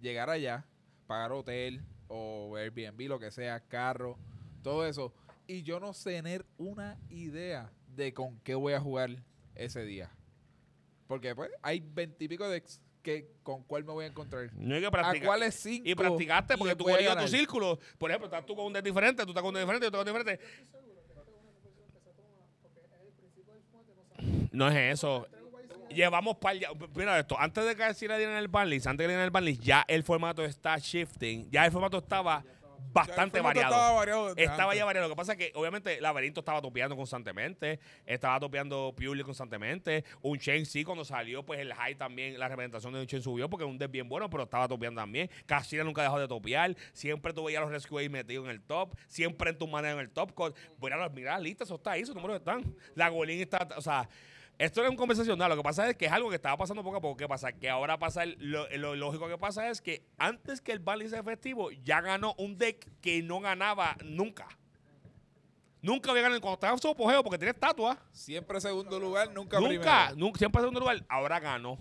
Speaker 4: llegar allá, pagar hotel o Airbnb, lo que sea, carro, todo eso, y yo no tener una idea de con qué voy a jugar ese día. Porque pues hay veintipico decks que con cuál me voy a encontrar.
Speaker 1: No hay que
Speaker 4: ¿A
Speaker 1: practicar.
Speaker 4: cuáles cinco?
Speaker 1: Y practicaste porque
Speaker 4: le
Speaker 1: tú
Speaker 4: a
Speaker 1: corrías tu círculo. Por ejemplo, estás tú con un deck diferente, tú estás con un deck diferente, yo tengo un deck diferente. No es eso. Llevamos par ya. Mira esto, antes de que se le dieran el banlist, antes de que dieran el banlist, ya el formato está shifting. Ya el formato estaba bastante variado.
Speaker 3: estaba variado
Speaker 1: ya variado. Lo que pasa es que, obviamente, Laberinto estaba topeando constantemente. Estaba topeando Purely constantemente. Un Chain sí, cuando salió, pues el high también, la representación de un Chain subió porque es un deck bien bueno, pero estaba topeando también. Casilla nunca dejó de topear. Siempre tú veías a los Rescue metidos en el top. Siempre en tu manera en el top. Con- Mira, mira la lista, eso está ahí, esos números están. La Golín está, o sea. Esto era un conversacional. Lo que pasa es que es algo que estaba pasando poco a poco. ¿Qué pasa? Que ahora pasa. el- lo, lo lógico que pasa es que antes que el Bali sea efectivo, ya ganó un deck que no ganaba nunca. Nunca había ganado. Cuando estaba en su apogeo, porque tiene estatua.
Speaker 4: Siempre segundo lugar, nunca,
Speaker 1: Nunca,
Speaker 4: primero.
Speaker 1: nunca, siempre en segundo lugar. Ahora ganó.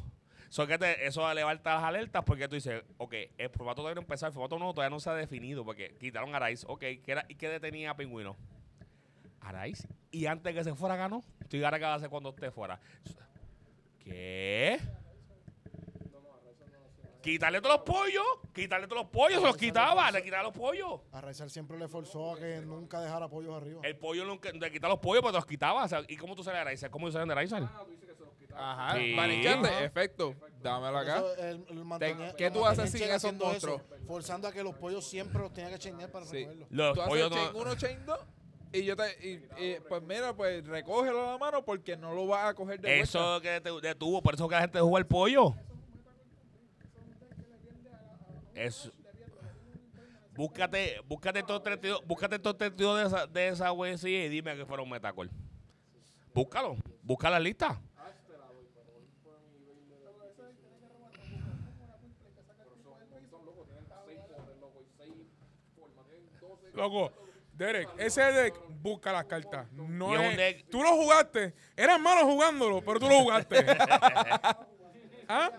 Speaker 1: So que te- eso levanta las alertas porque tú dices, ok, el formato todavía no empezó, el formato nuevo todavía no se ha definido porque quitaron a Araiz. Ok, ¿qué, era, ¿y qué detenía a Pingüino? Araiz. Y antes que se fuera ganó. ¿Y ahora qué va a hacer cuando esté fuera? ¿Qué? Quitarle todos los pollos. Quitarle todos los pollos. Se los quitaba. Le quitaba los pollos.
Speaker 2: A Raizal siempre le forzó a que nunca dejara pollos arriba.
Speaker 1: El pollo nunca, le quitaba los pollos, pero te los quitaba. O sea, ¿Y cómo tú sales de Araiz? ¿Cómo tú sales de Araiz?
Speaker 4: Ajá,
Speaker 1: Sí.
Speaker 4: Efecto. Dámelo acá.
Speaker 2: Mantenía-
Speaker 4: ¿qué tú haces sin esos
Speaker 2: haciendo eso,
Speaker 4: monstruos?
Speaker 2: forzando a que los pollos siempre los tenía que chainear para
Speaker 4: Sí.
Speaker 2: recogerlos.
Speaker 1: Los
Speaker 4: Tú haces
Speaker 1: pollos
Speaker 4: chain
Speaker 1: no.
Speaker 4: 1, chain 2 y yo te. Y, pues mira, pues recógelo a la mano porque no lo vas a coger de.
Speaker 1: Eso que te detuvo, por eso que la gente juega el pollo. Eso. Búscate, búscate estos 32, búscate estos 32 de esa, de esa WC y dime que fueron Metacol. Búscalo, busca la lista.
Speaker 3: Loco, Derek, ese deck busca las cartas. No
Speaker 1: es deck-
Speaker 3: Tú lo jugaste. Eras malo jugándolo, pero tú lo jugaste. ¿Ah?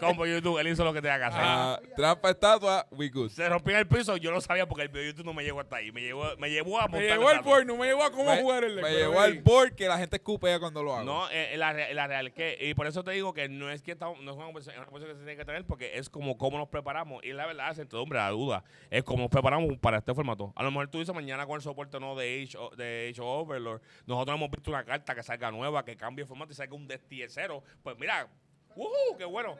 Speaker 1: Como YouTube, él hizo lo que tenía que hacer.
Speaker 4: Ah, trampa estatua, we good.
Speaker 1: Se rompió en el piso, yo no sabía porque el video de YouTube no me llegó hasta ahí. Me llevó, me llevó a
Speaker 3: Me
Speaker 1: montar
Speaker 3: llegó
Speaker 1: el
Speaker 3: el
Speaker 1: dato.
Speaker 3: board, no me llegó a cómo
Speaker 4: Me,
Speaker 3: jugar el
Speaker 4: me llegó al board que la gente escupea cuando lo hago.
Speaker 1: No, eh, la, rea- la real que, y por eso te digo que no es que estamos, no es una conversación, es una conversación que se tiene que tener porque es como cómo nos preparamos. Y la verdad, la certidumbre, la duda, es cómo nos preparamos para este formato. A lo mejor tú dices mañana con el soporte no de Age, de Age of Overlord, nosotros hemos visto una carta que salga nueva, que cambie el formato y salga un 0. Pues mira, ¡Woohoo! ¡Qué bueno!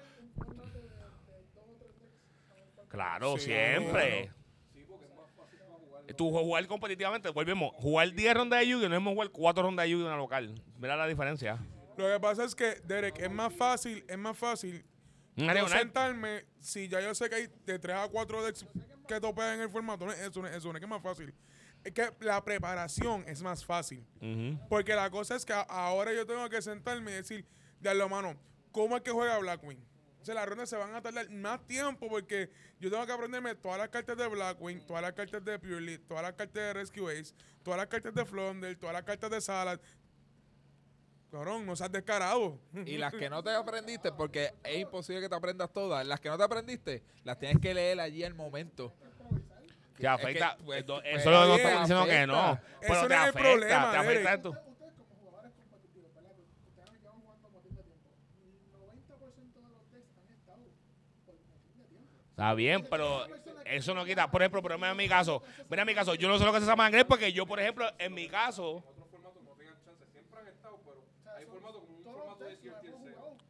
Speaker 1: Claro,
Speaker 3: Sí,
Speaker 1: siempre. Tú jugar competitivamente, volvemos. Jugar 10 rondas de Yu-Gi-Oh! no es como jugar 4 rondas de Yu-Gi-Oh! en una local. Mira la diferencia.
Speaker 3: Lo que pasa es que, Derek, es más fácil, es más fácil yo sentarme, si ya yo sé que hay de 3 a 4 decks que topean en el formato, no es eso, no es eso, no es que es más fácil. Es que la preparación es más fácil. Porque la cosa es que ahora yo tengo que sentarme y decir, de lo mano, ¿cómo es que juega Blackwing? O sea, las rondas se van a tardar más tiempo porque yo tengo que aprenderme todas las cartas de Blackwing, todas las cartas de Purely, todas las cartas de Rescue Ace, todas las cartas de Flounder, todas las cartas de Salad. Cabrón, no seas descarado.
Speaker 4: Y las que no te aprendiste, porque es imposible que te aprendas todas, las que no te aprendiste, las tienes que leer allí al momento.
Speaker 1: Te afecta.
Speaker 4: que, pues,
Speaker 1: eso
Speaker 4: pues,
Speaker 1: no estamos diciendo que no.
Speaker 4: afecta.
Speaker 1: Pero
Speaker 3: Eso
Speaker 1: te
Speaker 3: no es el
Speaker 1: afecta,
Speaker 3: problema,
Speaker 1: te afecta
Speaker 3: Derek.
Speaker 1: esto.
Speaker 6: ustedes como jugadores competitivos, ¿verdad? Porque ustedes han llevado jugando un montón de tiempo. El 90% de los decks han estado por un montón de tiempo.
Speaker 1: Está bien, pero eso no quita. Por ejemplo, pero mira mi caso. Mira mi caso. Yo no sé lo que es esa mangre porque yo, por ejemplo, en mi caso,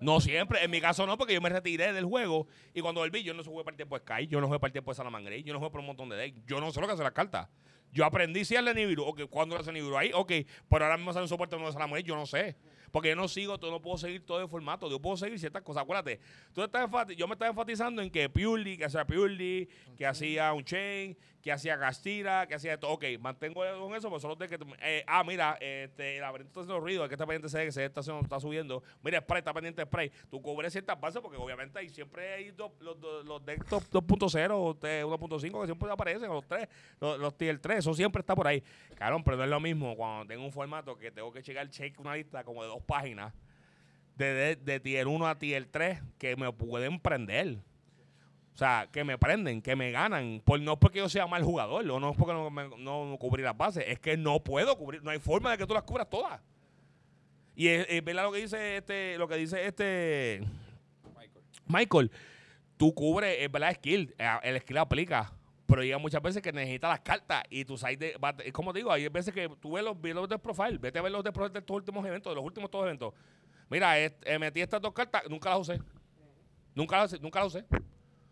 Speaker 5: no. Siempre.
Speaker 1: En mi caso no, porque yo me retiré del juego y cuando volví, yo no jugué para el tiempo de Sky, yo no jugué para el tiempo de Salamangre, yo no jugué por un montón de decks. Yo no sé lo que hace las cartas. Yo aprendí si el Nibiru, ok, cuando hace Nibiru ahí, ok, pero ahora mismo sale un soporte nuevo de Salamangre, yo no sé. Porque yo no sigo, yo no puedo seguir todo el formato, yo puedo seguir ciertas cosas. Acuérdate, tú estás yo me estaba enfatizando en que Purely, que hacía Purely, que hacía un Chain, que hacía Castira, que hacía todo. Ok, mantengo con eso, pues son los decks que. eh, ah, mira, este, el laberinto está haciendo ruido, es que está pendiente ese está, haciendo- está subiendo. Mira, Spray está pendiente de Spray. Tú cubres ciertas bases porque obviamente hay siempre hay dos- los, dos- los decks top 2.0, te- 1.5 que siempre aparecen, los tres, los, los tier 3, eso siempre está por ahí. Cabrón, pero no es lo mismo cuando tengo un formato que tengo que checar check una lista como de dos páginas de, de, de tier 1 a tier 3 que me pueden prender. Sea, que me prenden, que me ganan. Por, no porque yo sea mal jugador, o no es porque no, me- cubrí las bases, es que no puedo cubrir, no hay forma de que tú las cubras todas. Y es, es verdad lo que dice este, lo que dice este
Speaker 4: Michael.
Speaker 1: Michael, tú cubres, es verdad, skill, eh, el skill aplica. Pero llega muchas veces que necesitas las cartas y tu side de, como digo, hay veces que tú ves los videos de profile, vete a ver los de profile de estos últimos eventos, de los últimos todos eventos. Mira, eh, metí estas dos cartas, nunca las usé. Nunca las, nunca las usé.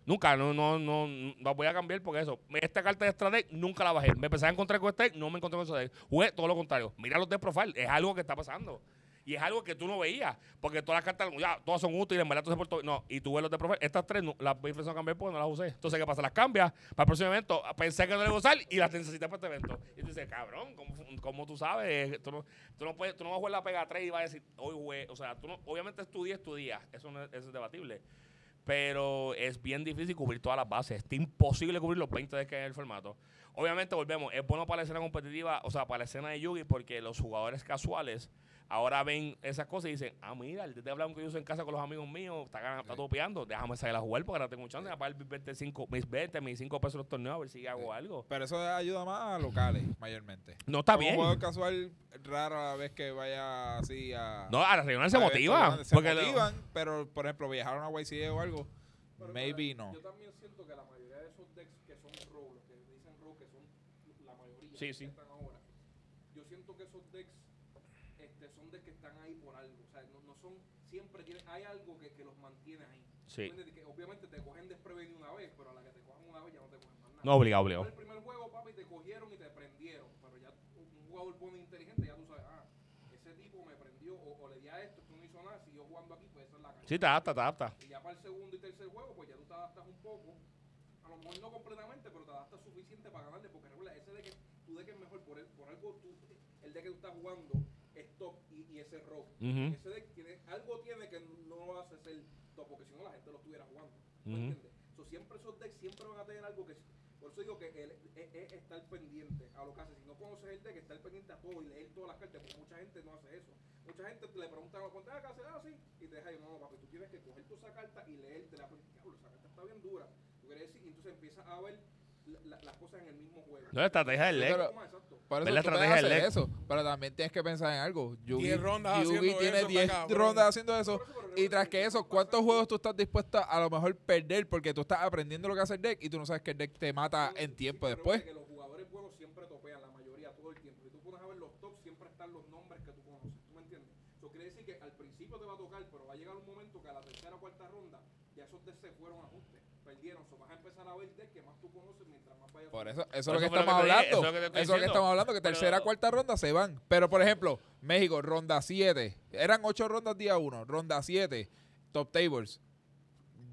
Speaker 1: Nunca, no, no, no, no voy a cambiar porque eso. Esta carta de extra nunca la bajé. Me empecé a encontrar con este no me encontré con ese deck. Jugué todo lo contrario. Mira los de profile, es algo que está pasando. Y es algo que tú no veías, porque todas las cartas, ya, todas son útiles, en verdad, se por todo- No, y tú ves los de profile, estas tres, no, las voy a cambiar porque no las usé. Entonces, ¿qué pasa? Las cambias para el próximo evento, pensé que no le iba a usar y las necesitas para este evento. Y tú dices, cabrón, ¿cómo, cómo tú sabes? Tú no, tú no puedes, tú no vas a jugar la pega 3 y vas a decir, hoy jugué. O sea, tú no, obviamente estudias, estudias, eso, no es, eso es debatible. Pero es bien difícil cubrir todas las bases. Es imposible cubrir los 20 de que hay en el formato. Obviamente, volvemos, es bueno para la escena competitiva, o sea, para la escena de Yugi, porque los jugadores casuales ahora ven esas cosas y dicen, ah, mira, el de blanco que yo uso en casa con los amigos míos, está, ganando, está topeando, déjame salir a jugar porque ahora tengo un chance de pagar mis 25, mis 20, mis 5 pesos en los torneos a ver si hago algo.
Speaker 4: Pero eso ayuda más a locales, mayormente.
Speaker 1: No está
Speaker 4: Como
Speaker 1: bien.
Speaker 4: Un juego casual raro a la vez que vaya así a.
Speaker 1: No, a la regional se motiva.
Speaker 4: Se
Speaker 1: porque lo-
Speaker 4: motivan, pero por ejemplo, viajaron a YCA o algo,
Speaker 5: Pero
Speaker 4: maybe no.
Speaker 5: Yo también siento que la mayoría de esos decks que son rogue, los que dicen rogue, que son la mayoría
Speaker 1: Sí,
Speaker 5: que
Speaker 1: sí.
Speaker 5: están ahora, yo siento que esos decks este, son decks que están ahí por algo. O sea, no, no son, siempre tienen, hay algo que, que los mantiene ahí.
Speaker 1: Sí.
Speaker 5: Que obviamente te cogen desprevenido una vez, pero a la que te cojan una vez ya no te cogen más nada.
Speaker 1: No, obligado, obligado.
Speaker 5: el primer juego, papi, te cogieron y te prendieron. Pero ya un jugador pone inteligente, ya tú sabes, ah, ese tipo me prendió o, o le di a esto, esto no hizo nada, siguió jugando aquí, pues esa es la cancha.
Speaker 1: Sí, te adapta, te adapta.
Speaker 5: Y ya para el segundo y tercer juego, pues ya tú te adaptas un poco. A lo mejor no completamente, pero te adaptas suficiente para ganarle. Porque recuerda, ese de que tu deck es mejor por, el, por algo, tú, el deck que tú estás jugando es y, y ese rock. Ese deck tiene, algo tiene que no lo hace ser top, porque si no la gente lo estuviera jugando. ¿Me
Speaker 1: Ujú.
Speaker 5: entiendes? So, siempre esos decks siempre van a tener algo que. Por eso digo que el, es, es estar pendiente a lo que hace. Si no conoces el deck, estar pendiente a todo y leer todas las cartas, porque mucha gente no hace eso. Mucha gente le pregunta a los ponte acá, ah, sí, y te deja, no, no, papi, tú tienes que coger tu esa carta y leértela, porque diablo, esa carta está bien dura. Tú quieres decir, y entonces empiezas a ver la- la- las cosas en el mismo juego.
Speaker 1: No, estrategia del deck.
Speaker 4: pero-. Por eso
Speaker 1: la estrategia del
Speaker 4: eso, pero también tienes que pensar en algo. Yugi,
Speaker 3: Diez rondas
Speaker 4: Yugi tiene
Speaker 3: eso,
Speaker 4: 10
Speaker 3: está cabrón.
Speaker 4: rondas haciendo eso. Y tras
Speaker 5: que
Speaker 4: eso, ¿cuántos juegos tú estás dispuesto a lo mejor perder porque tú estás aprendiendo lo que hace el deck y tú no sabes que el deck te mata en tiempo
Speaker 5: Sí,
Speaker 4: después?
Speaker 5: que los jugadores buenos siempre topean, la mayoría, todo el tiempo. Si tú pones a ver los tops, siempre están los nombres que tú conoces. ¿Tú me entiendes? Eso quiere decir que al principio te va a tocar, pero va a llegar un momento que a la tercera o cuarta ronda, ya esos decks se fueron a ajuste. Perdieron. So, vas a empezar a ver decks que más tú conoces mientras más vayas
Speaker 4: Por eso, eso es lo que
Speaker 1: lo
Speaker 4: estamos
Speaker 1: que te dije,
Speaker 4: hablando.
Speaker 1: eso es lo que te
Speaker 4: Eso lo estamos hablando, que
Speaker 1: Pero-
Speaker 4: tercera, cuarta ronda se van. Pero, por ejemplo, México, ronda 7. Eran 8 rondas día 1. Ronda 7, top tables.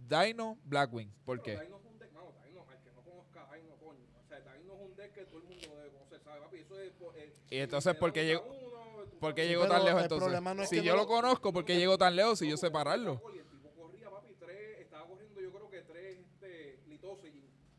Speaker 4: Dino, Blackwing. ¿Por
Speaker 5: Pero
Speaker 4: qué?
Speaker 5: Dino es un deck, mano, Dino, al que no conozca Dino, coño. O sea, Dino es un deck que todo el mundo debe conocer, ¿sabes, papi? Eso es. por- eh,
Speaker 4: Y entonces, ¿por qué llegó-
Speaker 5: uno,
Speaker 4: ¿Por qué llegó tan lejos
Speaker 2: el
Speaker 4: entonces?
Speaker 2: no
Speaker 4: si yo
Speaker 2: no-
Speaker 4: lo conozco, ¿por qué llegó tan lejos si yo sé pararlo?
Speaker 5: Y el tipo corría, papi, tres, estaba corriendo yo creo que tres este, litosis,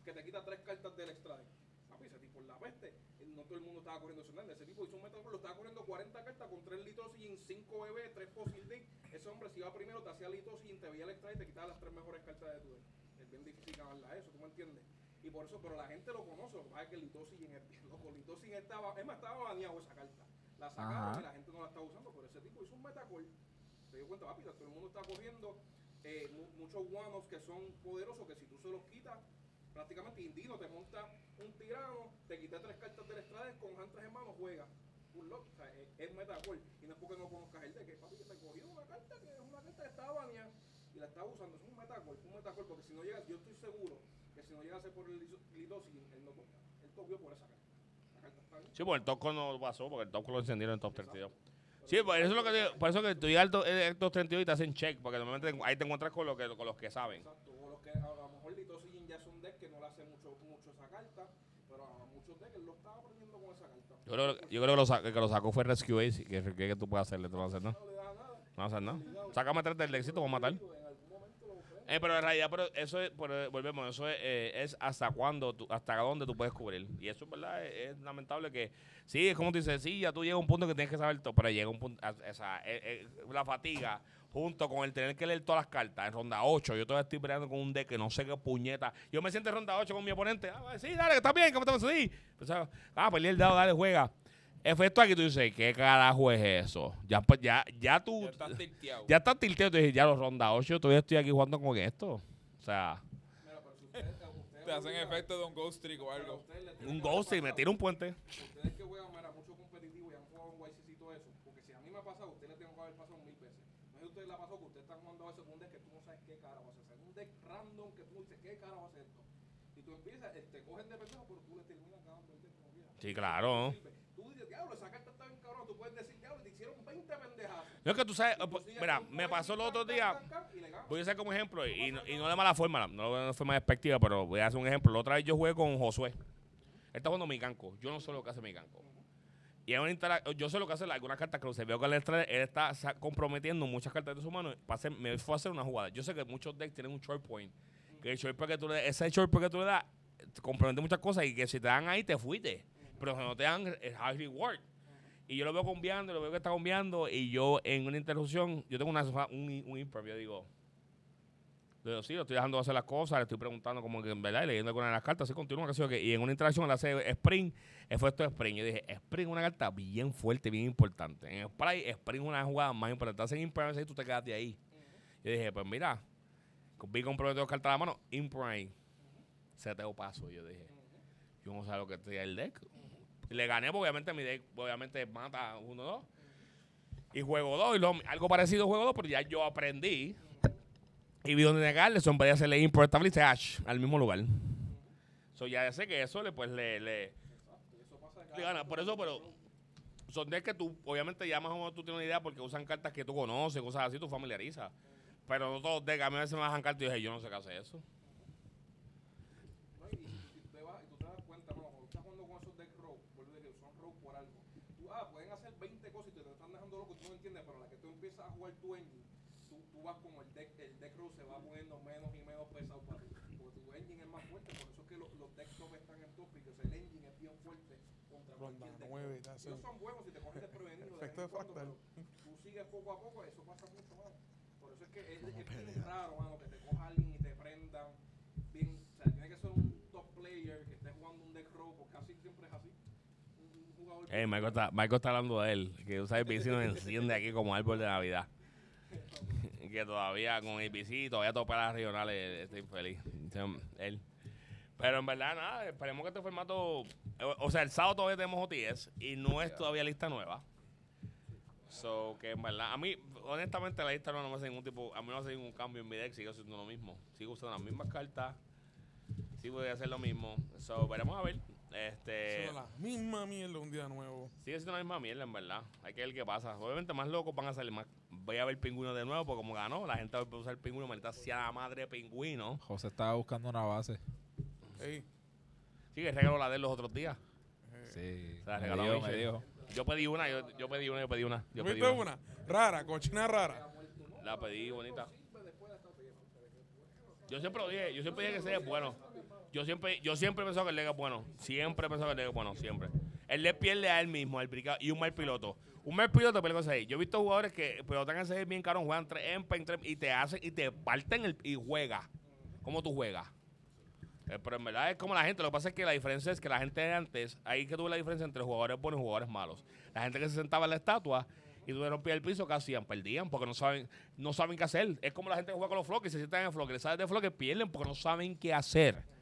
Speaker 5: que te quita tres cartas del extra deck. Papi, ese tipo es la peste. Eh, No todo el mundo estaba corriendo ese Ese tipo hizo un metal lo estaba corriendo 40 cartas con tres litosis y 5 BB, 3 fossil dick. Ese hombre si iba primero te hacía litosis y te veía el extra y te quitaba las tres mejores cartas de tu deck. Es bien difícil ganarla eso, ¿tú me entiendes? Y por eso, pero la gente lo conoce, lo que pasa es que Litosin es bien loco. Litosin estaba, es más, estaba baneado esa carta. La sacaron
Speaker 4: Ajá.
Speaker 5: y la gente no la está usando, pero ese tipo hizo un metacall se dio cuenta, papi, todo el mundo está cogiendo eh, mu- muchos one que son poderosos que si tú se los quitas, prácticamente Indino te monta un tirano, te quita tres cartas del estrade, con hand tres hermanos juega. Un lock, o sea, es, es metacall. Y no es porque no conozcas el deck, que papi, que te cogió una carta que es una carta que estaba baneada y la estaba usando. Es un metacall, es un metacall, porque si no llega, yo estoy seguro que si no llegase por el Lidosin, él no. Él por esa carta. La carta está bien.
Speaker 1: Sí, porque el Tosco no pasó, porque el Tosco lo encendieron en top 32. Sí, por eso es lo que digo, por eso que llegas al to- el top 32 y te hacen check, porque normalmente ahí te encuentras con, lo que, con los que saben.
Speaker 5: Exacto, o los que a lo mejor Litosijin ya es un deck que no le hace mucho, mucho esa carta. Pero a muchos decks él lo estaba aprendiendo con esa carta.
Speaker 1: Yo creo, yo creo que, lo sa- que lo sacó fue Rescue Ace. Que, que, que tú puedes hacerle, tú no vas a hacer nada.
Speaker 5: No
Speaker 1: vas a hacer nada. Sácame tres del éxito, voy a matar. Eh, pero en realidad, pero eso es, pero volvemos, eso es, eh, es hasta cuándo, tú- hasta dónde tú puedes cubrir. Y eso, ¿verdad? Es, es lamentable que, sí, es como tú dices, sí, ya tú llegas a un punto que tienes que saber todo, pero llega un punto, a- o sea, eh, eh, la fatiga, junto con el tener que leer todas las cartas, en ronda 8, yo todavía estoy peleando con un deck que no sé qué puñeta. Yo me siento en ronda 8 con mi oponente, ah, sí, dale, que está bien, ¿cómo estamos? Sí. Pues, ah, ah, peleé el dado, dale, juega. Efecto aquí, tú dices, ¿qué carajo es eso? Ya, pues, ya, ya tú...
Speaker 4: Ya estás tilteado.
Speaker 1: Ya estás tilteado, te dije, ya los ronda 8, todavía estoy aquí jugando con esto. O sea,
Speaker 5: Mira, pero si ustedes, ustedes
Speaker 4: Te hacen efecto de un ghost trick o algo.
Speaker 1: un
Speaker 5: que
Speaker 1: ghost y me tira un puente.
Speaker 5: Ustedes que juegan mira, mucho competitivo y han jugado en YCC y todo eso, porque si a mí me ha pasado, a usted le tengo que haber pasado mil veces. No es que a usted le ha pasado que a veces con un deck que tú no sabes qué cara va a hacer. Un deck random que tú dices, ¿qué cara va a hacer esto? Y tú empiezas, eh, te cogen de pendejo, pero tú le terminas ganando el deck como quieras.
Speaker 1: Sí, claro.
Speaker 5: Tú dices, diablo, esa carta está bien cabrón. Tú puedes decir, diablo, te hicieron 20 pendejadas.
Speaker 1: No es que tú sabes,
Speaker 5: Tú
Speaker 1: pues, mira,
Speaker 5: con
Speaker 1: me
Speaker 5: 40
Speaker 1: pasó el otro día, voy a hacer como ejemplo, y no, y no de mala forma, no de forma despectiva, pero voy a hacer un ejemplo. La otra vez yo jugué con Josué. Él está jugando mi canco. Yo no sé lo que hace mi canco. Y es una yo sé lo que hace algunas cartas que se veo que él, está- él está comprometiendo muchas cartas de su mano para hacer, me fue a hacer una jugada. Yo sé que muchos decks tienen un short point. Que el short point tú ese short point que tú le das te compromete muchas cosas y que si te dan ahí te fuiste. Pero si no te dan es high reward. Y yo lo veo cambiando, lo veo que está cambiando y yo en una interrupción, yo tengo una, un, un improv, yo digo, yo digo, sí, lo estoy dejando de hacer las cosas, le estoy preguntando como que en verdad, y leyendo algunas de las cartas, así continúa. Y en una interacción él hace Spring, efecto de Spring. Yo dije, Spring es una carta bien fuerte, bien importante. En Spray, Spring es una jugada más importante. Hacen Imprime y tú te quedas de ahí. Yo dije, pues mira, vi comprometido dos cartas a la mano, Imprime. Seteo paso. Yo dije, yo no sé lo que trae el deck. Le gané, porque obviamente mi deck, obviamente mata uno dos. Y juego dos, y lo- algo parecido a juego dos, pero ya yo aprendí. Y vi donde vez de hacerle import estabilice Ash al mismo lugar. So ya sé que eso le pues le, le, le gana. Por eso, pero son decks que tú, obviamente ya más o menos tú tienes una idea porque usan cartas que tú conoces, cosas así, tú familiarizas. Pero no todos decks, a mí veces me bajan cartas y yo dije, yo no sé qué hace eso.
Speaker 5: ¿no? Y, y, y tú te vas, y tú te das cuenta, no, cuando estás jugando con esos deck rogue, vuelvo a decir, son rogue por algo. Tú, ah, pueden hacer 20 cosas y te lo están dejando loco y tú no entiendes, pero a la que tú empiezas a jugar tu engine, tú, tú vas como el deck, el deck rogue se va poniendo menos y menos pesado para ti. Porque tu engine es más fuerte, por eso es que lo- los decks top están en top, porque el engine es bien fuerte contra
Speaker 3: Ronda
Speaker 5: cualquier deck.
Speaker 3: nueve, ya sé.
Speaker 5: Ellos son buenos si te cogen desprevenido. de
Speaker 3: de
Speaker 5: cuando, pero Tú sigues poco a poco, eso pasa mucho más. Por eso es que es, es bien raro, mano, que te coja alguien y te prendan. Bien, o sea, tiene que ser un top player que esté jugando un deck row, porque casi siempre es así. Un, un jugador.
Speaker 1: Ey, Michael está, Michael está hablando de él, que usa ABC nos enciende aquí como árbol de Navidad. Que todavía con ABC, todavía topa las regionales, estoy feliz. Él. Pero en verdad, nada, esperemos que este formato. O, o sea, el sábado todavía tenemos OTS y no es todavía lista nueva. So, que en verdad, a mí, honestamente, la lista no, no me hace ningún tipo. A mí no me hace ningún cambio en mi deck, sigo haciendo lo mismo. Sigo usando las mismas cartas, sigo a hacer lo mismo. So, veremos a ver. Este.
Speaker 3: Son la misma mierda un día nuevo.
Speaker 1: Sigue siendo la misma mierda, en verdad. Hay que ver qué pasa. Obviamente, más locos van a salir más. Voy a ver pingüino de nuevo, porque como ganó, la gente va a usar el pingüino. Maldita sea la madre pingüino.
Speaker 4: José estaba buscando una base.
Speaker 3: Ey,
Speaker 1: Sí, que regaló la de él los otros días.
Speaker 4: Sí.
Speaker 1: Se la
Speaker 4: Me
Speaker 1: regaló
Speaker 4: me dijo.
Speaker 1: Yo pedí una, yo, yo pedí una, yo pedí una. Yo pedí
Speaker 3: ¿Viste
Speaker 1: una.
Speaker 3: una? Rara, cochina rara.
Speaker 1: La pedí bonita. Yo siempre lo dije, yo siempre dije que es bueno. Yo siempre, yo siempre he pensado que el Lega es bueno. Siempre he pensado que el Lega es bueno, siempre. Él le pierde a él mismo, al brigado, y un mal piloto. Un mal piloto pierde con 6. Yo he visto jugadores que pilotan ese bien caro, juegan 3 en pen, y te hacen, y te parten y juega. ¿Cómo tú juegas? Eh, pero en verdad es como la gente. Lo que pasa es que la diferencia es que la gente de antes, ahí que tuve la diferencia entre jugadores buenos y jugadores malos. La gente que se sentaba en la estatua y le rompías el piso, ¿qué hacían? Perdían porque no saben, no saben qué hacer. Es como la gente que juega con los floques, se sientan en el floque, les salen de floque, pierden porque no saben qué hacer.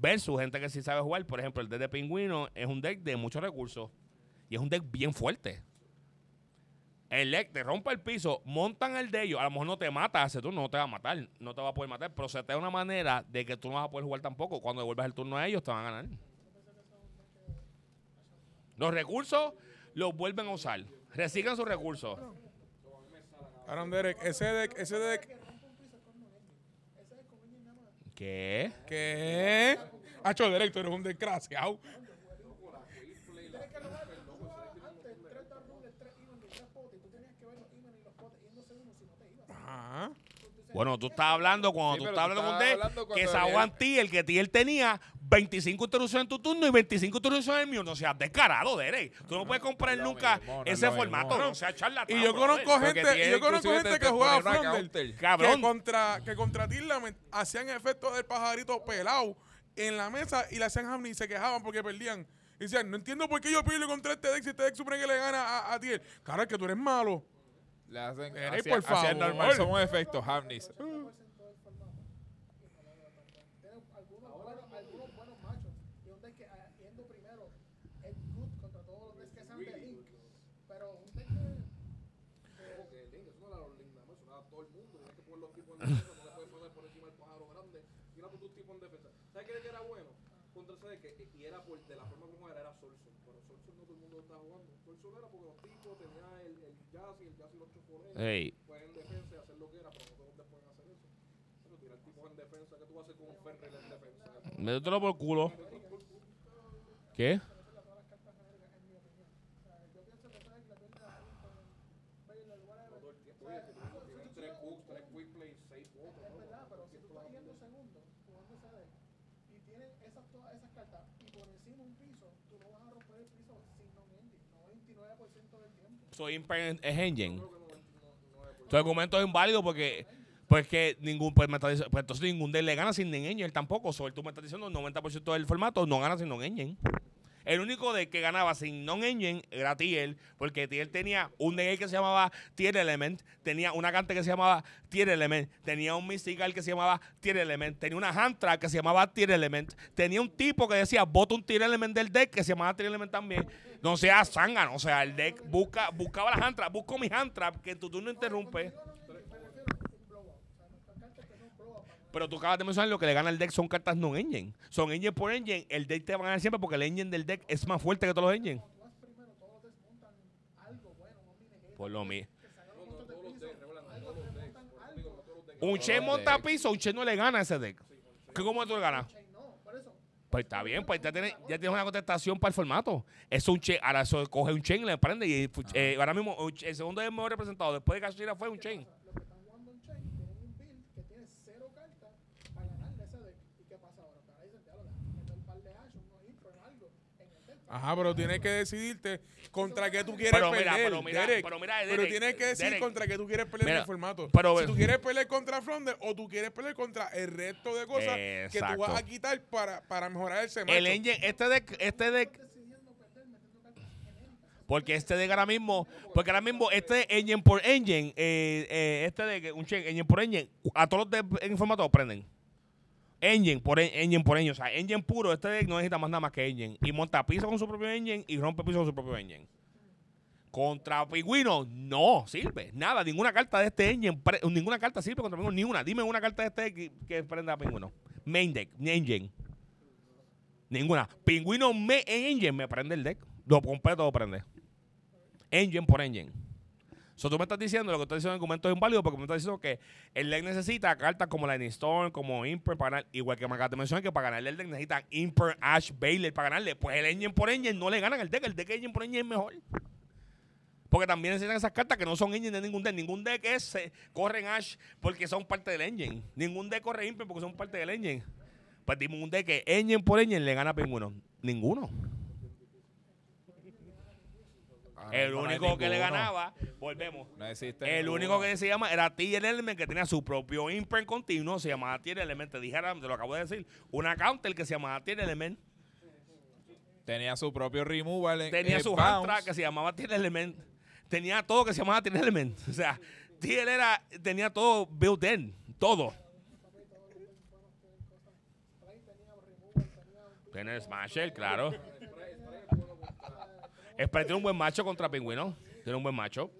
Speaker 1: Versus gente que sí sabe jugar. Por ejemplo, el deck de pingüino es un deck de muchos recursos y es un deck bien fuerte. El deck te rompe el piso, montan el de ellos, a lo mejor no te mata, ese turno no te va a matar, no te va a poder matar, pero se te da una manera de que tú no vas a poder jugar tampoco. Cuando devuelvas el turno a ellos, te van a ganar. Los recursos los vuelven a usar. Reciclan sus recursos.
Speaker 3: Aaron Derek, ese deck, ese deck,
Speaker 1: ¿Qué?
Speaker 3: ¿qué? Hacho directo, eres un desgraciado.
Speaker 6: Tienes que robar, tú jugabas antes tres dark rules, tres even y tres potes, y tú tenías que ver los even y los potes yéndose uno si no te ibas.
Speaker 3: Ajá.
Speaker 1: Bueno, tú estás hablando cuando
Speaker 4: Sí,
Speaker 1: tú estás hablando con
Speaker 4: hablando
Speaker 1: que Sawan T, el que T él tenía 25 interrupciones en tu turno y 25 interrupciones en el mío. No seas descarado, Derek. Tú no puedes comprar
Speaker 4: No
Speaker 1: nunca
Speaker 4: mismo, no es
Speaker 1: ese
Speaker 4: mismo.
Speaker 1: formato. No seas charlatán.
Speaker 3: Y yo conozco gente, y yo conozco gente
Speaker 4: te-
Speaker 3: que jugaba Flounder.
Speaker 1: Cabrón.
Speaker 3: que contra, que contra Tirlament hacían efecto del pajarito pelado en la mesa y le hacían hammy y se quejaban porque perdían. Y decían, no entiendo por qué yo pierdo contra este deck si este deck supone que le gana a, a Tier. Cara, es que tú eres malo.
Speaker 4: Le hacen,
Speaker 3: Ey,
Speaker 4: hacía-
Speaker 3: por
Speaker 4: hacía
Speaker 3: favor.
Speaker 4: normal, son un efecto Hamnis.
Speaker 6: Y un deck que yendo primero es good contra todos los decks que sean de Link. Pero un deck que.
Speaker 5: Porque el link, eso no era los links nada más, eso era todo el mundo. Tienes que poner los tipos en defensa, no le puedes poner por encima del pájaro grande. Mira por tus tipos en defensa. ¿Sabes qué era bueno? Contra ese de que, y era por, de la forma como era, era Solson. Pero Solson no todo el mundo estaba jugando. Solson era porque los tipos tenían el, el jazz y el jazz y los chofones.
Speaker 1: Ey,
Speaker 5: Pueden en defensa y hacer lo que era, pero no todos pueden hacer eso. Pero tirar tipos en defensa, ¿qué tú vas a hacer con un Fenrir en defensa?
Speaker 1: métetelo por culo. ¿Qué?
Speaker 5: Tienen tres cooks, tres quick plays, seis votos.
Speaker 6: Es verdad, pero si tú estás yendo segundo jugando ese deck y tienes esas, todas esas cartas y por encima un piso, tú no vas a romper el piso sin non-ending, 99% del tiempo.
Speaker 1: Soy imper- es engine. Tu argumento es inválido porque pues que ningún pues, me está dic- pues entonces ningún deck le gana sin non-engine tampoco. So, tú me estás diciendo el 90% del formato no gana sin non-engine. El único deck que ganaba sin non-engine era Tier, porque Tier tenía un deck que se llamaba Tier Element, tenía una cante que se llamaba Tier Element, tenía un Mystical que se llamaba Tier Element, tenía una hand trap que se llamaba Tier Element, tenía un tipo que decía bota un Tier Element del deck que se llamaba Tier Element también. No sea zángano, o sea, el deck busca, buscaba la hand trap, busco mi hand trap, que tu turno interrumpe. Pero tú acabas de mencionar lo que le gana el deck son cartas non-engine. Son engine por engine. El deck te va a ganar siempre porque el engine del deck es más fuerte que todos los engines. Por lo mismo. Un Che monta piso, un Che no le gana a ese deck. ¿Qué cómo tú le ganas? Pues está bien, pues ya tienes, ya tienes una contestación para el formato. Es un Che, ahora eso coge un Chen y le prende. Y eh, ahora mismo Che- el segundo es mejor representado. Después de Kashira fue un Chen.
Speaker 6: Los que están jugando en Chain tienen un build que tiene cero cartas para ganarle ese deck. ¿Y qué pasa ahora? Que ahora dicen, diablo, déjame meter un par de Ash, unos Imper, algo en el deck.
Speaker 3: Ajá, pero tienes que decidirte contra qué tú quieres
Speaker 1: Pero mira,
Speaker 3: perder.
Speaker 1: pero mira,
Speaker 3: Derek.
Speaker 1: pero mira,
Speaker 3: Pero
Speaker 1: Derek,
Speaker 3: tienes que decir
Speaker 1: Derek.
Speaker 3: contra qué tú quieres pelear en
Speaker 1: Mira,
Speaker 3: el formato.
Speaker 1: pero-
Speaker 3: si tú quieres pelear contra Flounder o tú quieres pelear contra el resto de cosas que
Speaker 1: Exacto.
Speaker 3: tú vas a quitar para, para mejorar ese macho.
Speaker 1: El engine, este deck, este deck. Porque este deck ahora mismo, porque ahora mismo este engine por engine, eh, eh, este deck, un check, engine por engine, a todos los decks en formato prenden. Engine por en- engine por engine, o sea, engine puro, este deck no necesita más nada más que engine. Y monta piso con su propio engine y rompe piso con su propio engine. Contra Pingüino, no sirve. Nada, ninguna carta de este engine, ninguna carta sirve contra Pingüino, ni una. Dime una carta de este deck que, que prenda a Pingüino. Main deck, engine. Ninguna. Pingüino me, en engine me prende el deck. Lo completo lo prende. Engine por engine. So, tú me estás diciendo, lo que estás diciendo en el documento es inválido porque me estás diciendo que el deck necesita cartas como Lightning Storm, como Imper para ganar. Igual que me acabas de mencionar que para ganarle el deck necesitan Imper, Ash, Baylor para ganarle. Pues el engine por engine no le ganan el deck. El deck engine por engine es mejor. Porque también necesitan esas cartas que no son engine de ningún deck. Ningún deck es, eh, corren Ash porque son parte del engine. Ningún deck corre Imper porque son parte del engine. Pues dime un deck que engine por engine le gana a Pingüino. Ninguno. El único que le ganaba, volvemos.
Speaker 4: No existe
Speaker 1: El único que se llama era Tier Element que tenía su propio imprint continuo, se llamaba Tier Element. Te dijera, te lo acabo de decir, una counter que se llamaba Tier Element.
Speaker 4: Tenía su propio removal. en-
Speaker 1: Tenía
Speaker 4: en
Speaker 1: su hand track que se llamaba Tier Element. Tenía todo que se llamaba Tier Element. O sea, Tier era, tenía todo built in, todo. Tiene Smasher, claro. Spray tiene un buen macho contra Pingüino. Tiene un buen macho.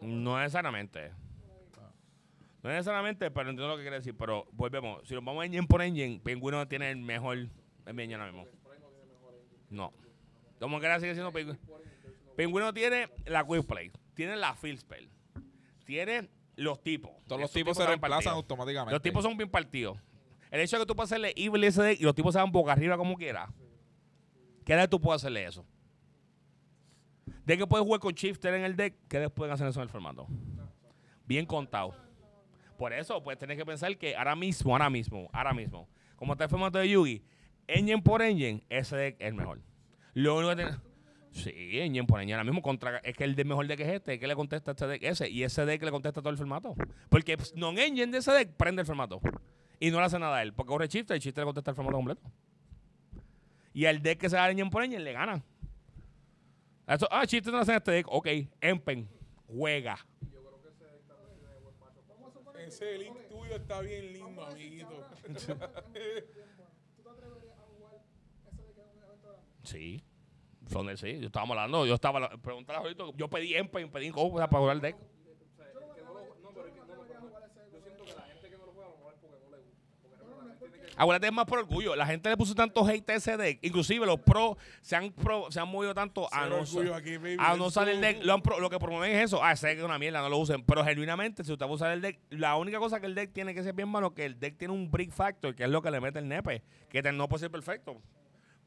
Speaker 1: No necesariamente. No necesariamente, pero entiendo lo que quiere decir. Pero volvemos. Si nos vamos engine por engine, Pingüino tiene el mejor engine ahora mismo. No. Como que sigue siendo Pingüino. Pingüino tiene la Quick Play, tiene la Field Spell, tiene los tipos.
Speaker 4: Todos los
Speaker 1: Esos
Speaker 4: tipos se reemplazan automáticamente.
Speaker 1: Los tipos son bien partidos. El hecho de que tú puedas hacerle evil ese deck y los tipos se van boca arriba como quieras. ¿Qué deck tú puedes hacerle eso? De que puedes jugar con shifter en el deck, ¿qué deck pueden hacer eso en el formato? Bien contado. Por eso, pues tenés que pensar que ahora mismo, ahora mismo, ahora mismo, como está el formato de Yugi, engine por engine, ese deck es el mejor. Lo único que tiene- Sí, engine por engine. Ahora mismo contra, es que el de mejor deck es este, que le contesta este deck ese. Y ese deck le contesta todo el formato. Porque pues, non-engine de ese deck prende el formato. Y no le hace nada a él. Porque corre shifter y shifter le contesta el formato completo. Y el deck que se da engine por engine le gana. Eso, ah, shifter no hace este deck. Ok, Empen, juega.
Speaker 3: Ese link tuyo está bien lindo, amiguito.
Speaker 6: ¿Tú te atreverías a jugar ese de que es un evento grande?
Speaker 1: Sí. Son de sí. Yo estábamos hablando. Yo estaba. Pregúntale ahorita. Yo pedí Empen, pedí cosas para jugar el deck.
Speaker 5: Es es
Speaker 1: Acuérdate, es más por orgullo. La gente le puso tanto hate a ese deck. Inclusive los pros se han, pro- se han movido tanto a no,
Speaker 3: orgullo aquí, baby.
Speaker 1: a no usar el deck. Lo, han pro- lo que promueven es eso. Ah, ese deck es una mierda, no lo usen. Pero genuinamente, si usted va a usar el deck, la única cosa que el deck tiene que ser bien malo que el deck tiene un brick factor, que es lo que le mete el nepe. Que no puede ser perfecto.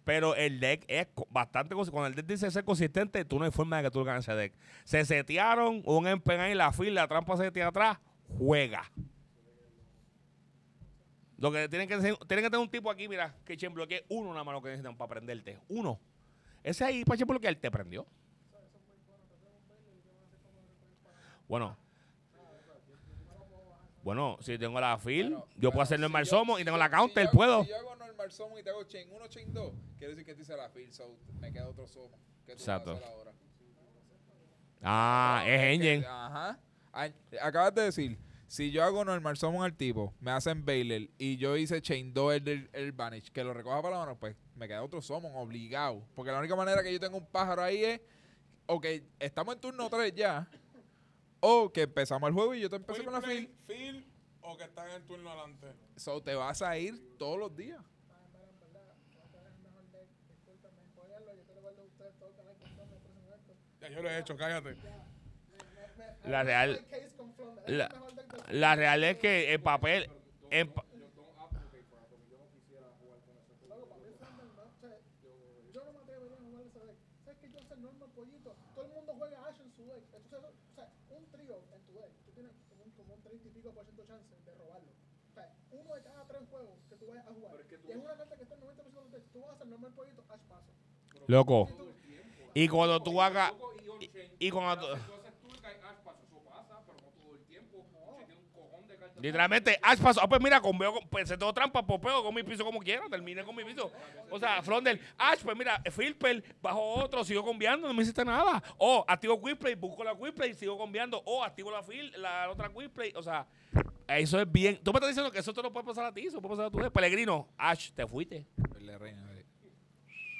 Speaker 1: Pero el deck es bastante Cuando el deck dice ser consistente, tú no hay forma de que tú ganes ese deck. Se setearon, un empen ahí, la fila, la trampa se setea atrás, juega. Lo que tienen que hacer- tienen que tener un tipo aquí, mira, que bloquee uno nada más lo que necesitan para prenderte. Uno. Ese ahí para bloquear te prendió. Bueno. Bueno, si tengo la
Speaker 4: Bueno,
Speaker 1: yo puedo
Speaker 4: bueno,
Speaker 1: hacer
Speaker 4: si yo-
Speaker 1: summon y
Speaker 4: si
Speaker 1: tengo
Speaker 4: yo-
Speaker 1: la
Speaker 4: si
Speaker 1: counter, puedo.
Speaker 4: Si yo hago normal summon y te hago chain 1, chain 2, quiere decir que te hice la field, so me queda otro summon. ¿Qué tú vas a
Speaker 1: Exacto.
Speaker 4: hacer ahora?
Speaker 1: Ah, es
Speaker 4: que-
Speaker 1: engine.
Speaker 4: Ajá. Ay, Acabas de decir, si yo hago normal summon al tipo, me hacen Baylor y yo hice chain 2 el, del- el Vanish, que lo recoja para la mano, pues me queda otro summon obligado. Porque la única manera que yo tengo un pájaro ahí es, ok, estamos en turno 3 ya, o que empezamos el juego y yo te empecé con la field.
Speaker 3: field o que están en el turno adelante.
Speaker 4: So te vas a ir todos los días.
Speaker 6: Ah, en verdad, en verdad, cuando es el mejor deck, discúlpenme, jueguenlo, yo te lo guardo a ustedes todos canal con Flounder, por ese momento.
Speaker 3: Ya yo lo he hecho, cállate.
Speaker 1: La
Speaker 6: I
Speaker 1: real- La, la real es que el papel.
Speaker 6: el mundo juega Ash en su deck. Entonces, o sea, un trío en tu deck, tú tienes como un, como un 30 y pico por ciento chance de robarlo. O sea, uno de cada tres juegos que tú vayas a jugar. y es una carta que está en 90% de los decks. Tú vas a hacer normal pollito, Ash paso.
Speaker 1: Loco. Y cuando tú hagas.
Speaker 5: Y on chain.
Speaker 1: Y cuando. tú-
Speaker 5: Tú haces turca y Ash pasa, eso pasa, pero no todo el tiempo. Si tiene un cojón de cartas.
Speaker 1: Literalmente, Ash pasó. Ah, pues mira, con veo, pues se tengo trampa, pues pego con mi piso como quiera, terminé con mi piso. O sea, Flonder, Ash, pues mira, Filper, bajo otro, sigo cambiando, no me hiciste nada. O activo Quipplay, busco la Quipplay, sigo cambiando. O activo la fil, la otra Quipplay. O sea, eso es bien. Tú me estás diciendo que eso te lo puede pasar a ti, eso puede pasar a tu Pellegrino, Ash, te fuiste.
Speaker 4: La reina, sí.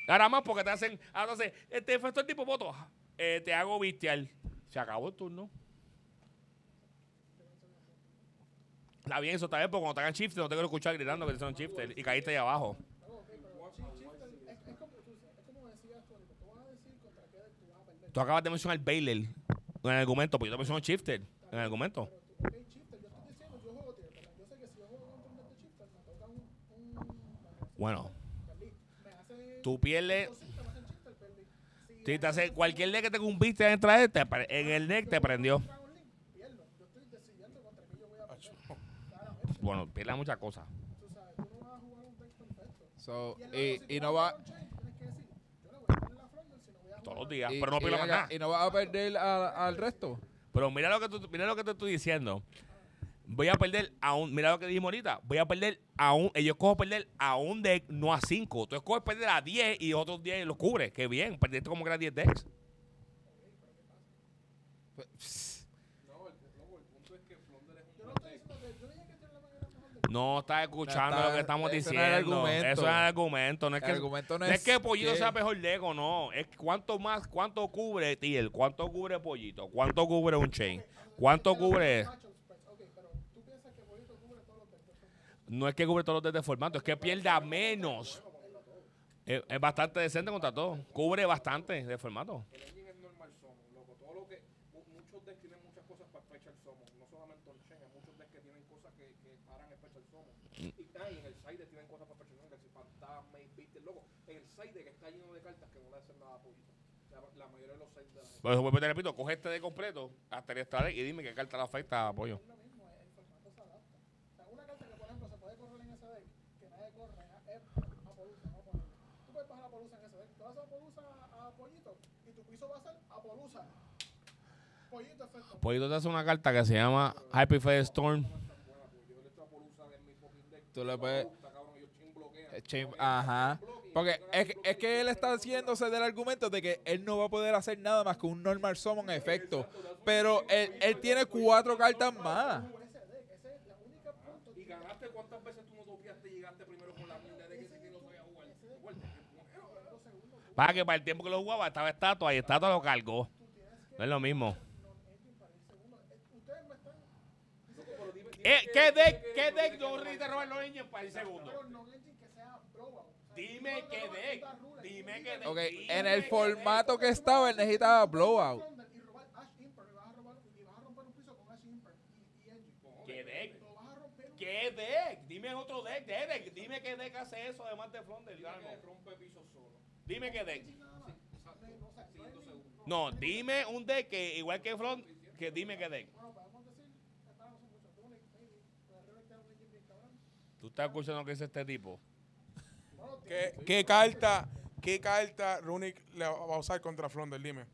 Speaker 1: Ahora más porque te hacen, ahora entonces, este efecto el tipo voto, eh, te hago bestial. Se acabó el turno. Está bien, eso está bien, porque cuando te hagan shifter no te quiero escuchar gritando que te son shifter y caíste ahí abajo.
Speaker 6: Tú,
Speaker 1: acabas de mencionar Baylor en el argumento, porque yo te menciono shifter en el argumento. Bueno, tú pierdes,
Speaker 6: Entonces, me hacen Shifter, perdí. Si
Speaker 1: te hace cualquier deck que un beat dentro de este, en el deck te prendió. Bueno, pierdes muchas cosas.
Speaker 4: So,
Speaker 6: Y, el
Speaker 4: y, no va...
Speaker 1: Todos los días,
Speaker 4: Y,
Speaker 1: pero no pierdas nada.
Speaker 4: y no vas a perder al resto.
Speaker 1: Pero mira lo que tú, mira lo que te estoy diciendo. Voy a perder a un, mira lo que dijimos ahorita, voy a perder a un, ellos cojo perder a un deck, no a cinco. Tú escoges perder a 10 y otros 10 los cubre. Qué bien, perdiste como que era 10 decks.
Speaker 5: No, el, no, el punto es que Flounder es
Speaker 6: Yo
Speaker 5: un
Speaker 6: no
Speaker 5: buen
Speaker 6: estoy
Speaker 5: deck.
Speaker 6: diciendo que yo dije que Tier Lemon era el mejor deck.
Speaker 1: No estás escuchando
Speaker 4: está-
Speaker 1: lo que estamos diciendo.
Speaker 4: es el argumento.
Speaker 1: Eso es el argumento. No es
Speaker 4: El
Speaker 1: que,
Speaker 4: argumento no
Speaker 1: es
Speaker 4: es
Speaker 1: que Pollito
Speaker 4: que-
Speaker 1: sea mejor deck o no. Es cuánto más, cuánto cubre Tiel, cuánto cubre Pollito, cuánto cubre un chain, cuánto cubre.
Speaker 6: Matchups, pues, ok, pero tú piensas que Bolito cubre todos los decks de formato.
Speaker 1: No es que cubre todos los de formato, es que pierda menos. Es, es bastante decente contra todo. Cubre bastante de formato.
Speaker 5: El engine es normal lo que mu- muchos decks tienen muchas cosas para Special Summon, no solamente on-chain, hay muchos decks que tienen cosas que, que paran Special Summon. Y, y en el side tienen cosas para Special Summon, que si fantasma y viste, loco, en el side que está lleno de cartas que no le hacen nada a poquito. La, la mayoría de los sides de la
Speaker 1: eso, vuelvo y te repito, coge este de completo, hasta el y dime qué carta le afecta a apoyo.
Speaker 6: Es lo mismo, el formato se adapta. O sea, una carta que, por ejemplo, se puede correr en ese deck, que nadie corre, es Apolusa, no ponerle. Tú puedes bajar Apolusa en ese deck. Tú vas a Apolusa a, a Pollito y tu piso va a ser Apolusa. Pollito efecto.
Speaker 1: Pollito te hace una carta que se llama Happy Fire Storm.
Speaker 5: Yo le echo a Polusa en mi fucking deck.
Speaker 4: Tú le puedes...
Speaker 5: Chain
Speaker 4: Ajá. Porque es, que- es que él está haciéndose del argumento de que él no va a poder hacer nada más que un normal summon efecto. Pero él, él tiene cuatro cartas más.
Speaker 5: Y ganaste cuántas veces tú no topiaste y llegaste primero con la mierda de que ese que no sabía jugar. Fuerte.
Speaker 1: Para que para el tiempo que lo jugaba estaba estatua y estatua lo cargó. No es lo mismo.
Speaker 6: Ustedes me están.
Speaker 1: Eh, ¿Qué deck, qué deck no robar los niños para el segundo? Dime qué deck. Dime qué deck.
Speaker 4: Ok, en el formato que estaba, él necesitaba blowout.
Speaker 1: ¿Qué deck? ¿Qué deck? Dime otro deck, ¿qué deck? Dime qué deck hace eso además de Flonder.
Speaker 5: Que rompe piso solo.
Speaker 1: Dime qué deck.
Speaker 6: nada más. No,
Speaker 1: dime un deck que igual que Front, que dime qué deck. ¿Tú estás escuchando lo que dice este tipo?
Speaker 3: ¿Qué, qué carta, qué carta Runic le va a usar contra Flonder? Dime.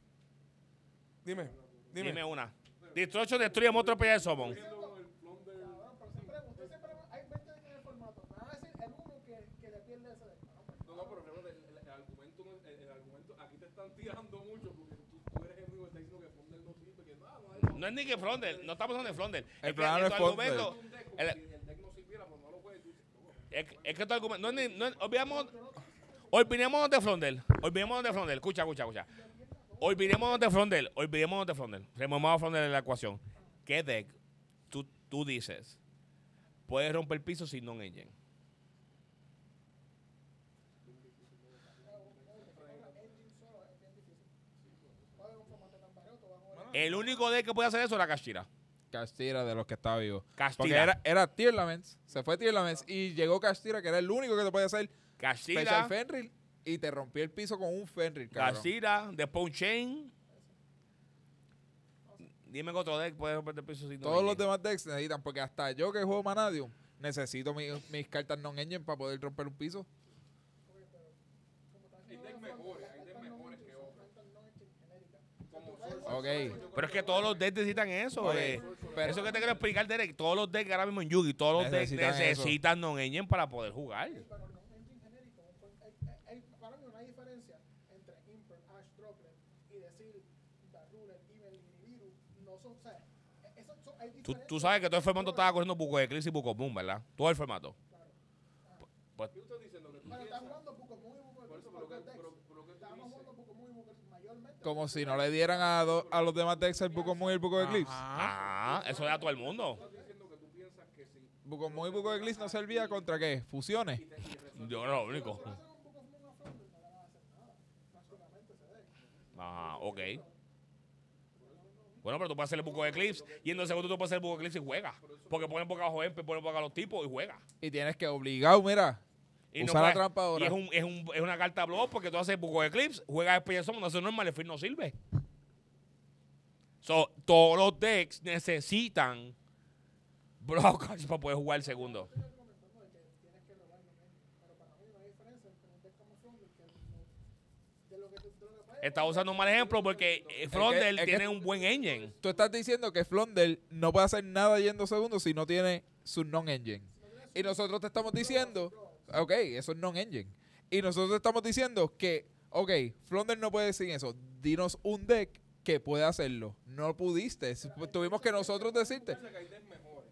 Speaker 3: Dime. Dime.
Speaker 1: Dime una. Destruction destruye monstruo pelea de Summon.
Speaker 6: cabrón, pero siempre, usted siempre, hay 20 decks en el formato. Me van a decir el uno que, que le pierde ese deck. Bueno, pues,
Speaker 5: No, no, pero realmente el, el- el argumento, no es- el, el argumento, aquí te están tirando mucho porque tú, tú eres el único que está diciendo que Flonder no sirve, que nada, no hay
Speaker 1: No es ni que Flonder, no estamos hablando de Flonder.
Speaker 4: El
Speaker 1: Es que
Speaker 4: problema no es Flonder.
Speaker 1: el-
Speaker 5: si el deck no sirviera, pues no lo puedes decir. loco.
Speaker 1: es, es que tu argumento, no es ni, no es- olvidamos, olvidémonos de Flonder, olvidémonos de Flonder, escucha, escucha, escucha. Olvidémonos de Flonder, olvidémonos de Flonder. Removamos a Flonder de la ecuación. ¿Qué deck tú, tú dices puedes romper el piso sin non-engine? El único deck que puede hacer eso era Kashira.
Speaker 4: Castira de los que estaba vivo. Porque
Speaker 1: Castira.
Speaker 4: era, era Tierlaments, se fue Tierlaments y llegó Castira, que era el único que te podía hacer Special
Speaker 1: Kashira,
Speaker 4: Fenrir y te rompió el piso con un Fenrir, cabrón.
Speaker 1: Kashira, después un Chain. Dime que otro deck puede romper el piso sin
Speaker 4: Todos los demás decks necesitan, porque hasta yo que juego Manadium, necesito mi- mis cartas non-engine para poder romper un piso.
Speaker 5: Hay decks mejores, hay decks mejores que otros. Como Soul
Speaker 4: Ok.
Speaker 1: Pero es que todos los decks necesitan eso.
Speaker 4: Ok,
Speaker 1: eh.
Speaker 4: pero-
Speaker 1: eso que te quiero explicar, Derek. Todos los decks ahora mismo en Yugi, todos los decks
Speaker 4: Necesitan eso.
Speaker 1: necesitan non-engine para poder jugar.
Speaker 6: Pero no engine genérico. un- Hay, hay- hay para mí una diferencia entre Imper, Ash, Droplet y decir Darruler, Evil, Nibiru. No son, o sea, e- esos son, hay
Speaker 1: Tú,
Speaker 6: diferencias.
Speaker 1: tú sabes que todo el formato estaba corriendo Buco Eclipse y Buco Boom, ¿verdad? Todo el formato. Pues,
Speaker 5: ¿Qué usted diciendo? Que tú
Speaker 6: Pero está
Speaker 5: piensas-
Speaker 6: jugando Pokémon y Pokémon.
Speaker 5: Por eso, pero que- pero- pero que tú
Speaker 6: Estábamos
Speaker 5: dices-
Speaker 6: jugando Pokémon y Pokémon mayormente.
Speaker 4: Como si no le dieran a, do- a los demás decks el Bukomon y el Buko Eclipse.
Speaker 1: ah, eso da a todo el mundo.
Speaker 5: Si
Speaker 4: Bukomon y Buko Eclipse no servía contra qué? Fusiones.
Speaker 1: Yo no, lo único.
Speaker 6: A a.
Speaker 1: Ah, ok. Bueno, pero tú puedes hacer el Buco Eclipse y en el segundo tú puedes hacer el Buco Eclipse y juega. Porque ponen boca abajo Empe, ponen boca a los tipos y juega.
Speaker 4: Y tienes que obligado, mira.
Speaker 1: Y
Speaker 4: Usa la
Speaker 1: puedes-
Speaker 4: trampa ahora.
Speaker 1: Y es, un, es, un, es una carta block porque tú haces Buco Eclipse, juegas Espía Summon, no es normal, el fin no sirve. So, todos los decks necesitan blockers para poder jugar el segundo.
Speaker 6: No no-
Speaker 1: Está usando un mal ejemplo porque eh, Frondel
Speaker 4: es que-
Speaker 1: tiene un buen engine.
Speaker 4: Tú estás diciendo que Flonder no puede hacer nada yendo segundo si no tiene su non-engine. Y nosotros te estamos diciendo, ok, eso es non-engine. Y nosotros estamos diciendo que, ok, Flonder no puede decir eso. Dinos un deck que puede hacerlo. No pudiste. Tuvimos que nosotros decirte.
Speaker 5: que hay decks mejores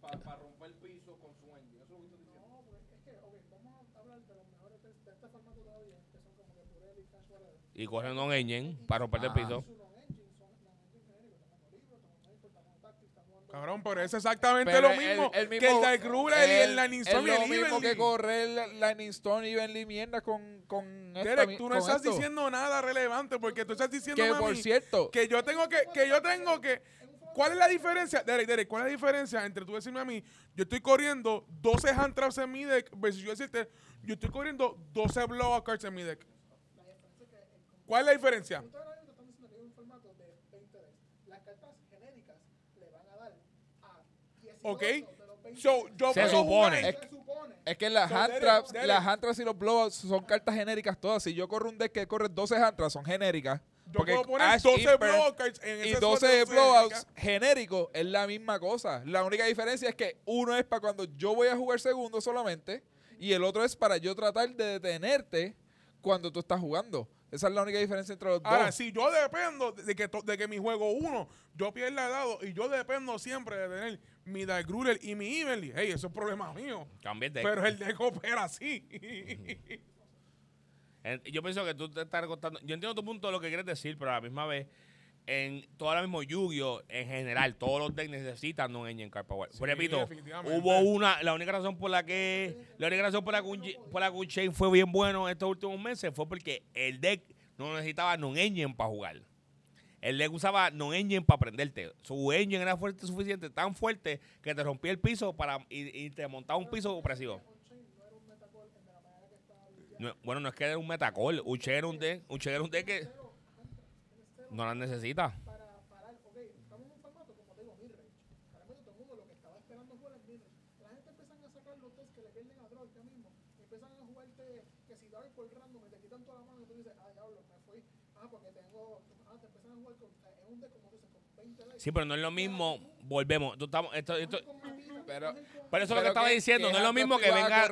Speaker 5: para romper el piso con su engine. Eso es lo que estoy diciendo.
Speaker 6: No, porque es que, ok, vamos a hablar de los mejores de, de este formato todavía, que son como que Purell y Cash.
Speaker 1: Y corren non-engine para romper el piso.
Speaker 6: Su non-engine son non-engine genéricos. Estamos libros, estamos Hyper, estamos Tactics, estamos jugando
Speaker 3: Cabrón, pero es exactamente
Speaker 4: Pero
Speaker 3: lo
Speaker 4: el-
Speaker 3: mismo,
Speaker 4: el
Speaker 3: que
Speaker 4: mismo-
Speaker 3: el Dark Ruler y el
Speaker 4: el-
Speaker 3: Lightning
Speaker 4: Es
Speaker 3: Storm y
Speaker 4: lo
Speaker 3: el
Speaker 4: mismo que correr el Lightning Storm y Evenly mierda con, con
Speaker 3: Derek, tú no estás
Speaker 4: esto.
Speaker 3: diciendo nada relevante porque tú estás diciendo
Speaker 4: Que por cierto,
Speaker 3: que yo tengo que, que yo tengo que. ¿Cuál es la diferencia? Derek, Derek, ¿cuál es la diferencia entre tú decirme a mí, yo estoy corriendo 12 hand traps en mi deck, versus yo decirte, yo estoy corriendo 12 blowout cards en mi deck? ¿Cuál es la diferencia?
Speaker 6: Ustedes ahora mismo están diciendo que hay un formato de 20 decks. Las cartas genéricas le van a dar a 18
Speaker 3: Ok.
Speaker 6: de los 20
Speaker 3: So,
Speaker 6: decks.
Speaker 3: yo
Speaker 1: Se supone.
Speaker 3: jugar-
Speaker 6: Se supone.
Speaker 4: es que las
Speaker 3: So,
Speaker 4: hand traps, las hand traps y los blowouts son cartas genéricas todas. Si yo corro un deck que corre 12 hand traps, son genéricas.
Speaker 3: Yo
Speaker 4: porque
Speaker 3: puedo poner
Speaker 4: Ash
Speaker 3: 12
Speaker 4: Imper
Speaker 3: blowout cards en
Speaker 4: y
Speaker 3: ese
Speaker 4: 12
Speaker 3: slot de
Speaker 4: blowouts
Speaker 3: genéricas.
Speaker 4: genéricos es la misma cosa. La única diferencia es que uno es para cuando yo voy a jugar segundo solamente y el otro es para yo tratar de detenerte cuando tú estás jugando. Esa es la única diferencia entre los
Speaker 3: Ahora,
Speaker 4: dos.
Speaker 3: si yo dependo de que, de que mi juego uno, yo pierda dado y yo dependo siempre de tener mi Dark Ruler y mi Evenly, hey, eso es problema mío.
Speaker 1: Cambia el deck.
Speaker 3: Pero el deck opera así.
Speaker 1: Yo pienso que tú te estás recortando. Yo entiendo tu punto de lo que quieres decir, pero a la misma vez, en todo ahora mismo Yu-Gi-Oh! en general, todos los decks necesitan un engine card power.
Speaker 3: Sí,
Speaker 1: Repito, hubo una, la única razón por la que, la única razón por la que un, por la que un Chain fue bien bueno estos últimos meses fue porque el deck no necesitaba non engine para jugar. El deck usaba non engine para prenderte. Su engine era fuerte suficiente, tan fuerte que te rompía el piso para y, te montaba un piso opresivo. No, bueno, no es que era un metacall. Uche era un deck, Uche era un deck que no la necesita.
Speaker 6: para parar, ok, estamos en un formato, como te digo, midrange. Realmente todo el mundo lo que estaba esperando fue el midrange. La gente empiezan a sacar los decks que le pierden a draw ya mismo. Y empiezan a jugarte que si Dark por random y te quitan toda la mano y tú dices, ah, diablo, me fui. Ah, porque tengo, ah, te empiezan a jugar con, eh, es un deck como tú dices, con 20 decks.
Speaker 1: Sí, pero no es lo mismo. Volvemos. Tú estamos, esto,
Speaker 4: Pero-
Speaker 1: eso es lo que estaba diciendo. No es lo mismo que venga.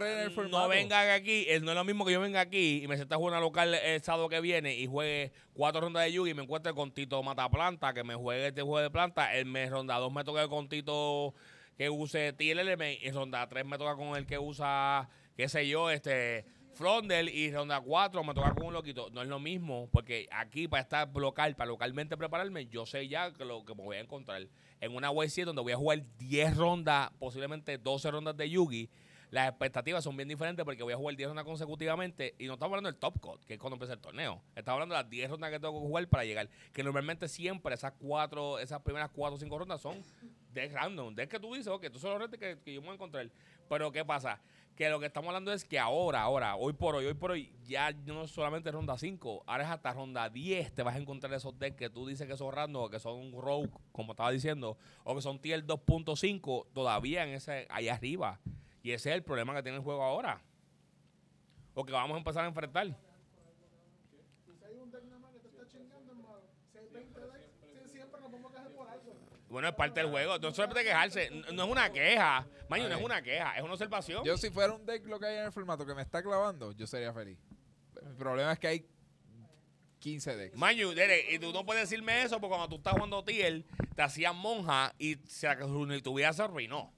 Speaker 1: No venga aquí. No es lo mismo que yo venga aquí y me sienta a jugar una local el sábado que viene y juegue cuatro rondas de Yugi y me encuentre con Tito Mataplanta, que me juegue este juego de planta. El mes ronda dos me toca con Tito que use TLLM y ronda tres me toca con el que usa, qué sé yo, este. Frondel y ronda 4 me toca con un loquito. No es lo mismo, porque aquí para estar local, para localmente prepararme, yo sé ya que lo que me voy a encontrar. En una Way 7 donde voy a jugar 10 rondas, posiblemente 12 rondas de Yugi, las expectativas son bien diferentes porque voy a jugar 10 rondas consecutivamente y no estamos hablando del top cut, que es cuando empieza el torneo. Estamos hablando de las 10 rondas que tengo que jugar para llegar. Que normalmente siempre esas cuatro, esas primeras 4 o 5 rondas son de random. De que tú dices, ok, tú son los que, que yo me voy a encontrar. Pero ¿qué pasa? Que lo que estamos hablando es que ahora, ahora, hoy por hoy, hoy por hoy, ya no solamente ronda 5, ahora es hasta ronda 10 te vas a encontrar esos decks que tú dices que son random, o que son rogue, como estaba diciendo, o que son tier 2.5, todavía en ese, ahí arriba. Y ese es el problema que tiene el juego ahora. O que vamos a empezar a enfrentar.
Speaker 6: Y si hay un deck nada más que te está chingando, hermano, si hay 20 decks, sí, siempre nos vamos a quejar por algo.
Speaker 1: Bueno, es parte del juego. No solamente quejarse, no es una queja. Maño, no es una queja, es una observación.
Speaker 4: Yo si fuera un deck lo que hay en el formato que me está clavando, yo sería feliz. El problema es que hay 15 decks.
Speaker 1: Maño, y tú no puedes decirme eso porque cuando tú estás jugando Tiel, te hacían monja y se la y tu vida se arruinó.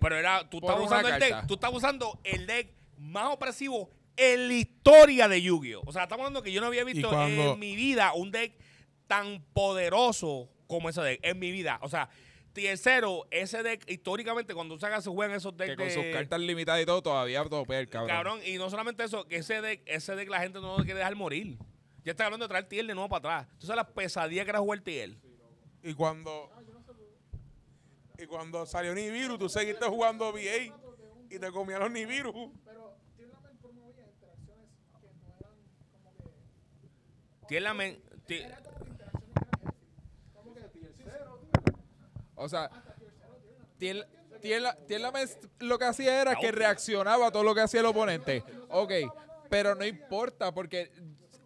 Speaker 1: Pero era, tú estabas usando el deck, tú estabas usando el deck más opresivo en la historia de Yu-Gi-Oh! O sea, estamos hablando que yo no había visto
Speaker 3: cuando-
Speaker 1: en mi vida un deck tan poderoso como ese deck. En mi vida. O sea, Tier 0, ese deck, históricamente, cuando sacas se juegan esos decks
Speaker 4: Que con
Speaker 1: de-
Speaker 4: sus cartas limitadas y todo, todavía topea el cabrón.
Speaker 1: Cabrón, y no solamente eso, que ese deck, ese deck la gente no lo quiere dejar morir. Ya está hablando de traer Tiel de nuevo para atrás. Tú sabes la pesadilla que era jugar Tiel.
Speaker 3: Y cuando y cuando salió Nibiru, tú seguiste jugando VA y te comían los Nibiru.
Speaker 6: Pero Tirlamen promovía interacciones que no eran como que.
Speaker 1: Tiel la men-
Speaker 6: Era como que interacciones que eran healthy. Como que
Speaker 4: O sea, Tiel- Tiel- Tierlames lo que hacía era que reaccionaba a todo lo que hacía el oponente. Ok, pero no importa porque...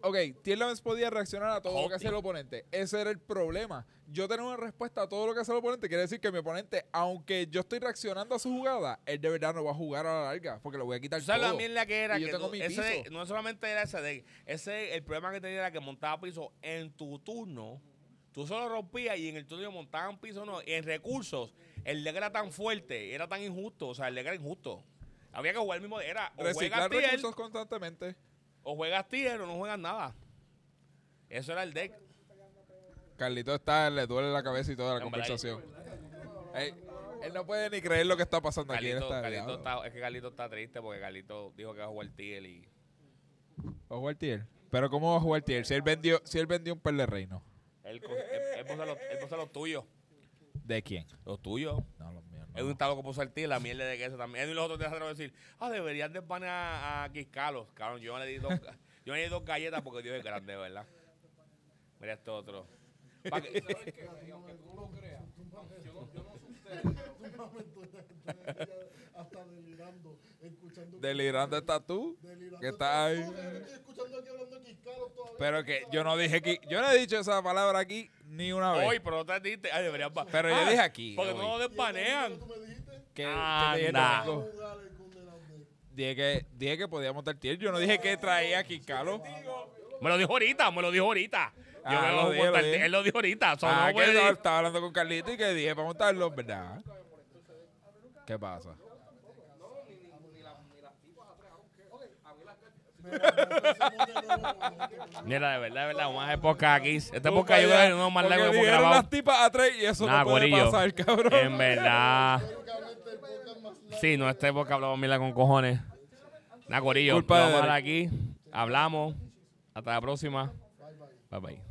Speaker 4: Ok, Tierlames podía reaccionar a todo lo que hacía el oponente. Ese era el problema. Yo tener una respuesta a todo lo que hace el oponente quiere decir que mi oponente, aunque yo estoy reaccionando a su jugada, él de verdad no va a jugar a la larga porque lo voy a quitar
Speaker 1: ¿Tú sabes
Speaker 4: todo.
Speaker 1: la mierda que era?
Speaker 4: Y yo
Speaker 1: que
Speaker 4: tengo
Speaker 1: tú-
Speaker 4: mi
Speaker 1: ese no solamente era ese deck, ese, el problema que tenía era que montaba piso en tu turno. Tú solo rompías y en el turno montaban piso no. Y en recursos, el deck era tan fuerte, era tan injusto. O sea, el deck era injusto. Había que jugar el mismo. Era o
Speaker 4: Reciclar
Speaker 1: juegas tier,
Speaker 4: recursos constantemente.
Speaker 1: o juegas tier o no juegas nada. Eso era el deck.
Speaker 4: Carlito está, le duele la cabeza y toda la
Speaker 1: En
Speaker 4: conversación. Él, él no puede ni creer lo que está pasando aquí.
Speaker 1: Carlito,
Speaker 4: está
Speaker 1: Carlito está, es que Carlito está triste porque Carlito dijo que va a jugar Tiel y...
Speaker 4: ¿Va a jugar Tier? Pero ¿cómo va a jugar Tier? Si él vendió, si él vendió un per de reino.
Speaker 1: Él, co- él, él puso los, él puso tuyos.
Speaker 4: ¿De quién?
Speaker 1: Los tuyos.
Speaker 4: No, los míos. no.
Speaker 1: Edwin está loco por usar Tiel, la mierda de queso también. Edwin los otros atrevió a decir, ah, deberían de poner a, a Quiscalos. Cabrón, yo le di dos, yo le di dos galletas porque Dios es grande, ¿verdad? Mira esto otro. Pa' que-
Speaker 5: ¿Sabes qué? Y aunque tú no lo creas, yo no, yo no sé ustedes,
Speaker 2: momento, hasta delirando, escuchando.
Speaker 4: Delirando estás tú. que está ahí. Pero que yo no dije aquí, yo no he dicho esa palabra aquí ni una vez.
Speaker 1: Hoy, pero no te diste. Ay, deberían pa-
Speaker 4: Pero yo
Speaker 1: Ah,
Speaker 4: dije aquí,
Speaker 1: Porque no lo desbanean.
Speaker 2: ¿Tú me dijiste?
Speaker 4: que, que
Speaker 1: Anda.
Speaker 4: dije,
Speaker 2: Vamos a
Speaker 4: que dije que podíamos dar tier. Yo no dije que traía aquí Carlos.
Speaker 1: Me lo dijo ahorita, me lo dijo ahorita. Yo
Speaker 4: Ah,
Speaker 1: me
Speaker 4: lo dije, lo
Speaker 1: montar-
Speaker 4: dije.
Speaker 1: Él lo dijo ahorita. so,
Speaker 4: Ah,
Speaker 1: no
Speaker 4: que estaba, hablando con Carlito y que dije para montarlo, ¿verdad? ¿Qué pasa?
Speaker 1: Mira, de verdad, de verdad, vamos a hacer podcast aquí. Este
Speaker 4: Tú
Speaker 1: podcast yo creo que uno más largo que hemos grabado.
Speaker 4: las tipas a tres y eso
Speaker 1: Nah,
Speaker 4: no puede
Speaker 1: gorillo.
Speaker 4: pasar, cabrón.
Speaker 1: En verdad.
Speaker 2: Más.
Speaker 1: Sí, no, este podcast hablamos mila con cojones. Nada, Corillo, vamos a aquí. Hablamos. Hasta la próxima. Bye bye.